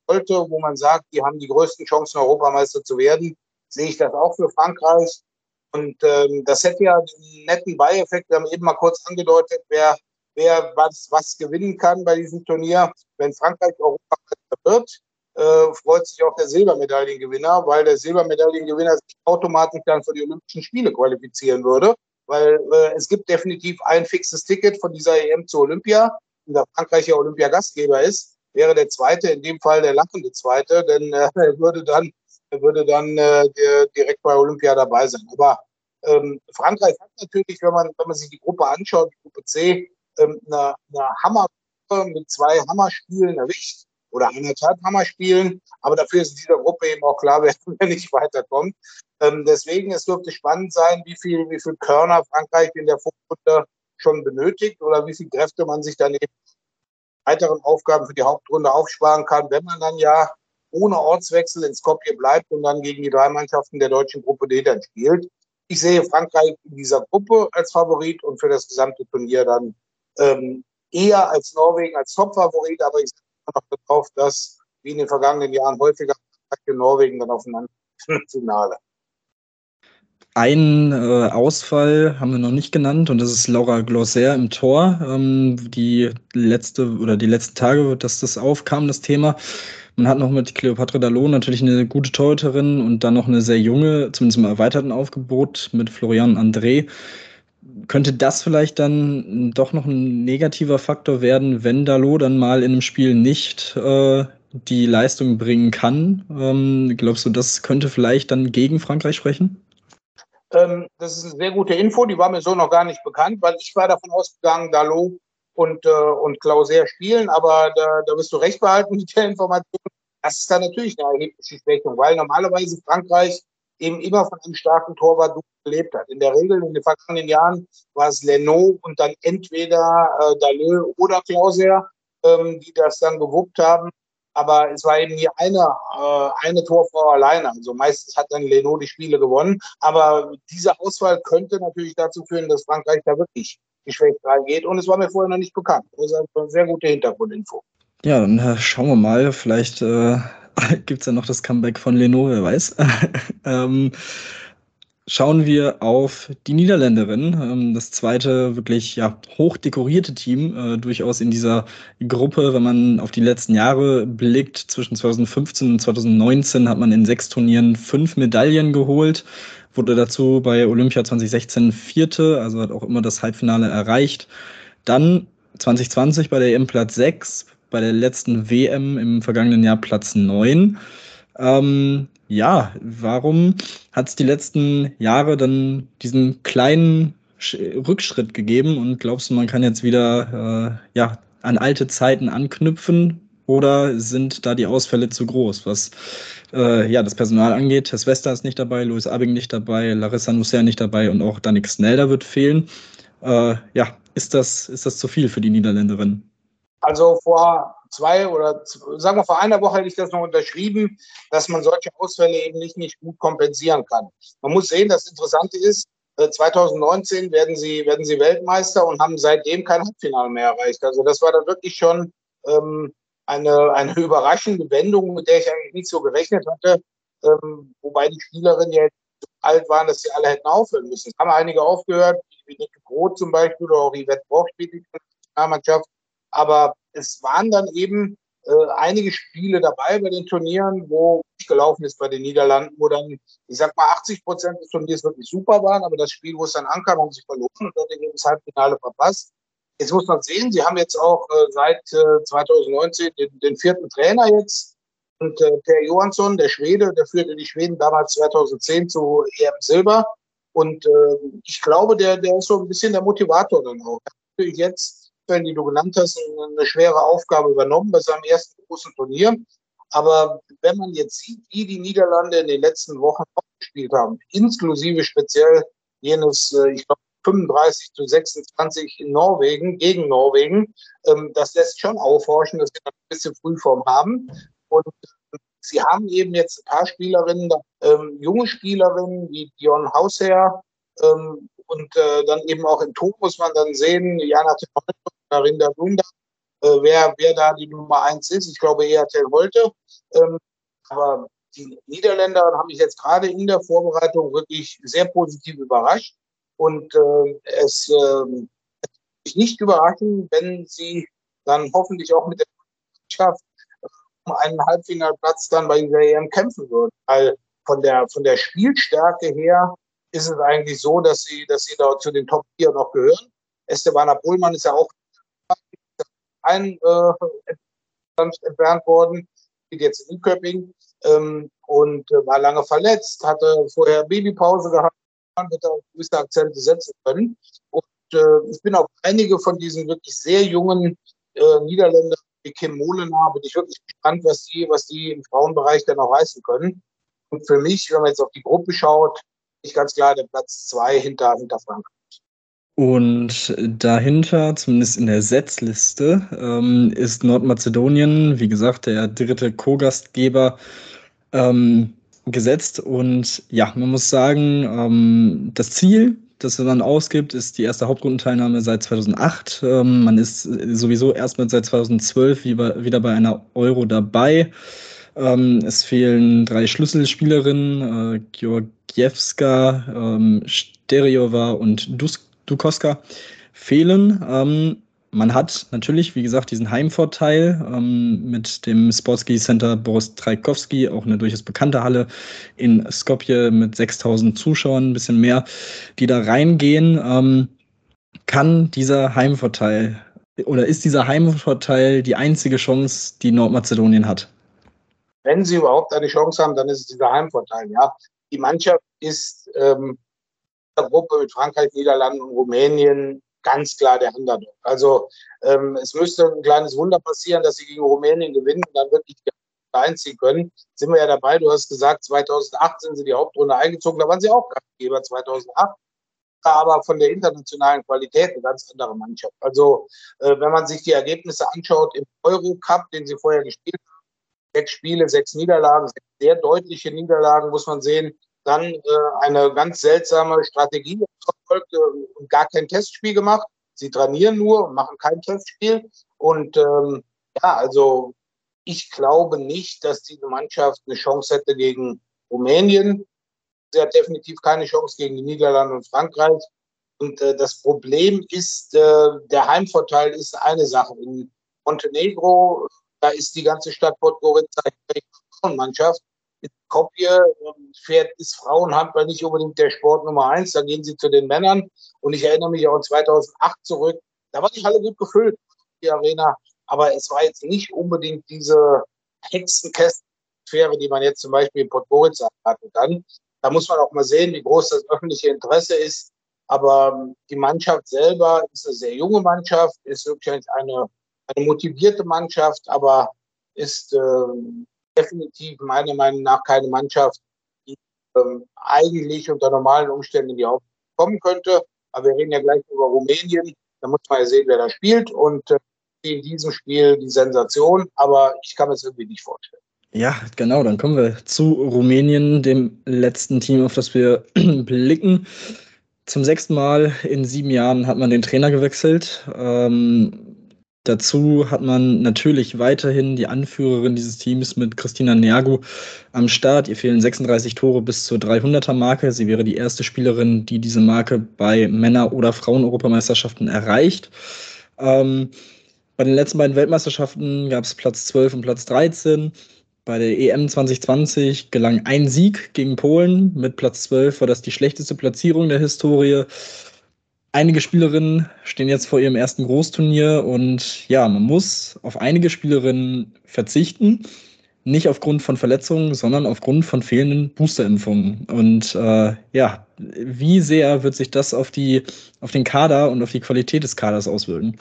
sollte, wo man sagt, die haben die größten Chancen, Europameister zu werden, sehe ich das auch für Frankreich. Und ähm, das hätte ja den netten Beieffekt, wir haben eben mal kurz angedeutet, wer, wer was, was gewinnen kann bei diesem Turnier. Wenn Frankreich Europameister wird, äh, freut sich auch der Silbermedaillengewinner, weil der Silbermedaillengewinner sich automatisch dann für die Olympischen Spiele qualifizieren würde, weil äh, es gibt definitiv ein fixes Ticket von dieser EM zu Olympia. Und da Frankreich ja Olympiagastgeber ist, wäre der zweite, in dem Fall der lachende zweite, denn äh, er würde dann, er würde dann äh, direkt bei Olympia dabei sein. Aber ähm, Frankreich hat natürlich, wenn man, wenn man sich die Gruppe anschaut, die Gruppe C, ähm, eine, eine Hammergruppe mit zwei Hammerspielen erwischt oder anderthalb Hammer spielen. Aber dafür ist in dieser Gruppe eben auch klar, wer nicht weiterkommt. Ähm, deswegen, es dürfte spannend sein, wie viel, wie viel Körner Frankreich in der Vorrunde schon benötigt oder wie viel Kräfte man sich dann eben weiteren Aufgaben für die Hauptrunde aufsparen kann, wenn man dann ja ohne Ortswechsel in Skopje bleibt und dann gegen die drei Mannschaften der deutschen Gruppe D dann spielt. Ich sehe Frankreich in dieser Gruppe als Favorit und für das gesamte Turnier dann ähm, eher als Norwegen als Top-Favorit, aber ich noch darauf, dass wie in den vergangenen Jahren häufiger Norwegen dann aufeinander im Finale. Ein äh, Ausfall haben wir noch nicht genannt und das ist Laura Glosser im Tor. Ähm, die letzte oder die letzten Tage, dass das aufkam, das Thema. Man hat noch mit Cleopatra Dallon natürlich eine gute Torhüterin und dann noch eine sehr junge, zumindest im erweiterten Aufgebot mit Florian André könnte das vielleicht dann doch noch ein negativer Faktor werden, wenn Dalot dann mal in einem Spiel nicht äh, die Leistung bringen kann? Ähm, glaubst du, das könnte vielleicht dann gegen Frankreich sprechen? Ähm, das ist eine sehr gute Info, die war mir so noch gar nicht bekannt, weil ich war davon ausgegangen, Dalot und, äh, und Klauser spielen, aber da, da wirst du recht behalten mit der Information. Das ist dann natürlich eine erhebliche Schwächung, weil normalerweise Frankreich eben immer von einem starken Torwart gelebt hat. In der Regel in den vergangenen Jahren war es Leno und dann entweder äh, Daleux oder Klauser, ähm, die das dann gewuppt haben. Aber es war eben nie eine, äh, eine Torfrau alleine. Also meistens hat dann Leno die Spiele gewonnen. Aber diese Auswahl könnte natürlich dazu führen, dass Frankreich da wirklich geschwächt reingeht. Und es war mir vorher noch nicht bekannt. Das ist eine sehr gute Hintergrundinfo. Ja, dann äh, schauen wir mal. Vielleicht äh, gibt es ja noch das Comeback von Leno, wer weiß. ähm, schauen wir auf die Niederländerin, ähm, das zweite wirklich ja, hoch dekorierte Team, äh, durchaus in dieser Gruppe. Wenn man auf die letzten Jahre blickt, zwischen 2015 und 2019 hat man in sechs Turnieren fünf Medaillen geholt, wurde dazu bei Olympia 2016 Vierte, also hat auch immer das Halbfinale erreicht. Dann 2020 bei der EM Platz 6, bei der letzten WM im vergangenen Jahr Platz 9. Ähm, ja, warum hat es die letzten Jahre dann diesen kleinen Rückschritt gegeben und glaubst du, man kann jetzt wieder äh, ja, an alte Zeiten anknüpfen oder sind da die Ausfälle zu groß, was äh, ja, das Personal angeht? Tess Wester ist nicht dabei, Louis Abing nicht dabei, Larissa Nusser nicht dabei und auch Danik Snelder wird fehlen. Äh, ja, ist das, ist das zu viel für die Niederländerin? Also vor zwei oder sagen wir vor einer Woche hätte ich das noch unterschrieben, dass man solche Ausfälle eben nicht, nicht gut kompensieren kann. Man muss sehen, das Interessante ist, 2019 äh, werden sie, werden sie Weltmeister und haben seitdem kein Halbfinale mehr erreicht. Also das war dann wirklich schon ähm, eine, eine überraschende Wendung, mit der ich eigentlich nicht so gerechnet hatte. Ähm, wobei die Spielerinnen ja so alt waren, dass sie alle hätten aufhören müssen. Es haben einige aufgehört, wie Nick Brot zum Beispiel oder auch Yvette Broch spielt die Nationalmannschaft. Aber es waren dann eben äh, einige Spiele dabei bei den Turnieren, wo nicht gelaufen ist bei den Niederlanden, wo dann, ich sag mal, 80 Prozent des Turniers wirklich super waren, aber das Spiel, wo es dann ankam, haben sie verloren und dort eben das Halbfinale verpasst. Jetzt muss man sehen, sie haben jetzt auch äh, seit äh, 2019 den, den, vierten Trainer jetzt. Und äh, Per Johansson, der Schwede, der führte die Schweden damals 2010 zu EM Silber. Und äh, ich glaube, der, der ist so ein bisschen der Motivator dann auch. Natürlich jetzt Quellen, die du genannt hast, eine schwere Aufgabe übernommen bei seinem ersten großen Turnier. Aber wenn man jetzt sieht, wie die Niederlande in den letzten Wochen gespielt haben, inklusive speziell jenes, äh, ich glaube, 35 zu 26 in Norwegen, gegen Norwegen, ähm, das lässt schon aufhorchen, dass wir ein bisschen Frühform haben. Und äh, sie haben eben jetzt ein paar Spielerinnen, ähm, junge Spielerinnen wie Dion Hausherr, ähm, und äh, dann eben auch im Tor muss man dann sehen, Jana Narinda Bunda, äh, wer, wer da die Nummer eins ist. Ich glaube eher Tel Holte. Ähm, aber die Niederländer haben mich jetzt gerade in der Vorbereitung wirklich sehr positiv überrascht. Und äh, es äh, mich nicht überraschen, wenn sie dann hoffentlich auch mit der Mannschaft um einen Halbfinalplatz dann bei dieser EM kämpfen würden. Weil von der, von der Spielstärke her ist es eigentlich so, dass sie, dass sie da zu den Top 4 noch gehören. Estebana Pullmann ist ja auch ein äh, entfernt worden, geht jetzt in Üköping ähm, und äh, war lange verletzt, hatte vorher Babypause gehabt, wird da gewisse Akzente setzen können. Und äh, ich bin auf einige von diesen wirklich sehr jungen äh, Niederländern wie Kim Molenaar, bin ich wirklich gespannt, was die, was die im Frauenbereich dann noch reißen können. Und für mich, wenn man jetzt auf die Gruppe schaut, ich ganz klar der Platz zwei hinter, hinter Frankreich. Und dahinter, zumindest in der Setzliste, ähm, ist Nordmazedonien, wie gesagt, der dritte Co-Gastgeber ähm, gesetzt. Und ja, man muss sagen, ähm, das Ziel, das man ausgibt, ist die erste Hauptrundenteilnahme seit 2008. Ähm, man ist sowieso erstmal seit 2012 wieder bei einer Euro dabei. Ähm, es fehlen drei Schlüsselspielerinnen, äh, Georgiewska, ähm, Stereova und Dusk Dukoska fehlen. Ähm, man hat natürlich, wie gesagt, diesen Heimvorteil ähm, mit dem Sportski Center Boris Trajkowski, auch eine durchaus bekannte Halle in Skopje mit 6000 Zuschauern, ein bisschen mehr, die da reingehen. Ähm, kann dieser Heimvorteil oder ist dieser Heimvorteil die einzige Chance, die Nordmazedonien hat? Wenn sie überhaupt eine Chance haben, dann ist es dieser Heimvorteil. Ja, die Mannschaft ist ähm, Gruppe mit Frankreich, Niederlanden und Rumänien ganz klar der Underdog. Also ähm, es müsste ein kleines Wunder passieren, dass sie gegen Rumänien gewinnen und dann wirklich einziehen können. Sind wir ja dabei. Du hast gesagt, 2008 sind sie die Hauptrunde eingezogen. Da waren sie auch Gastgeber 2008 aber von der internationalen Qualität eine ganz andere Mannschaft. Also äh, wenn man sich die Ergebnisse anschaut im Eurocup, den sie vorher gespielt haben, sechs Spiele, sechs Niederlagen, sehr deutliche Niederlagen, muss man sehen. Dann äh, eine ganz seltsame Strategie verfolgt und gar kein Testspiel gemacht. Sie trainieren nur und machen kein Testspiel. Und ähm, ja, also ich glaube nicht, dass diese Mannschaft eine Chance hätte gegen Rumänien. Sie hat definitiv keine Chance gegen die Niederlande und Frankreich. Und äh, das Problem ist, äh, der Heimvorteil ist eine Sache. In Montenegro, da ist die ganze Stadt Podgorica Frauenmannschaft. In Kopje fährt, ist Frauenhandball nicht unbedingt der Sport Nummer eins. Da gehen sie zu den Männern. Und ich erinnere mich auch an 2008 zurück. Da war die Halle gut gefüllt, die Arena. Aber es war jetzt nicht unbedingt diese Hexenkästensphäre, die man jetzt zum Beispiel in Podgorica hatte. Dann da muss man auch mal sehen, wie groß das öffentliche Interesse ist. Aber ähm, die Mannschaft selber ist eine sehr junge Mannschaft, ist wirklich eine, eine motivierte Mannschaft, aber ist äh, definitiv meiner Meinung nach keine Mannschaft, die äh, eigentlich unter normalen Umständen in die Hauptrunde kommen könnte. Aber wir reden ja gleich über Rumänien. Da muss man ja sehen, wer da spielt. Und äh, in diesem Spiel die Sensation. Aber ich kann mir es irgendwie nicht vorstellen. Ja, genau, dann kommen wir zu Rumänien, dem letzten Team, auf das wir blicken. Zum sechsten Mal in sieben Jahren hat man den Trainer gewechselt. Ähm, dazu hat man natürlich weiterhin die Anführerin dieses Teams mit Christina Nergu am Start. Ihr fehlen 36 Tore bis zur 300er-Marke. Sie wäre die erste Spielerin, die diese Marke bei Männer- oder Frauen-Europameisterschaften erreicht. Ähm, bei den letzten beiden Weltmeisterschaften gab es Platz 12 und Platz 13. Bei der EM 2020 gelang ein Sieg gegen Polen. Mit Platz 12 war das die schlechteste Platzierung der Historie. Einige Spielerinnen stehen jetzt vor ihrem ersten Großturnier und ja, man muss auf einige Spielerinnen verzichten. Nicht aufgrund von Verletzungen, sondern aufgrund von fehlenden Boosterimpfungen. Und äh, ja, wie sehr wird sich das auf, die, auf den Kader und auf die Qualität des Kaders auswirken?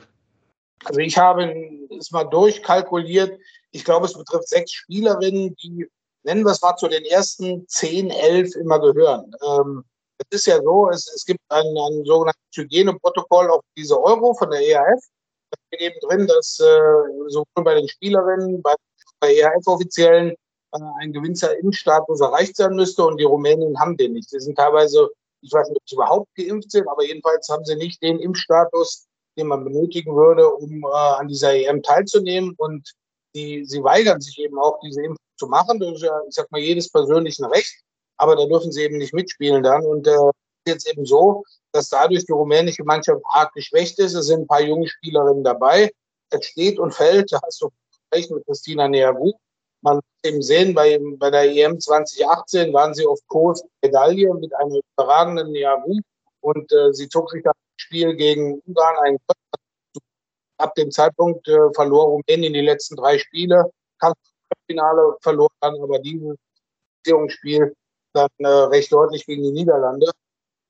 Also ich habe es mal durchkalkuliert. Ich glaube, es betrifft sechs Spielerinnen, die, nennen wir es mal, zu den ersten zehn, elf immer gehören. Ähm, es ist ja so, es, es gibt ein, ein sogenanntes Hygieneprotokoll auf diese Euro von der EAF. Da steht eben drin, dass äh, sowohl bei den Spielerinnen, bei, bei EAF-Offiziellen äh, ein gewisser Impfstatus erreicht sein müsste und die Rumänen haben den nicht. Sie sind teilweise, ich weiß nicht, ob sie überhaupt geimpft sind, aber jedenfalls haben sie nicht den Impfstatus, den man benötigen würde, um äh, an dieser EM teilzunehmen. Und die, sie weigern sich eben auch, diese Impfung zu machen. Das ist ja, ich sag mal, jedes persönlichen Recht. Aber da dürfen sie eben nicht mitspielen dann. Und äh, jetzt eben so, dass dadurch die rumänische Mannschaft arg geschwächt ist. Es sind ein paar junge Spielerinnen dabei. Es steht und fällt, da hast du recht mit Christina Neagu. Man muss eben sehen, bei, bei der EM 2018 waren sie auf Kurs Medaille mit einer überragenden Neagu. Und äh, sie zog sich das Spiel gegen Ungarn ein Ab dem Zeitpunkt äh, verlor Rumänien die letzten drei Spiele, kam Finale, verlor dann aber dieses Beziehungsspiel dann äh, recht deutlich gegen die Niederlande.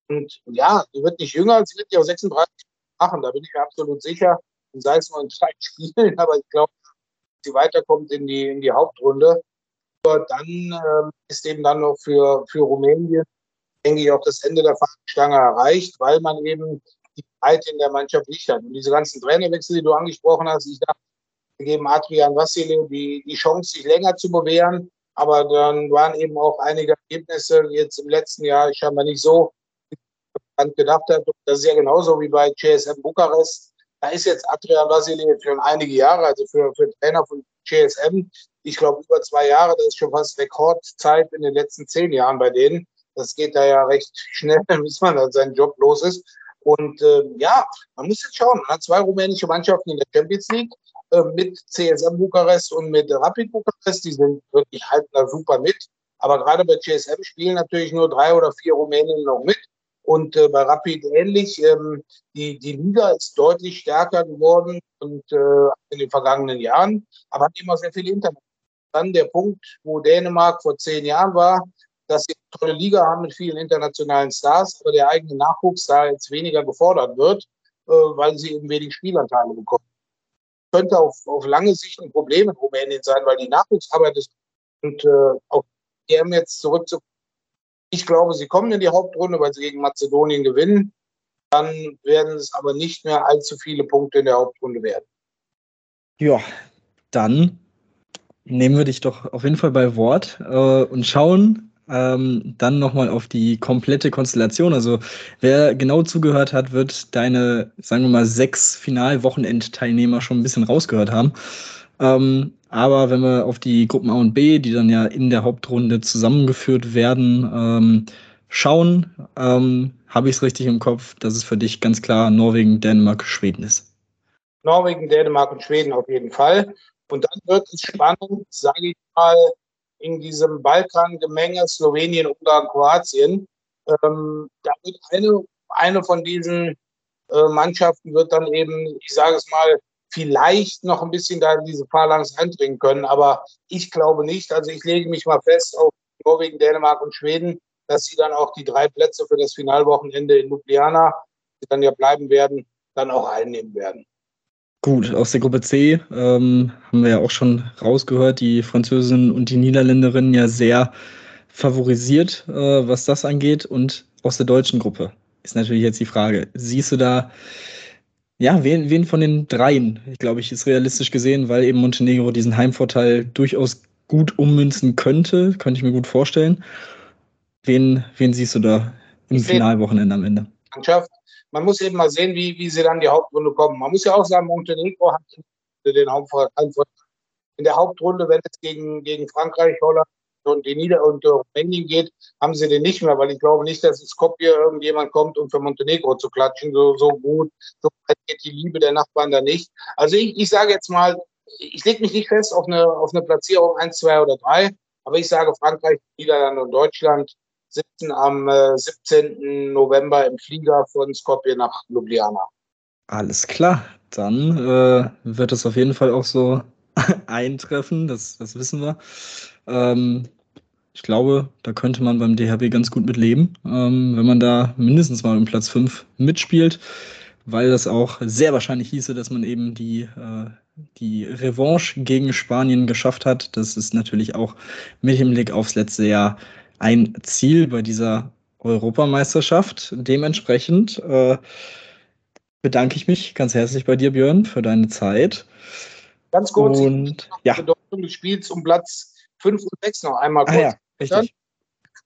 Und ja, sie wird nicht jünger, sie wird ja auch 36 machen, da bin ich mir absolut sicher. Und sei es nur in drei Spielen, aber ich glaube, sie weiterkommt in die, in die Hauptrunde. Dann äh, ist eben dann noch für, für Rumänien, denke ich, auch das Ende der Fahnenstange erreicht, weil man eben die Breite in der Mannschaft nicht hat. Und diese ganzen Trainerwechsel, die du angesprochen hast, ich dachte, wir geben Adrian Vassile die, die Chance, sich länger zu bewähren. Aber dann waren eben auch einige Ergebnisse jetzt im letzten Jahr scheinbar nicht so, gedacht hat. Das ist ja genauso wie bei CSM Bukarest. Da ist jetzt Adrian Vassile für einige Jahre, also für, für Trainer von CSM, ich glaube über zwei Jahre, das ist schon fast Rekordzeit in den letzten zehn Jahren bei denen. Das geht da ja recht schnell, bis man dann seinen Job los ist. Und äh, ja, man muss jetzt schauen. Man hat zwei rumänische Mannschaften in der Champions League mit CSM Bukarest und mit Rapid Bukarest. Die sind wirklich halten da super mit. Aber gerade bei CSM spielen natürlich nur drei oder vier Rumänen noch mit. Und äh, bei Rapid ähnlich. Ähm, die, die Liga ist deutlich stärker geworden und äh, in den vergangenen Jahren, aber hat immer sehr viele Internet. Dann der Punkt, wo Dänemark vor zehn Jahren war, dass sie eine tolle Liga haben mit vielen internationalen Stars, aber der eigene Nachwuchs da jetzt weniger gefordert wird, äh, weil sie eben wenig Spielanteile bekommen. Könnte auf, auf lange Sicht ein Problem in Rumänien sein, weil die Nachwuchsarbeit ist und äh, auch EM jetzt zurückzukommen. Ich glaube, sie kommen in die Hauptrunde, weil sie gegen Mazedonien gewinnen. Dann werden es aber nicht mehr allzu viele Punkte in der Hauptrunde werden. Ja, dann nehmen wir dich doch auf jeden Fall bei Wort äh, und schauen, ähm, dann nochmal auf die komplette Konstellation. Also wer genau zugehört hat, wird deine, sagen wir mal, sechs Finalwochenendteilnehmer schon ein bisschen rausgehört haben. Ähm, aber wenn wir auf die Gruppen A und B, die dann ja in der Hauptrunde zusammengeführt werden, ähm, schauen, ähm, habe ich es richtig im Kopf, dass es für dich ganz klar Norwegen, Dänemark, Schweden ist. Norwegen, Dänemark und Schweden auf jeden Fall. Und dann wird es spannend, sage ich mal, in diesem Balkan-Gemenge Slowenien, Ungarn, Kroatien. Ähm, da wird eine, eine von diesen äh, Mannschaften wird dann eben, ich sage es mal, vielleicht noch ein bisschen da in diese Phalanx eindringen können. Aber ich glaube nicht. Also ich lege mich mal fest auf Norwegen, Dänemark und Schweden, dass sie dann auch die drei Plätze für das Finalwochenende in Ljubljana, die dann ja bleiben werden, dann auch einnehmen werden. Gut, aus der Gruppe C ähm, haben wir ja auch schon rausgehört, die Französin und die Niederländerin ja sehr favorisiert, äh, was das angeht. Und aus der deutschen Gruppe ist natürlich jetzt die Frage, siehst du da, ja, wen, wen von den dreien, glaube ich, ist realistisch gesehen, weil eben Montenegro diesen Heimvorteil durchaus gut ummünzen könnte, könnte ich mir gut vorstellen. Wen, wen siehst du da im Finalwochenende am Ende? Mannschaft man muss eben mal sehen, wie, wie sie dann die Hauptrunde kommen. Man muss ja auch sagen, Montenegro hat den Hauptvorteil. In der Hauptrunde, wenn es gegen, gegen Frankreich, Holland und die Nieder- und Rumänien geht, haben sie den nicht mehr, weil ich glaube nicht, dass in Skopje irgendjemand kommt, um für Montenegro zu klatschen. So, so gut, so geht die Liebe der Nachbarn da nicht. Also ich, ich sage jetzt mal, ich lege mich nicht fest auf eine, auf eine Platzierung 1, 2 oder 3, aber ich sage Frankreich, Niederlande und Deutschland sitzen am äh, 17. November im Flieger von Skopje nach Ljubljana. Alles klar, dann äh, wird es auf jeden Fall auch so eintreffen, das, das wissen wir. Ähm, ich glaube, da könnte man beim DHB ganz gut mit leben, ähm, wenn man da mindestens mal um Platz 5 mitspielt, weil das auch sehr wahrscheinlich hieße, dass man eben die, äh, die Revanche gegen Spanien geschafft hat. Das ist natürlich auch mit Hinblick aufs letzte Jahr ein Ziel bei dieser Europameisterschaft. Dementsprechend äh, bedanke ich mich ganz herzlich bei dir, Björn, für deine Zeit. Ganz kurz, und, ja. die Bedeutung des Spiels um Platz 5 und 6 noch einmal kurz. Ah, ja, richtig.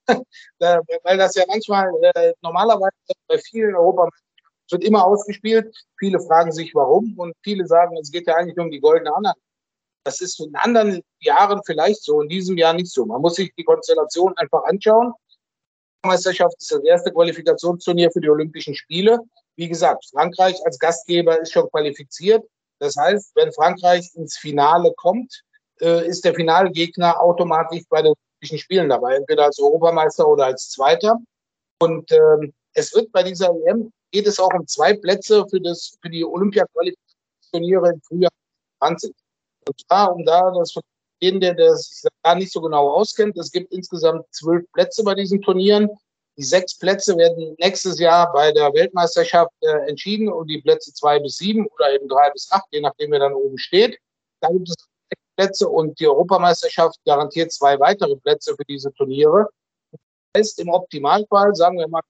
Weil das ja manchmal äh, normalerweise bei vielen Europameisterschaften wird immer ausgespielt. Viele fragen sich, warum. Und viele sagen, es geht ja eigentlich um die goldene Anerkennung. Das ist in anderen Jahren vielleicht so, in diesem Jahr nicht so. Man muss sich die Konstellation einfach anschauen. Die Meisterschaft ist das erste Qualifikationsturnier für die Olympischen Spiele. Wie gesagt, Frankreich als Gastgeber ist schon qualifiziert. Das heißt, wenn Frankreich ins Finale kommt, äh, ist der Finalgegner automatisch bei den Olympischen Spielen dabei, entweder als Europameister oder als Zweiter. Und ähm, es wird bei dieser EM geht es auch um zwei Plätze für das für die Olympia-Qualifikationsturniere im Frühjahr 20. Und zwar, um da das von jedem, der das gar nicht so genau auskennt, es gibt insgesamt zwölf Plätze bei diesen Turnieren. Die sechs Plätze werden nächstes Jahr bei der Weltmeisterschaft äh, entschieden und die Plätze zwei bis sieben oder eben drei bis acht, je nachdem wer dann oben steht. Da gibt es sechs Plätze und die Europameisterschaft garantiert zwei weitere Plätze für diese Turniere. Das heißt, im Optimalfall, sagen wir mal,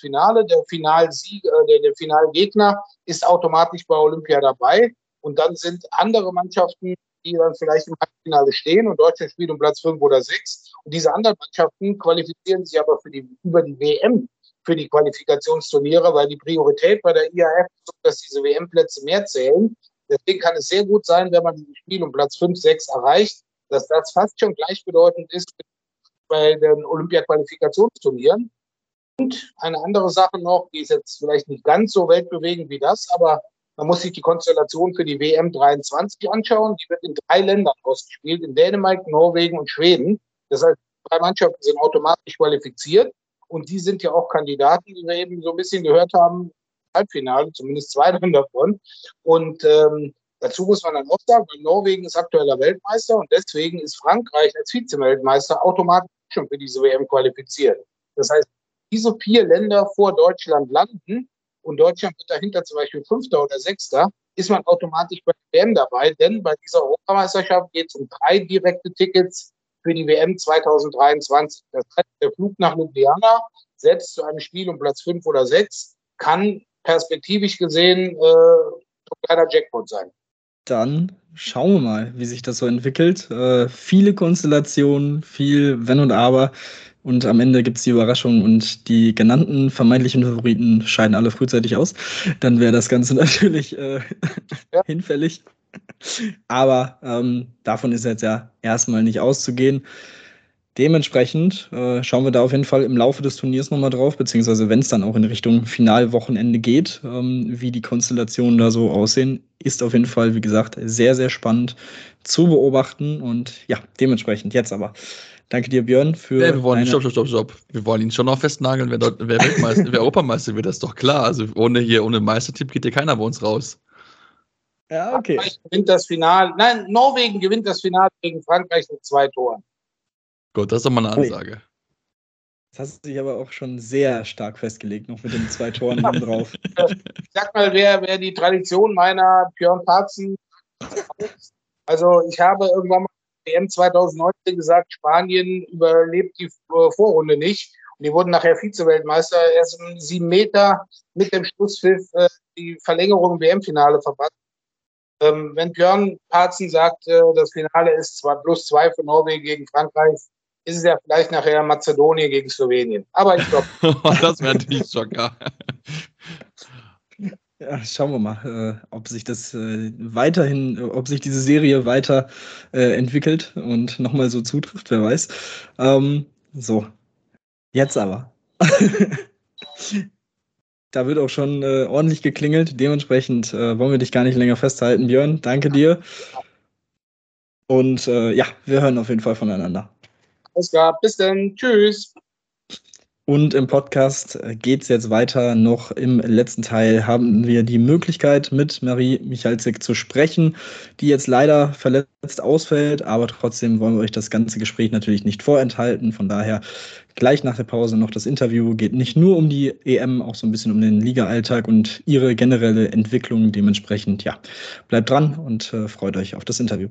Finale, der Finalsieg, äh, der, der Finalgegner ist automatisch bei Olympia dabei. Und dann sind andere Mannschaften, die dann vielleicht im Halbfinale stehen und Deutschland spielt um Platz fünf oder sechs. Und diese anderen Mannschaften qualifizieren sich aber für die, über die WM für die Qualifikationsturniere, weil die Priorität bei der IAF ist, dass diese WM-Plätze mehr zählen. Deswegen kann es sehr gut sein, wenn man dieses Spiel um Platz fünf, sechs erreicht, dass das fast schon gleichbedeutend ist bei den Olympia-Qualifikationsturnieren. Und eine andere Sache noch, die ist jetzt vielleicht nicht ganz so weltbewegend wie das, aber man muss sich die Konstellation für die WM 23 anschauen. Die wird in drei Ländern ausgespielt, in Dänemark, Norwegen und Schweden. Das heißt, drei Mannschaften sind automatisch qualifiziert und die sind ja auch Kandidaten, die wir eben so ein bisschen gehört haben, Halbfinale, zumindest zwei davon. Und ähm, dazu muss man dann auch sagen, Norwegen ist aktueller Weltmeister und deswegen ist Frankreich als Vizeweltmeister automatisch schon für diese WM qualifiziert. Das heißt, diese vier Länder vor Deutschland landen und Deutschland wird dahinter zum Beispiel Fünfter oder Sechster, ist man automatisch bei der WM dabei, denn bei dieser Europameisterschaft geht es um drei direkte Tickets für die WM 2023. Das heißt, der Flug nach Ljubljana, selbst zu einem Spiel um Platz fünf oder sechs, kann perspektivisch gesehen äh, ein kleiner Jackpot sein. Dann schauen wir mal, wie sich das so entwickelt. Äh, viele Konstellationen, viel Wenn und Aber. Und am Ende gibt es die Überraschung und die genannten vermeintlichen Favoriten scheiden alle frühzeitig aus. Dann wäre das Ganze natürlich äh, ja. hinfällig. Aber ähm, davon ist jetzt ja erstmal nicht auszugehen. Dementsprechend äh, schauen wir da auf jeden Fall im Laufe des Turniers nochmal drauf, beziehungsweise wenn es dann auch in Richtung Finalwochenende geht, ähm, wie die Konstellationen da so aussehen, ist auf jeden Fall, wie gesagt, sehr, sehr spannend zu beobachten. Und ja, dementsprechend jetzt aber Danke dir, Björn, für. Ja, wir wollen ihn, stopp, stopp, stopp, stopp. Wir wollen ihn schon noch festnageln, wer, dort, wer Weltmeister, wer Europameister wird, das ist doch klar. Also ohne hier, ohne Meistertipp geht hier keiner bei uns raus. Ja, okay. Frankreich gewinnt das Finale. Nein, Norwegen gewinnt das Finale gegen Frankreich mit zwei Toren. Gut, das ist doch mal eine Ansage. Das hast du dich aber auch schon sehr stark festgelegt, noch mit den zwei Toren drauf. Ich sag mal, wer, wer die Tradition meiner Björn Parzen. Also, ich habe irgendwann mal WM 2019 gesagt, Spanien überlebt die Vorrunde nicht. Und die wurden nachher Vize-Weltmeister. Erst um sieben Meter mit dem Schlusspfiff äh, die Verlängerung im WM-Finale verpasst. Ähm, wenn Björn Parzen sagt, äh, das Finale ist zwar plus zwei für Norwegen gegen Frankreich, ist es ja vielleicht nachher Mazedonien gegen Slowenien. Aber ich glaube. das wäre natürlich Schocker. Ja, schauen wir mal, äh, ob sich das äh, weiterhin, ob sich diese Serie weiter äh, entwickelt und nochmal so zutrifft, wer weiß. Ähm, so, jetzt aber. da wird auch schon äh, ordentlich geklingelt. Dementsprechend äh, wollen wir dich gar nicht länger festhalten, Björn. Danke dir. Und äh, ja, wir hören auf jeden Fall voneinander. Alles klar, bis dann. Tschüss. Und im Podcast äh, geht es jetzt weiter. Noch im letzten Teil haben wir die Möglichkeit, mit Marie Michalczyk zu sprechen, die jetzt leider verletzt ausfällt. Aber trotzdem wollen wir euch das ganze Gespräch natürlich nicht vorenthalten. Von daher gleich nach der Pause noch das Interview. Geht nicht nur um die EM, auch so ein bisschen um den Liga-Alltag und ihre generelle Entwicklung. Dementsprechend, ja, bleibt dran und äh, freut euch auf das Interview.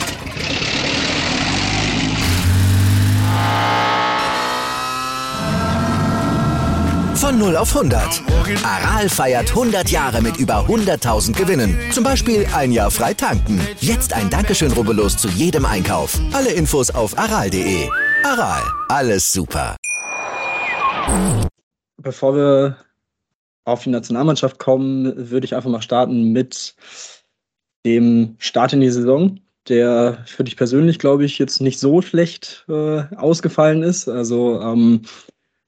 Von 0 auf 100. Aral feiert 100 Jahre mit über 100.000 Gewinnen. Zum Beispiel ein Jahr frei tanken. Jetzt ein Dankeschön, rubbellos zu jedem Einkauf. Alle Infos auf aral.de. Aral, alles super. Bevor wir auf die Nationalmannschaft kommen, würde ich einfach mal starten mit dem Start in die Saison, der für dich persönlich, glaube ich, jetzt nicht so schlecht äh, ausgefallen ist. Also ähm,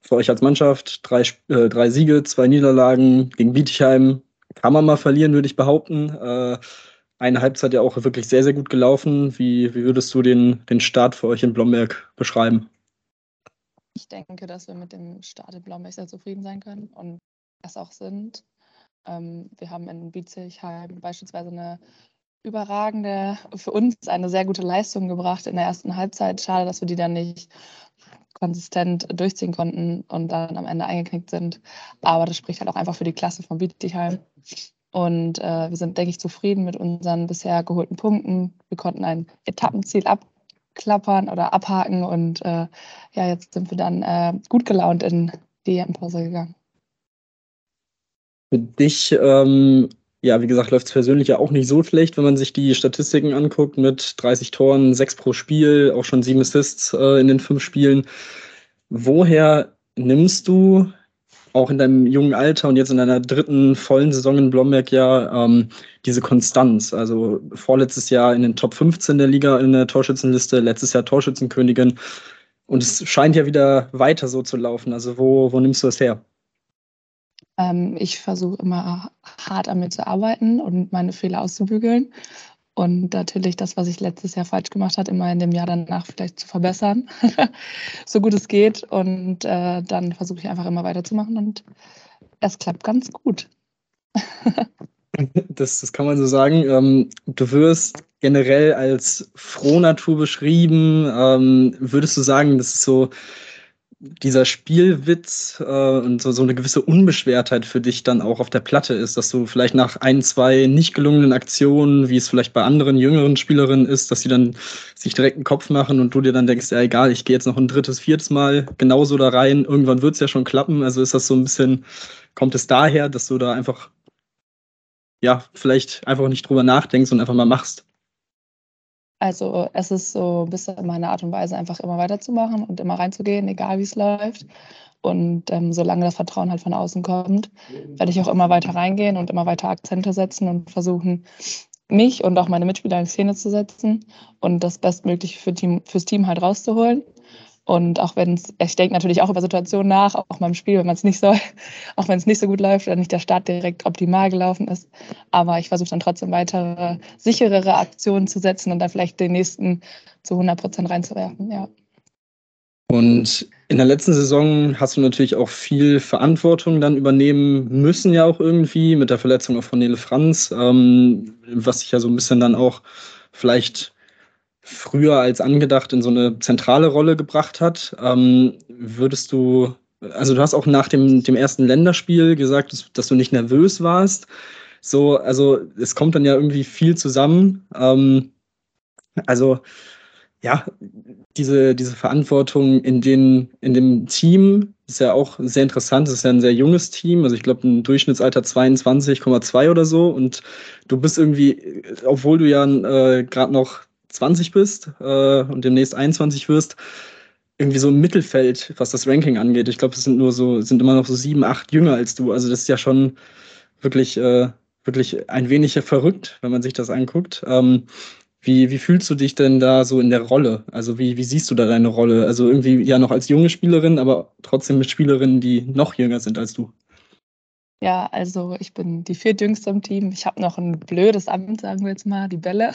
für euch als Mannschaft. Drei, äh, drei Siege, zwei Niederlagen gegen Bietigheim. Kann man mal verlieren, würde ich behaupten. Äh, eine Halbzeit ja auch wirklich sehr, sehr gut gelaufen. Wie, wie würdest du den, den Start für euch in Blomberg beschreiben? Ich denke, dass wir mit dem Start in Blomberg sehr zufrieden sein können und das auch sind. Ähm, wir haben in Bietigheim beispielsweise eine überragende, für uns eine sehr gute Leistung gebracht in der ersten Halbzeit. Schade, dass wir die dann nicht konsistent durchziehen konnten und dann am Ende eingeknickt sind. Aber das spricht halt auch einfach für die Klasse von Bietigheim. Und äh, wir sind, denke ich, zufrieden mit unseren bisher geholten Punkten. Wir konnten ein Etappenziel abklappern oder abhaken und äh, ja, jetzt sind wir dann äh, gut gelaunt in die EM-Pause gegangen. Für dich ähm, ja, wie gesagt, läuft es persönlich ja auch nicht so schlecht, wenn man sich die Statistiken anguckt mit 30 Toren, 6 pro Spiel, auch schon 7 Assists äh, in den 5 Spielen. Woher nimmst du auch in deinem jungen Alter und jetzt in deiner dritten vollen Saison in Blomberg ja ähm, diese Konstanz. Also vorletztes Jahr in den Top 15 der Liga in der Torschützenliste, letztes Jahr Torschützenkönigin. Und es scheint ja wieder weiter so zu laufen. Also wo, wo nimmst du das her? Ähm, ich versuche immer hart an mir zu arbeiten und meine Fehler auszubügeln. Und natürlich das, was ich letztes Jahr falsch gemacht habe, immer in dem Jahr danach vielleicht zu verbessern, so gut es geht. Und äh, dann versuche ich einfach immer weiterzumachen und es klappt ganz gut. das, das kann man so sagen. Ähm, du wirst generell als Frohnatur beschrieben. Ähm, würdest du sagen, das ist so dieser Spielwitz äh, und so, so eine gewisse Unbeschwertheit für dich dann auch auf der Platte ist, dass du vielleicht nach ein, zwei nicht gelungenen Aktionen, wie es vielleicht bei anderen jüngeren Spielerinnen ist, dass sie dann sich direkt einen Kopf machen und du dir dann denkst, ja egal, ich gehe jetzt noch ein drittes, viertes Mal genauso da rein, irgendwann wird es ja schon klappen. Also ist das so ein bisschen, kommt es daher, dass du da einfach, ja, vielleicht einfach nicht drüber nachdenkst und einfach mal machst? Also es ist so ein bisschen meine Art und Weise, einfach immer weiterzumachen und immer reinzugehen, egal wie es läuft. Und ähm, solange das Vertrauen halt von außen kommt, werde ich auch immer weiter reingehen und immer weiter Akzente setzen und versuchen, mich und auch meine Mitspieler in Szene zu setzen und das Bestmögliche für Team, fürs Team halt rauszuholen. Und auch wenn es, ich denke natürlich auch über Situationen nach, auch beim Spiel, wenn man es nicht soll, auch wenn es nicht so gut läuft oder nicht der Start direkt optimal gelaufen ist. Aber ich versuche dann trotzdem weitere, sicherere Aktionen zu setzen und dann vielleicht den nächsten zu 100 Prozent reinzuwerfen, ja. Und in der letzten Saison hast du natürlich auch viel Verantwortung dann übernehmen müssen, ja auch irgendwie, mit der Verletzung auch von Nele Franz, ähm, was sich ja so ein bisschen dann auch vielleicht früher als angedacht in so eine zentrale Rolle gebracht hat. Ähm, würdest du, also du hast auch nach dem, dem ersten Länderspiel gesagt, dass, dass, du nicht nervös warst. So, also es kommt dann ja irgendwie viel zusammen. Ähm, also ja, diese, diese Verantwortung in, den, in dem Team ist ja auch sehr interessant. Es ist ja ein sehr junges Team. Also ich glaube, ein Durchschnittsalter 22,2 oder so. Und du bist irgendwie, obwohl du ja äh, gerade noch 20 bist äh, und demnächst 21 wirst, irgendwie so im Mittelfeld, was das Ranking angeht. Ich glaube, es sind nur so, sind immer noch so sieben, acht jünger als du. Also das ist ja schon wirklich, äh, wirklich ein wenig verrückt, wenn man sich das anguckt. Ähm, wie, wie fühlst du dich denn da so in der Rolle? Also wie, wie siehst du da deine Rolle? Also irgendwie ja noch als junge Spielerin, aber trotzdem mit Spielerinnen, die noch jünger sind als du. Ja, also ich bin die viertjüngste im Team. Ich habe noch ein blödes Amt, sagen wir jetzt mal, die Bälle.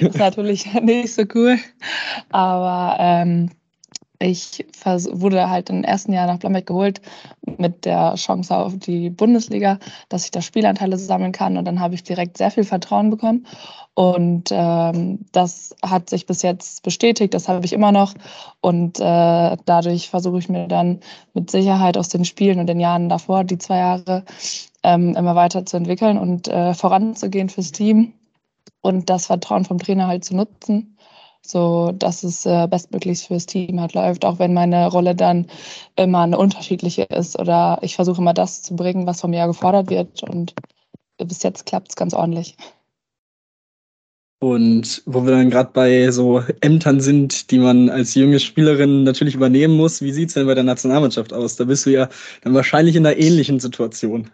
das ist natürlich nicht so cool. Aber ähm, ich wurde halt im ersten Jahr nach Blambeck geholt mit der Chance auf die Bundesliga, dass ich da Spielanteile sammeln kann. Und dann habe ich direkt sehr viel Vertrauen bekommen. Und ähm, das hat sich bis jetzt bestätigt, das habe ich immer noch. Und äh, dadurch versuche ich mir dann mit Sicherheit aus den Spielen und den Jahren davor, die zwei Jahre, ähm, immer weiter zu entwickeln und äh, voranzugehen fürs Team und das Vertrauen vom Trainer halt zu nutzen, so dass es äh, bestmöglichst fürs Team halt läuft, auch wenn meine Rolle dann immer eine unterschiedliche ist oder ich versuche immer das zu bringen, was von mir gefordert wird und bis jetzt klappt es ganz ordentlich. Und wo wir dann gerade bei so Ämtern sind, die man als junge Spielerin natürlich übernehmen muss, wie sieht es denn bei der Nationalmannschaft aus? Da bist du ja dann wahrscheinlich in einer ähnlichen Situation.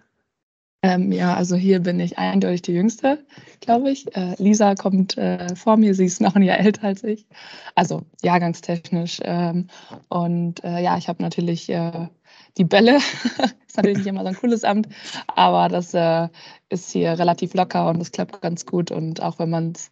Ähm, ja, also hier bin ich eindeutig die Jüngste, glaube ich. Äh, Lisa kommt äh, vor mir, sie ist noch ein Jahr älter als ich, also jahrgangstechnisch. Ähm, und äh, ja, ich habe natürlich äh, die Bälle. ist natürlich nicht immer so ein cooles Amt, aber das äh, ist hier relativ locker und es klappt ganz gut. Und auch wenn man es,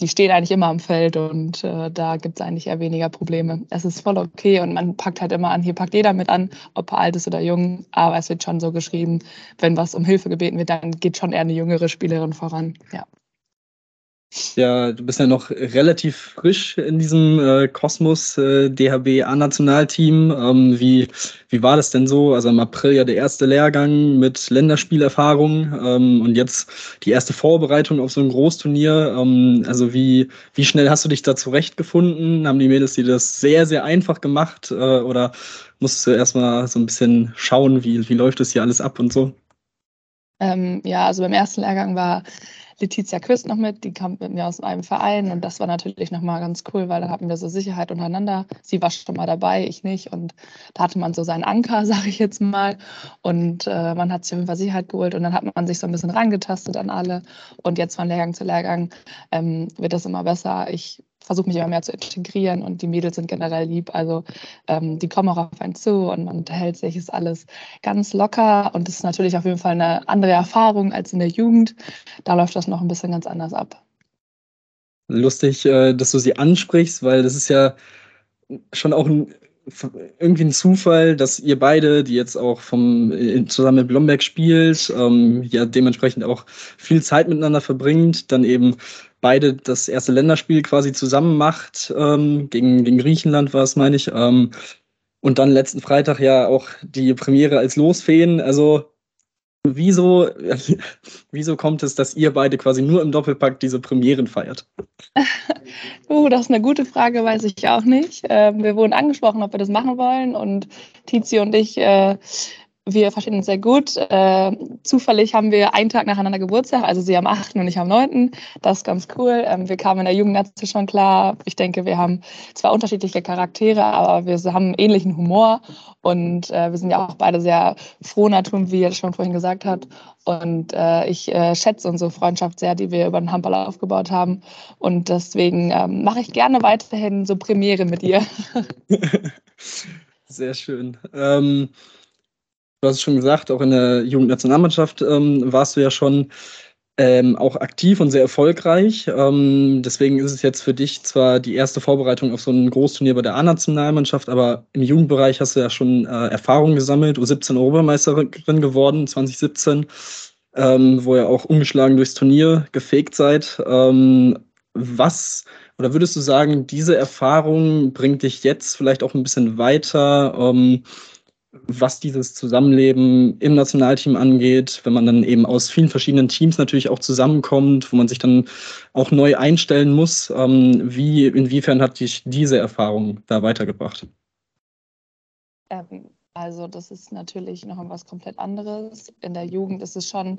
die stehen eigentlich immer am Feld und äh, da gibt es eigentlich eher weniger Probleme. Es ist voll okay und man packt halt immer an. Hier packt jeder mit an, ob alt ist oder jung, aber es wird schon so geschrieben, wenn was um Hilfe gebeten wird, dann geht schon eher eine jüngere Spielerin voran. Ja. Ja, du bist ja noch relativ frisch in diesem äh, Kosmos äh, DHB A-Nationalteam. Ähm, wie, wie war das denn so? Also im April ja der erste Lehrgang mit Länderspielerfahrung ähm, und jetzt die erste Vorbereitung auf so ein Großturnier. Ähm, also wie, wie schnell hast du dich da zurechtgefunden? Haben die Mädels dir das sehr, sehr einfach gemacht äh, oder musstest du erstmal so ein bisschen schauen, wie, wie läuft das hier alles ab und so? Ähm, ja, also beim ersten Lehrgang war Letizia Küst noch mit, die kam mit mir aus einem Verein und das war natürlich nochmal ganz cool, weil da hatten wir so Sicherheit untereinander. Sie war schon mal dabei, ich nicht und da hatte man so seinen Anker, sage ich jetzt mal und äh, man hat sich auf jeden Fall Sicherheit geholt und dann hat man sich so ein bisschen rangetastet an alle und jetzt von Lehrgang zu Lehrgang ähm, wird das immer besser. Ich versuche mich immer mehr zu integrieren und die Mädels sind generell lieb. Also ähm, die kommen auch auf einen zu und man unterhält sich, ist alles ganz locker und das ist natürlich auf jeden Fall eine andere Erfahrung als in der Jugend. Da läuft das noch ein bisschen ganz anders ab. Lustig, äh, dass du sie ansprichst, weil das ist ja schon auch ein irgendwie ein Zufall, dass ihr beide, die jetzt auch vom zusammen mit Blomberg spielt, ähm, ja dementsprechend auch viel Zeit miteinander verbringt, dann eben beide das erste Länderspiel quasi zusammen macht. Ähm, gegen, gegen Griechenland war es, meine ich. Ähm, und dann letzten Freitag ja auch die Premiere als Losfeen. Also wieso, wieso kommt es, dass ihr beide quasi nur im Doppelpack diese Premieren feiert? uh, das ist eine gute Frage, weiß ich auch nicht. Ähm, wir wurden angesprochen, ob wir das machen wollen und Tizi und ich äh, wir verstehen uns sehr gut. Äh, zufällig haben wir einen Tag nacheinander Geburtstag, also sie am 8. und ich am 9. Das ist ganz cool. Ähm, wir kamen in der Jugendnetze schon klar. Ich denke, wir haben zwar unterschiedliche Charaktere, aber wir haben ähnlichen Humor und äh, wir sind ja auch beide sehr froh Natur, wie er schon vorhin gesagt hat. Und äh, ich äh, schätze unsere Freundschaft sehr, die wir über den Handball aufgebaut haben. Und deswegen ähm, mache ich gerne weiterhin so Premiere mit ihr. sehr schön. Ähm du hast es schon gesagt, auch in der Jugendnationalmannschaft ähm, warst du ja schon ähm, auch aktiv und sehr erfolgreich. Ähm, deswegen ist es jetzt für dich zwar die erste Vorbereitung auf so ein Großturnier bei der A-Nationalmannschaft, aber im Jugendbereich hast du ja schon äh, Erfahrung gesammelt, U17-Europameisterin geworden 2017, ähm, wo ihr auch ungeschlagen durchs Turnier gefegt seid. Ähm, was oder würdest du sagen, diese Erfahrung bringt dich jetzt vielleicht auch ein bisschen weiter? Was dieses Zusammenleben im Nationalteam angeht, wenn man dann eben aus vielen verschiedenen Teams natürlich auch zusammenkommt, wo man sich dann auch neu einstellen muss. Ähm, wie, inwiefern hat dich diese Erfahrung da weitergebracht? Ähm, also das ist natürlich noch was komplett anderes. In der Jugend ist es schon,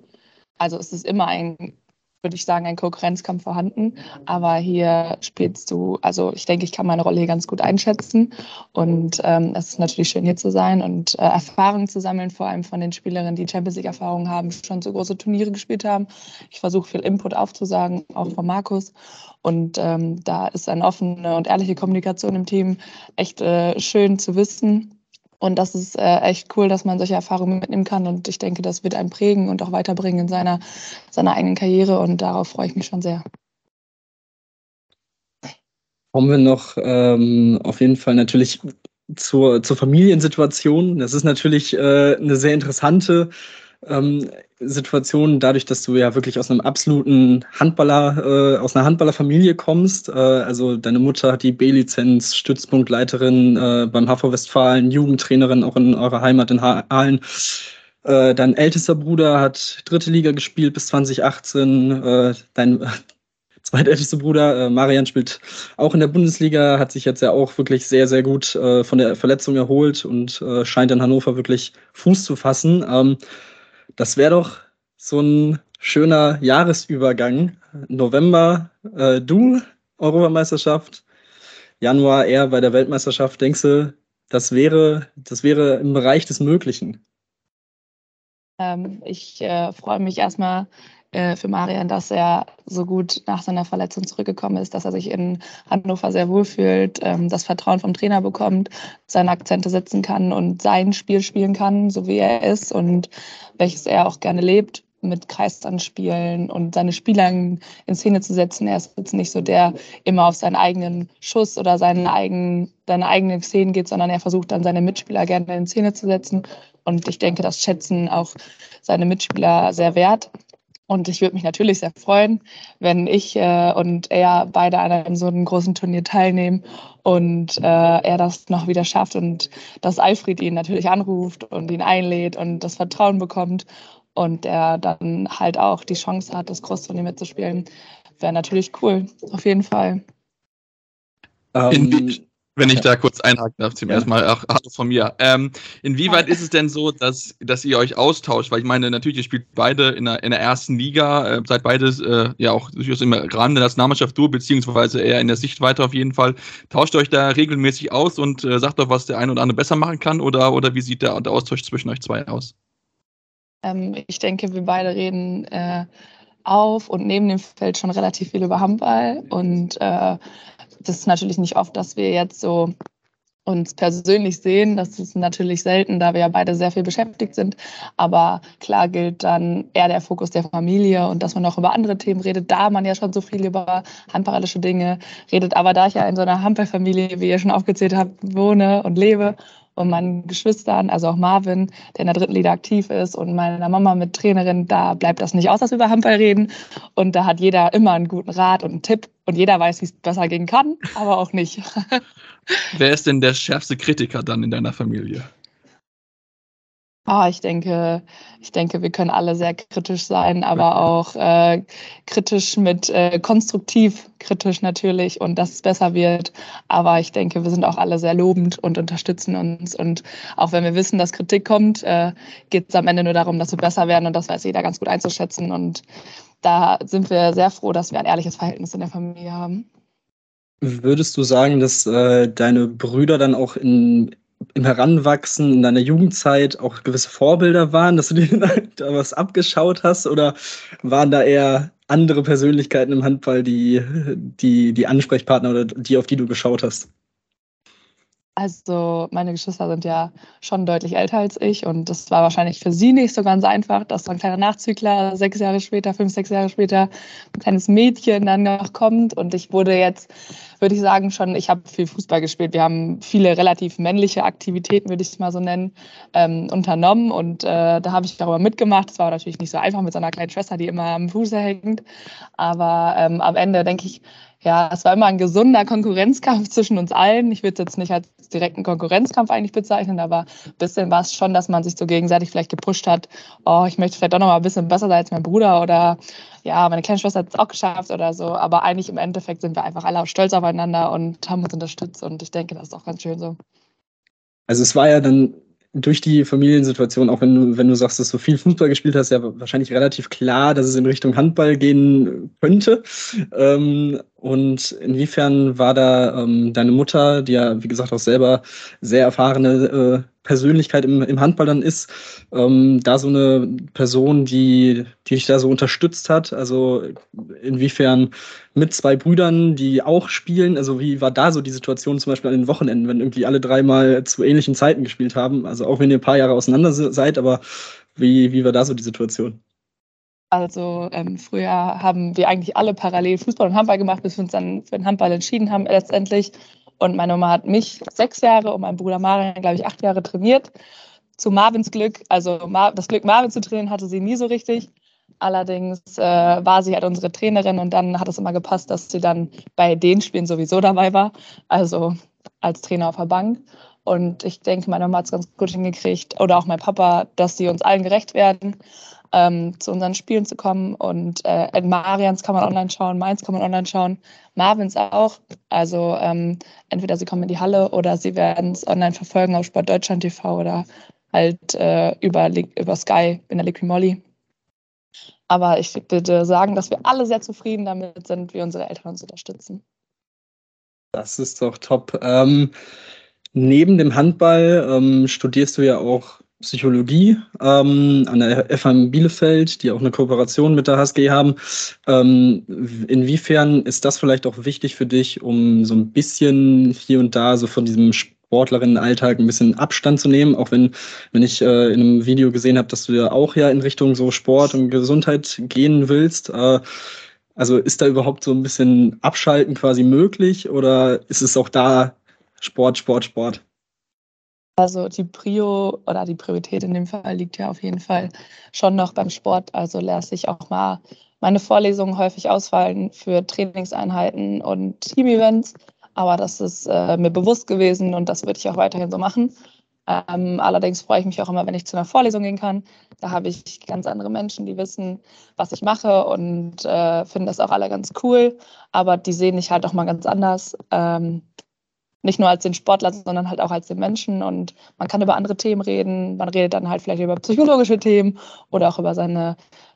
also es ist immer ein würde ich sagen, ein Konkurrenzkampf vorhanden. Aber hier spielst du, also ich denke, ich kann meine Rolle hier ganz gut einschätzen. Und ähm, es ist natürlich schön, hier zu sein und äh, Erfahrungen zu sammeln, vor allem von den Spielerinnen, die Champions League-Erfahrungen haben, schon so große Turniere gespielt haben. Ich versuche viel Input aufzusagen, auch von Markus. Und ähm, da ist eine offene und ehrliche Kommunikation im Team echt äh, schön zu wissen. Und das ist äh, echt cool, dass man solche Erfahrungen mitnehmen kann. Und ich denke, das wird einen prägen und auch weiterbringen in seiner, seiner eigenen Karriere. Und darauf freue ich mich schon sehr. Kommen wir noch ähm, auf jeden Fall natürlich zur, zur Familiensituation. Das ist natürlich äh, eine sehr interessante ähm, Situation, dadurch, dass du ja wirklich aus einem absoluten Handballer, äh, aus einer Handballerfamilie kommst. Äh, also deine Mutter hat die B-Lizenz, Stützpunktleiterin äh, beim HV Westfalen, Jugendtrainerin auch in eurer Heimat in Aalen. Äh, dein ältester Bruder hat dritte Liga gespielt bis 2018. Äh, dein zweitältester Bruder, äh, Marian, spielt auch in der Bundesliga, hat sich jetzt ja auch wirklich sehr, sehr gut von der Verletzung erholt und scheint in Hannover wirklich Fuß zu fassen. Das wäre doch so ein schöner Jahresübergang. November äh, du, Europameisterschaft, Januar er bei der Weltmeisterschaft. Denkst du, das wäre, das wäre im Bereich des Möglichen? Ähm, ich äh, freue mich erstmal äh, für Marian, dass er so gut nach seiner Verletzung zurückgekommen ist, dass er sich in Hannover sehr wohl fühlt, ähm, das Vertrauen vom Trainer bekommt, seine Akzente setzen kann und sein Spiel spielen kann, so wie er ist und welches er auch gerne lebt mit Kreistanspielen und seine Spieler in Szene zu setzen. Er ist jetzt nicht so der immer auf seinen eigenen Schuss oder seinen eigenen, seine eigenen Szenen geht, sondern er versucht dann seine Mitspieler gerne in Szene zu setzen. Und ich denke, das schätzen auch seine Mitspieler sehr wert. Und ich würde mich natürlich sehr freuen, wenn ich äh, und er beide an einem so einem großen Turnier teilnehmen und äh, er das noch wieder schafft und dass Alfred ihn natürlich anruft und ihn einlädt und das Vertrauen bekommt und er dann halt auch die Chance hat, das Großturnier mitzuspielen, wäre natürlich cool, auf jeden Fall. Ähm, Wenn ich da kurz einhaken darf, zum ja. ersten Mal auch von mir. Ähm, inwieweit ist es denn so, dass, dass ihr euch austauscht? Weil ich meine, natürlich, ihr spielt beide in der, in der ersten Liga, äh, seid beides äh, ja auch durchaus im Rahmen der Nationalmannschaft durch, beziehungsweise eher in der Sichtweite auf jeden Fall. Tauscht euch da regelmäßig aus und äh, sagt doch, was der eine oder andere besser machen kann? Oder, oder wie sieht der, der Austausch zwischen euch zwei aus? Ähm, ich denke, wir beide reden äh, auf und neben dem Feld schon relativ viel über Handball und äh, das ist natürlich nicht oft, dass wir jetzt so uns persönlich sehen. Das ist natürlich selten, da wir ja beide sehr viel beschäftigt sind. Aber klar gilt dann eher der Fokus der Familie und dass man auch über andere Themen redet, da man ja schon so viel über handballische Dinge redet. Aber da ich ja in so einer Handballfamilie, wie ihr schon aufgezählt habt, wohne und lebe und meinen Geschwistern, also auch Marvin, der in der dritten Liga aktiv ist und meiner Mama mit Trainerin, da bleibt das nicht aus, dass wir über Handball reden. Und da hat jeder immer einen guten Rat und einen Tipp und jeder weiß, wie es besser gehen kann, aber auch nicht. Wer ist denn der schärfste Kritiker dann in deiner Familie? Oh, ich denke, ich denke, wir können alle sehr kritisch sein, aber auch äh, kritisch mit äh, konstruktiv kritisch natürlich und dass es besser wird. Aber ich denke, wir sind auch alle sehr lobend und unterstützen uns. Und auch wenn wir wissen, dass Kritik kommt, äh, geht es am Ende nur darum, dass wir besser werden und das weiß jeder ganz gut einzuschätzen. Und da sind wir sehr froh, dass wir ein ehrliches Verhältnis in der Familie haben. Würdest du sagen, dass äh, deine Brüder dann auch in, im Heranwachsen, in deiner Jugendzeit auch gewisse Vorbilder waren, dass du dir da was abgeschaut hast? Oder waren da eher andere Persönlichkeiten im Handball, die, die, die Ansprechpartner oder die, auf die du geschaut hast? Also meine Geschwister sind ja schon deutlich älter als ich und das war wahrscheinlich für sie nicht so ganz einfach, dass so ein kleiner Nachzügler sechs Jahre später, fünf, sechs Jahre später, ein kleines Mädchen dann noch kommt und ich wurde jetzt, würde ich sagen, schon, ich habe viel Fußball gespielt. Wir haben viele relativ männliche Aktivitäten, würde ich es mal so nennen, ähm, unternommen und äh, da habe ich darüber mitgemacht. Es war natürlich nicht so einfach mit so einer kleinen Schwester, die immer am Fuße hängt, aber ähm, am Ende denke ich, ja, es war immer ein gesunder Konkurrenzkampf zwischen uns allen. Ich würde es jetzt nicht als direkten Konkurrenzkampf eigentlich bezeichnen, aber ein bisschen war es schon, dass man sich so gegenseitig vielleicht gepusht hat, oh, ich möchte vielleicht doch noch mal ein bisschen besser sein als mein Bruder oder ja, meine kleine Schwester hat es auch geschafft oder so. Aber eigentlich im Endeffekt sind wir einfach alle stolz aufeinander und haben uns unterstützt und ich denke, das ist auch ganz schön so. Also es war ja dann durch die Familiensituation, auch wenn du, wenn du sagst, dass du viel Fußball gespielt hast, ja wahrscheinlich relativ klar, dass es in Richtung Handball gehen könnte. Ähm, und inwiefern war da ähm, deine Mutter, die ja, wie gesagt, auch selber sehr erfahrene äh, Persönlichkeit im, im Handball dann ist, ähm, da so eine Person, die, die dich da so unterstützt hat? Also inwiefern mit zwei Brüdern, die auch spielen? Also wie war da so die Situation zum Beispiel an den Wochenenden, wenn irgendwie alle dreimal zu ähnlichen Zeiten gespielt haben? Also auch wenn ihr ein paar Jahre auseinander seid, aber wie, wie war da so die Situation? Also ähm, früher haben wir eigentlich alle parallel Fußball und Handball gemacht, bis wir uns dann für den Handball entschieden haben letztendlich. Und meine Mama hat mich sechs Jahre und mein Bruder Marian, glaube ich, acht Jahre trainiert. Zu Marvins Glück, also Mar das Glück, Marvin zu trainieren, hatte sie nie so richtig. Allerdings äh, war sie halt unsere Trainerin und dann hat es immer gepasst, dass sie dann bei den Spielen sowieso dabei war, also als Trainer auf der Bank. Und ich denke, meine Mama hat es ganz gut hingekriegt oder auch mein Papa, dass sie uns allen gerecht werden ähm, zu unseren Spielen zu kommen. Und äh, Marians kann man online schauen, Mainz kann man online schauen, Marvins auch. Also ähm, entweder sie kommen in die Halle oder sie werden es online verfolgen auf Sport Deutschland TV oder halt äh, über, über Sky in der Liquid Molly. Aber ich würde sagen, dass wir alle sehr zufrieden damit sind, wie unsere Eltern uns unterstützen. Das ist doch top. Ähm, neben dem Handball ähm, studierst du ja auch Psychologie ähm, an der FAM Bielefeld, die auch eine Kooperation mit der HSG haben. Ähm, inwiefern ist das vielleicht auch wichtig für dich, um so ein bisschen hier und da so von diesem Sportlerinnenalltag ein bisschen Abstand zu nehmen, auch wenn, wenn ich äh, in einem Video gesehen habe, dass du ja auch ja in Richtung so Sport und Gesundheit gehen willst. Äh, also ist da überhaupt so ein bisschen Abschalten quasi möglich oder ist es auch da Sport, Sport, Sport? Also die Prio oder die Priorität in dem Fall liegt ja auf jeden Fall schon noch beim Sport. Also lasse ich auch mal meine Vorlesungen häufig ausfallen für Trainingseinheiten und Team-Events. Aber das ist äh, mir bewusst gewesen und das würde ich auch weiterhin so machen. Ähm, allerdings freue ich mich auch immer, wenn ich zu einer Vorlesung gehen kann. Da habe ich ganz andere Menschen, die wissen, was ich mache und äh, finden das auch alle ganz cool. Aber die sehen mich halt auch mal ganz anders. Ähm, nicht nur als den Sportler, sondern halt auch als den Menschen. Und man kann über andere Themen reden. Man redet dann halt vielleicht über psychologische Themen oder auch über seine,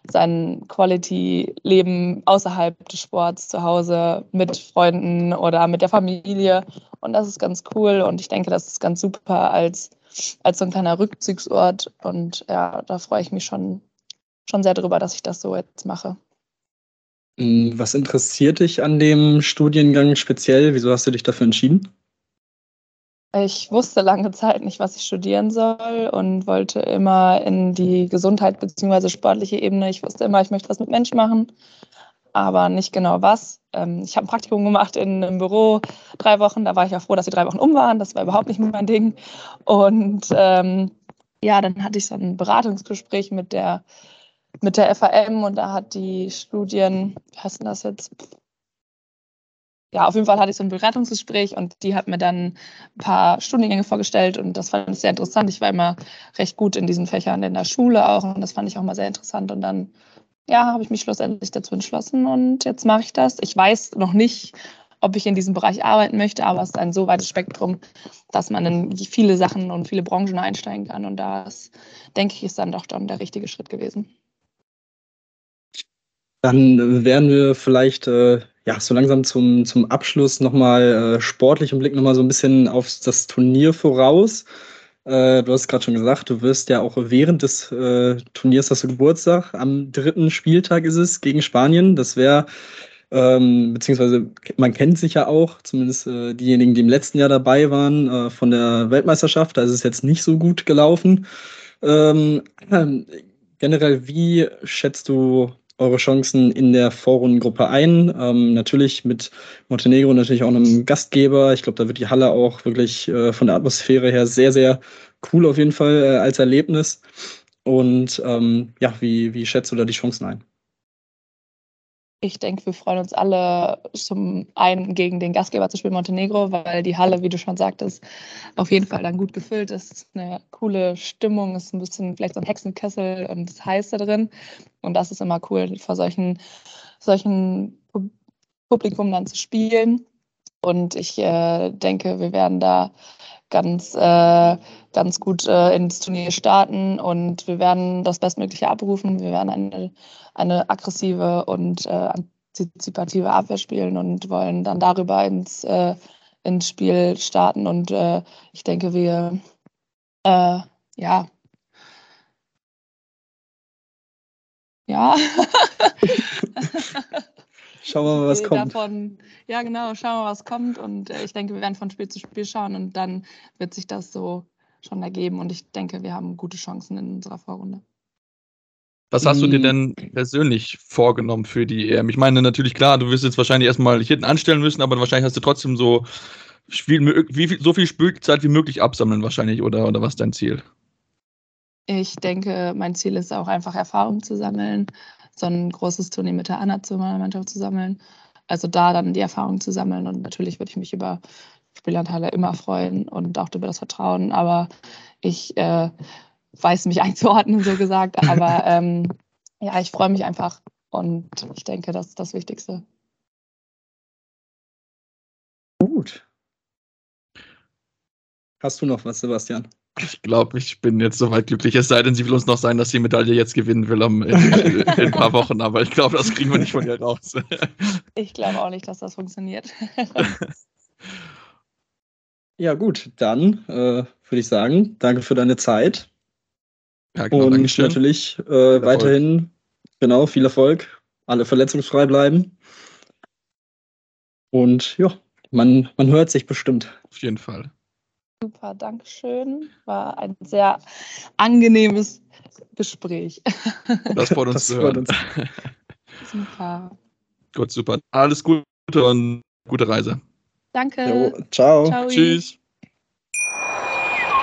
sein Quality-Leben außerhalb des Sports, zu Hause, mit Freunden oder mit der Familie. Und das ist ganz cool. Und ich denke, das ist ganz super als, als so ein kleiner Rückzugsort. Und ja, da freue ich mich schon, schon sehr drüber, dass ich das so jetzt mache. Hm, was interessiert dich an dem Studiengang speziell? Wieso hast du dich dafür entschieden? Ich wusste lange Zeit nicht, was ich studieren soll und wollte immer in die Gesundheit bzw. sportliche Ebene. Ich wusste immer, ich möchte was mit Menschen machen, aber nicht genau was. Ähm, ich habe ein Praktikum gemacht in einem Büro, drei Wochen. Da war ich auch froh, dass die drei Wochen um waren. Das war überhaupt nicht mein Ding. Und ähm, ja, dann hatte ich so ein Beratungsgespräch mit der, mit der FAM und da hat die Studien, wie heißt denn das jetzt? Ja, auf jeden Fall hatte ich so ein Beratungsgespräch und die hat mir dann ein paar Studiengänge vorgestellt und das fand ich sehr interessant. Ich war immer recht gut in diesen Fächern in der Schule auch und das fand ich auch mal sehr interessant und dann ja, habe ich mich schlussendlich dazu entschlossen und jetzt mache ich das. Ich weiß noch nicht, ob ich in diesem Bereich arbeiten möchte, aber es ist ein so weites Spektrum, dass man in viele Sachen und viele Branchen einsteigen kann und das denke ich ist dann doch dann der richtige Schritt gewesen. Dann werden wir vielleicht äh, ja, so langsam zum, zum Abschluss nochmal äh, sportlich im Blick nochmal so ein bisschen auf das Turnier voraus. Äh, du hast gerade schon gesagt, du wirst ja auch während des äh, Turniers hast du Geburtstag. Am dritten Spieltag ist es gegen Spanien. Das wäre, ähm, beziehungsweise man kennt sich ja auch, zumindest äh, diejenigen, die im letzten Jahr dabei waren, äh, von der Weltmeisterschaft. Da ist es jetzt nicht so gut gelaufen. Ähm, generell, wie schätzt du eure Chancen in der Vorrundengruppe ein. Ähm, natürlich mit Montenegro, natürlich auch einem Gastgeber. Ich glaube, da wird die Halle auch wirklich äh, von der Atmosphäre her sehr, sehr cool auf jeden Fall äh, als Erlebnis. Und ähm, ja, wie, wie schätzt du da die Chancen ein? Ich denke, wir freuen uns alle zum einen gegen den Gastgeber zu spielen, Montenegro, weil die Halle, wie du schon sagtest, auf jeden Fall dann gut gefüllt ist. Eine coole Stimmung, ist ein bisschen vielleicht so ein Hexenkessel und es heißt da drin. Und das ist immer cool, vor solchen, solchen Publikum dann zu spielen. Und ich äh, denke, wir werden da ganz, äh, ganz gut äh, ins Turnier starten und wir werden das Bestmögliche abrufen. Wir werden eine, eine aggressive und äh, antizipative Abwehr spielen und wollen dann darüber ins, äh, ins Spiel starten. Und äh, ich denke, wir, ja, ja. Schauen wir mal, was kommt. Davon, ja, genau, schauen wir mal, was kommt. Und äh, ich denke, wir werden von Spiel zu Spiel schauen und dann wird sich das so schon ergeben. Und ich denke, wir haben gute Chancen in unserer Vorrunde. Was hast du dir denn persönlich vorgenommen für die EM? Ich meine, natürlich klar, du wirst jetzt wahrscheinlich erstmal hinten anstellen müssen, aber wahrscheinlich hast du trotzdem so, Spiel, wie viel, so viel Spielzeit wie möglich absammeln, wahrscheinlich, oder, oder was ist dein Ziel? Ich denke, mein Ziel ist auch einfach Erfahrung zu sammeln so ein großes Turnier mit der A-Nationalmannschaft zu sammeln. Also da dann die Erfahrung zu sammeln. Und natürlich würde ich mich über Spielanteile immer freuen und auch über das Vertrauen. Aber ich äh, weiß mich einzuordnen, so gesagt. Aber ähm, ja, ich freue mich einfach. Und ich denke, das ist das Wichtigste. Gut. Hast du noch was, Sebastian? Ich glaube, ich bin jetzt soweit glücklich. Es sei denn, sie will uns noch sagen, dass die Medaille jetzt gewinnen will um, in, in, ein paar Wochen. Aber ich glaube, das kriegen wir nicht von ihr raus. ich glaube auch nicht, dass das funktioniert. ja, gut. Dann äh, würde ich sagen, danke für deine Zeit. Ja, genau, Und Dankeschön. natürlich äh, weiterhin, genau, viel Erfolg. Alle verletzungsfrei bleiben. Und ja, man, man hört sich bestimmt. Auf jeden Fall. Super, Dankeschön. War ein sehr angenehmes Gespräch. Das freut uns das zu hören. Uns. Super. Gut, super. Alles Gute und gute Reise. Danke. Jo, ciao. ciao. Tschüss.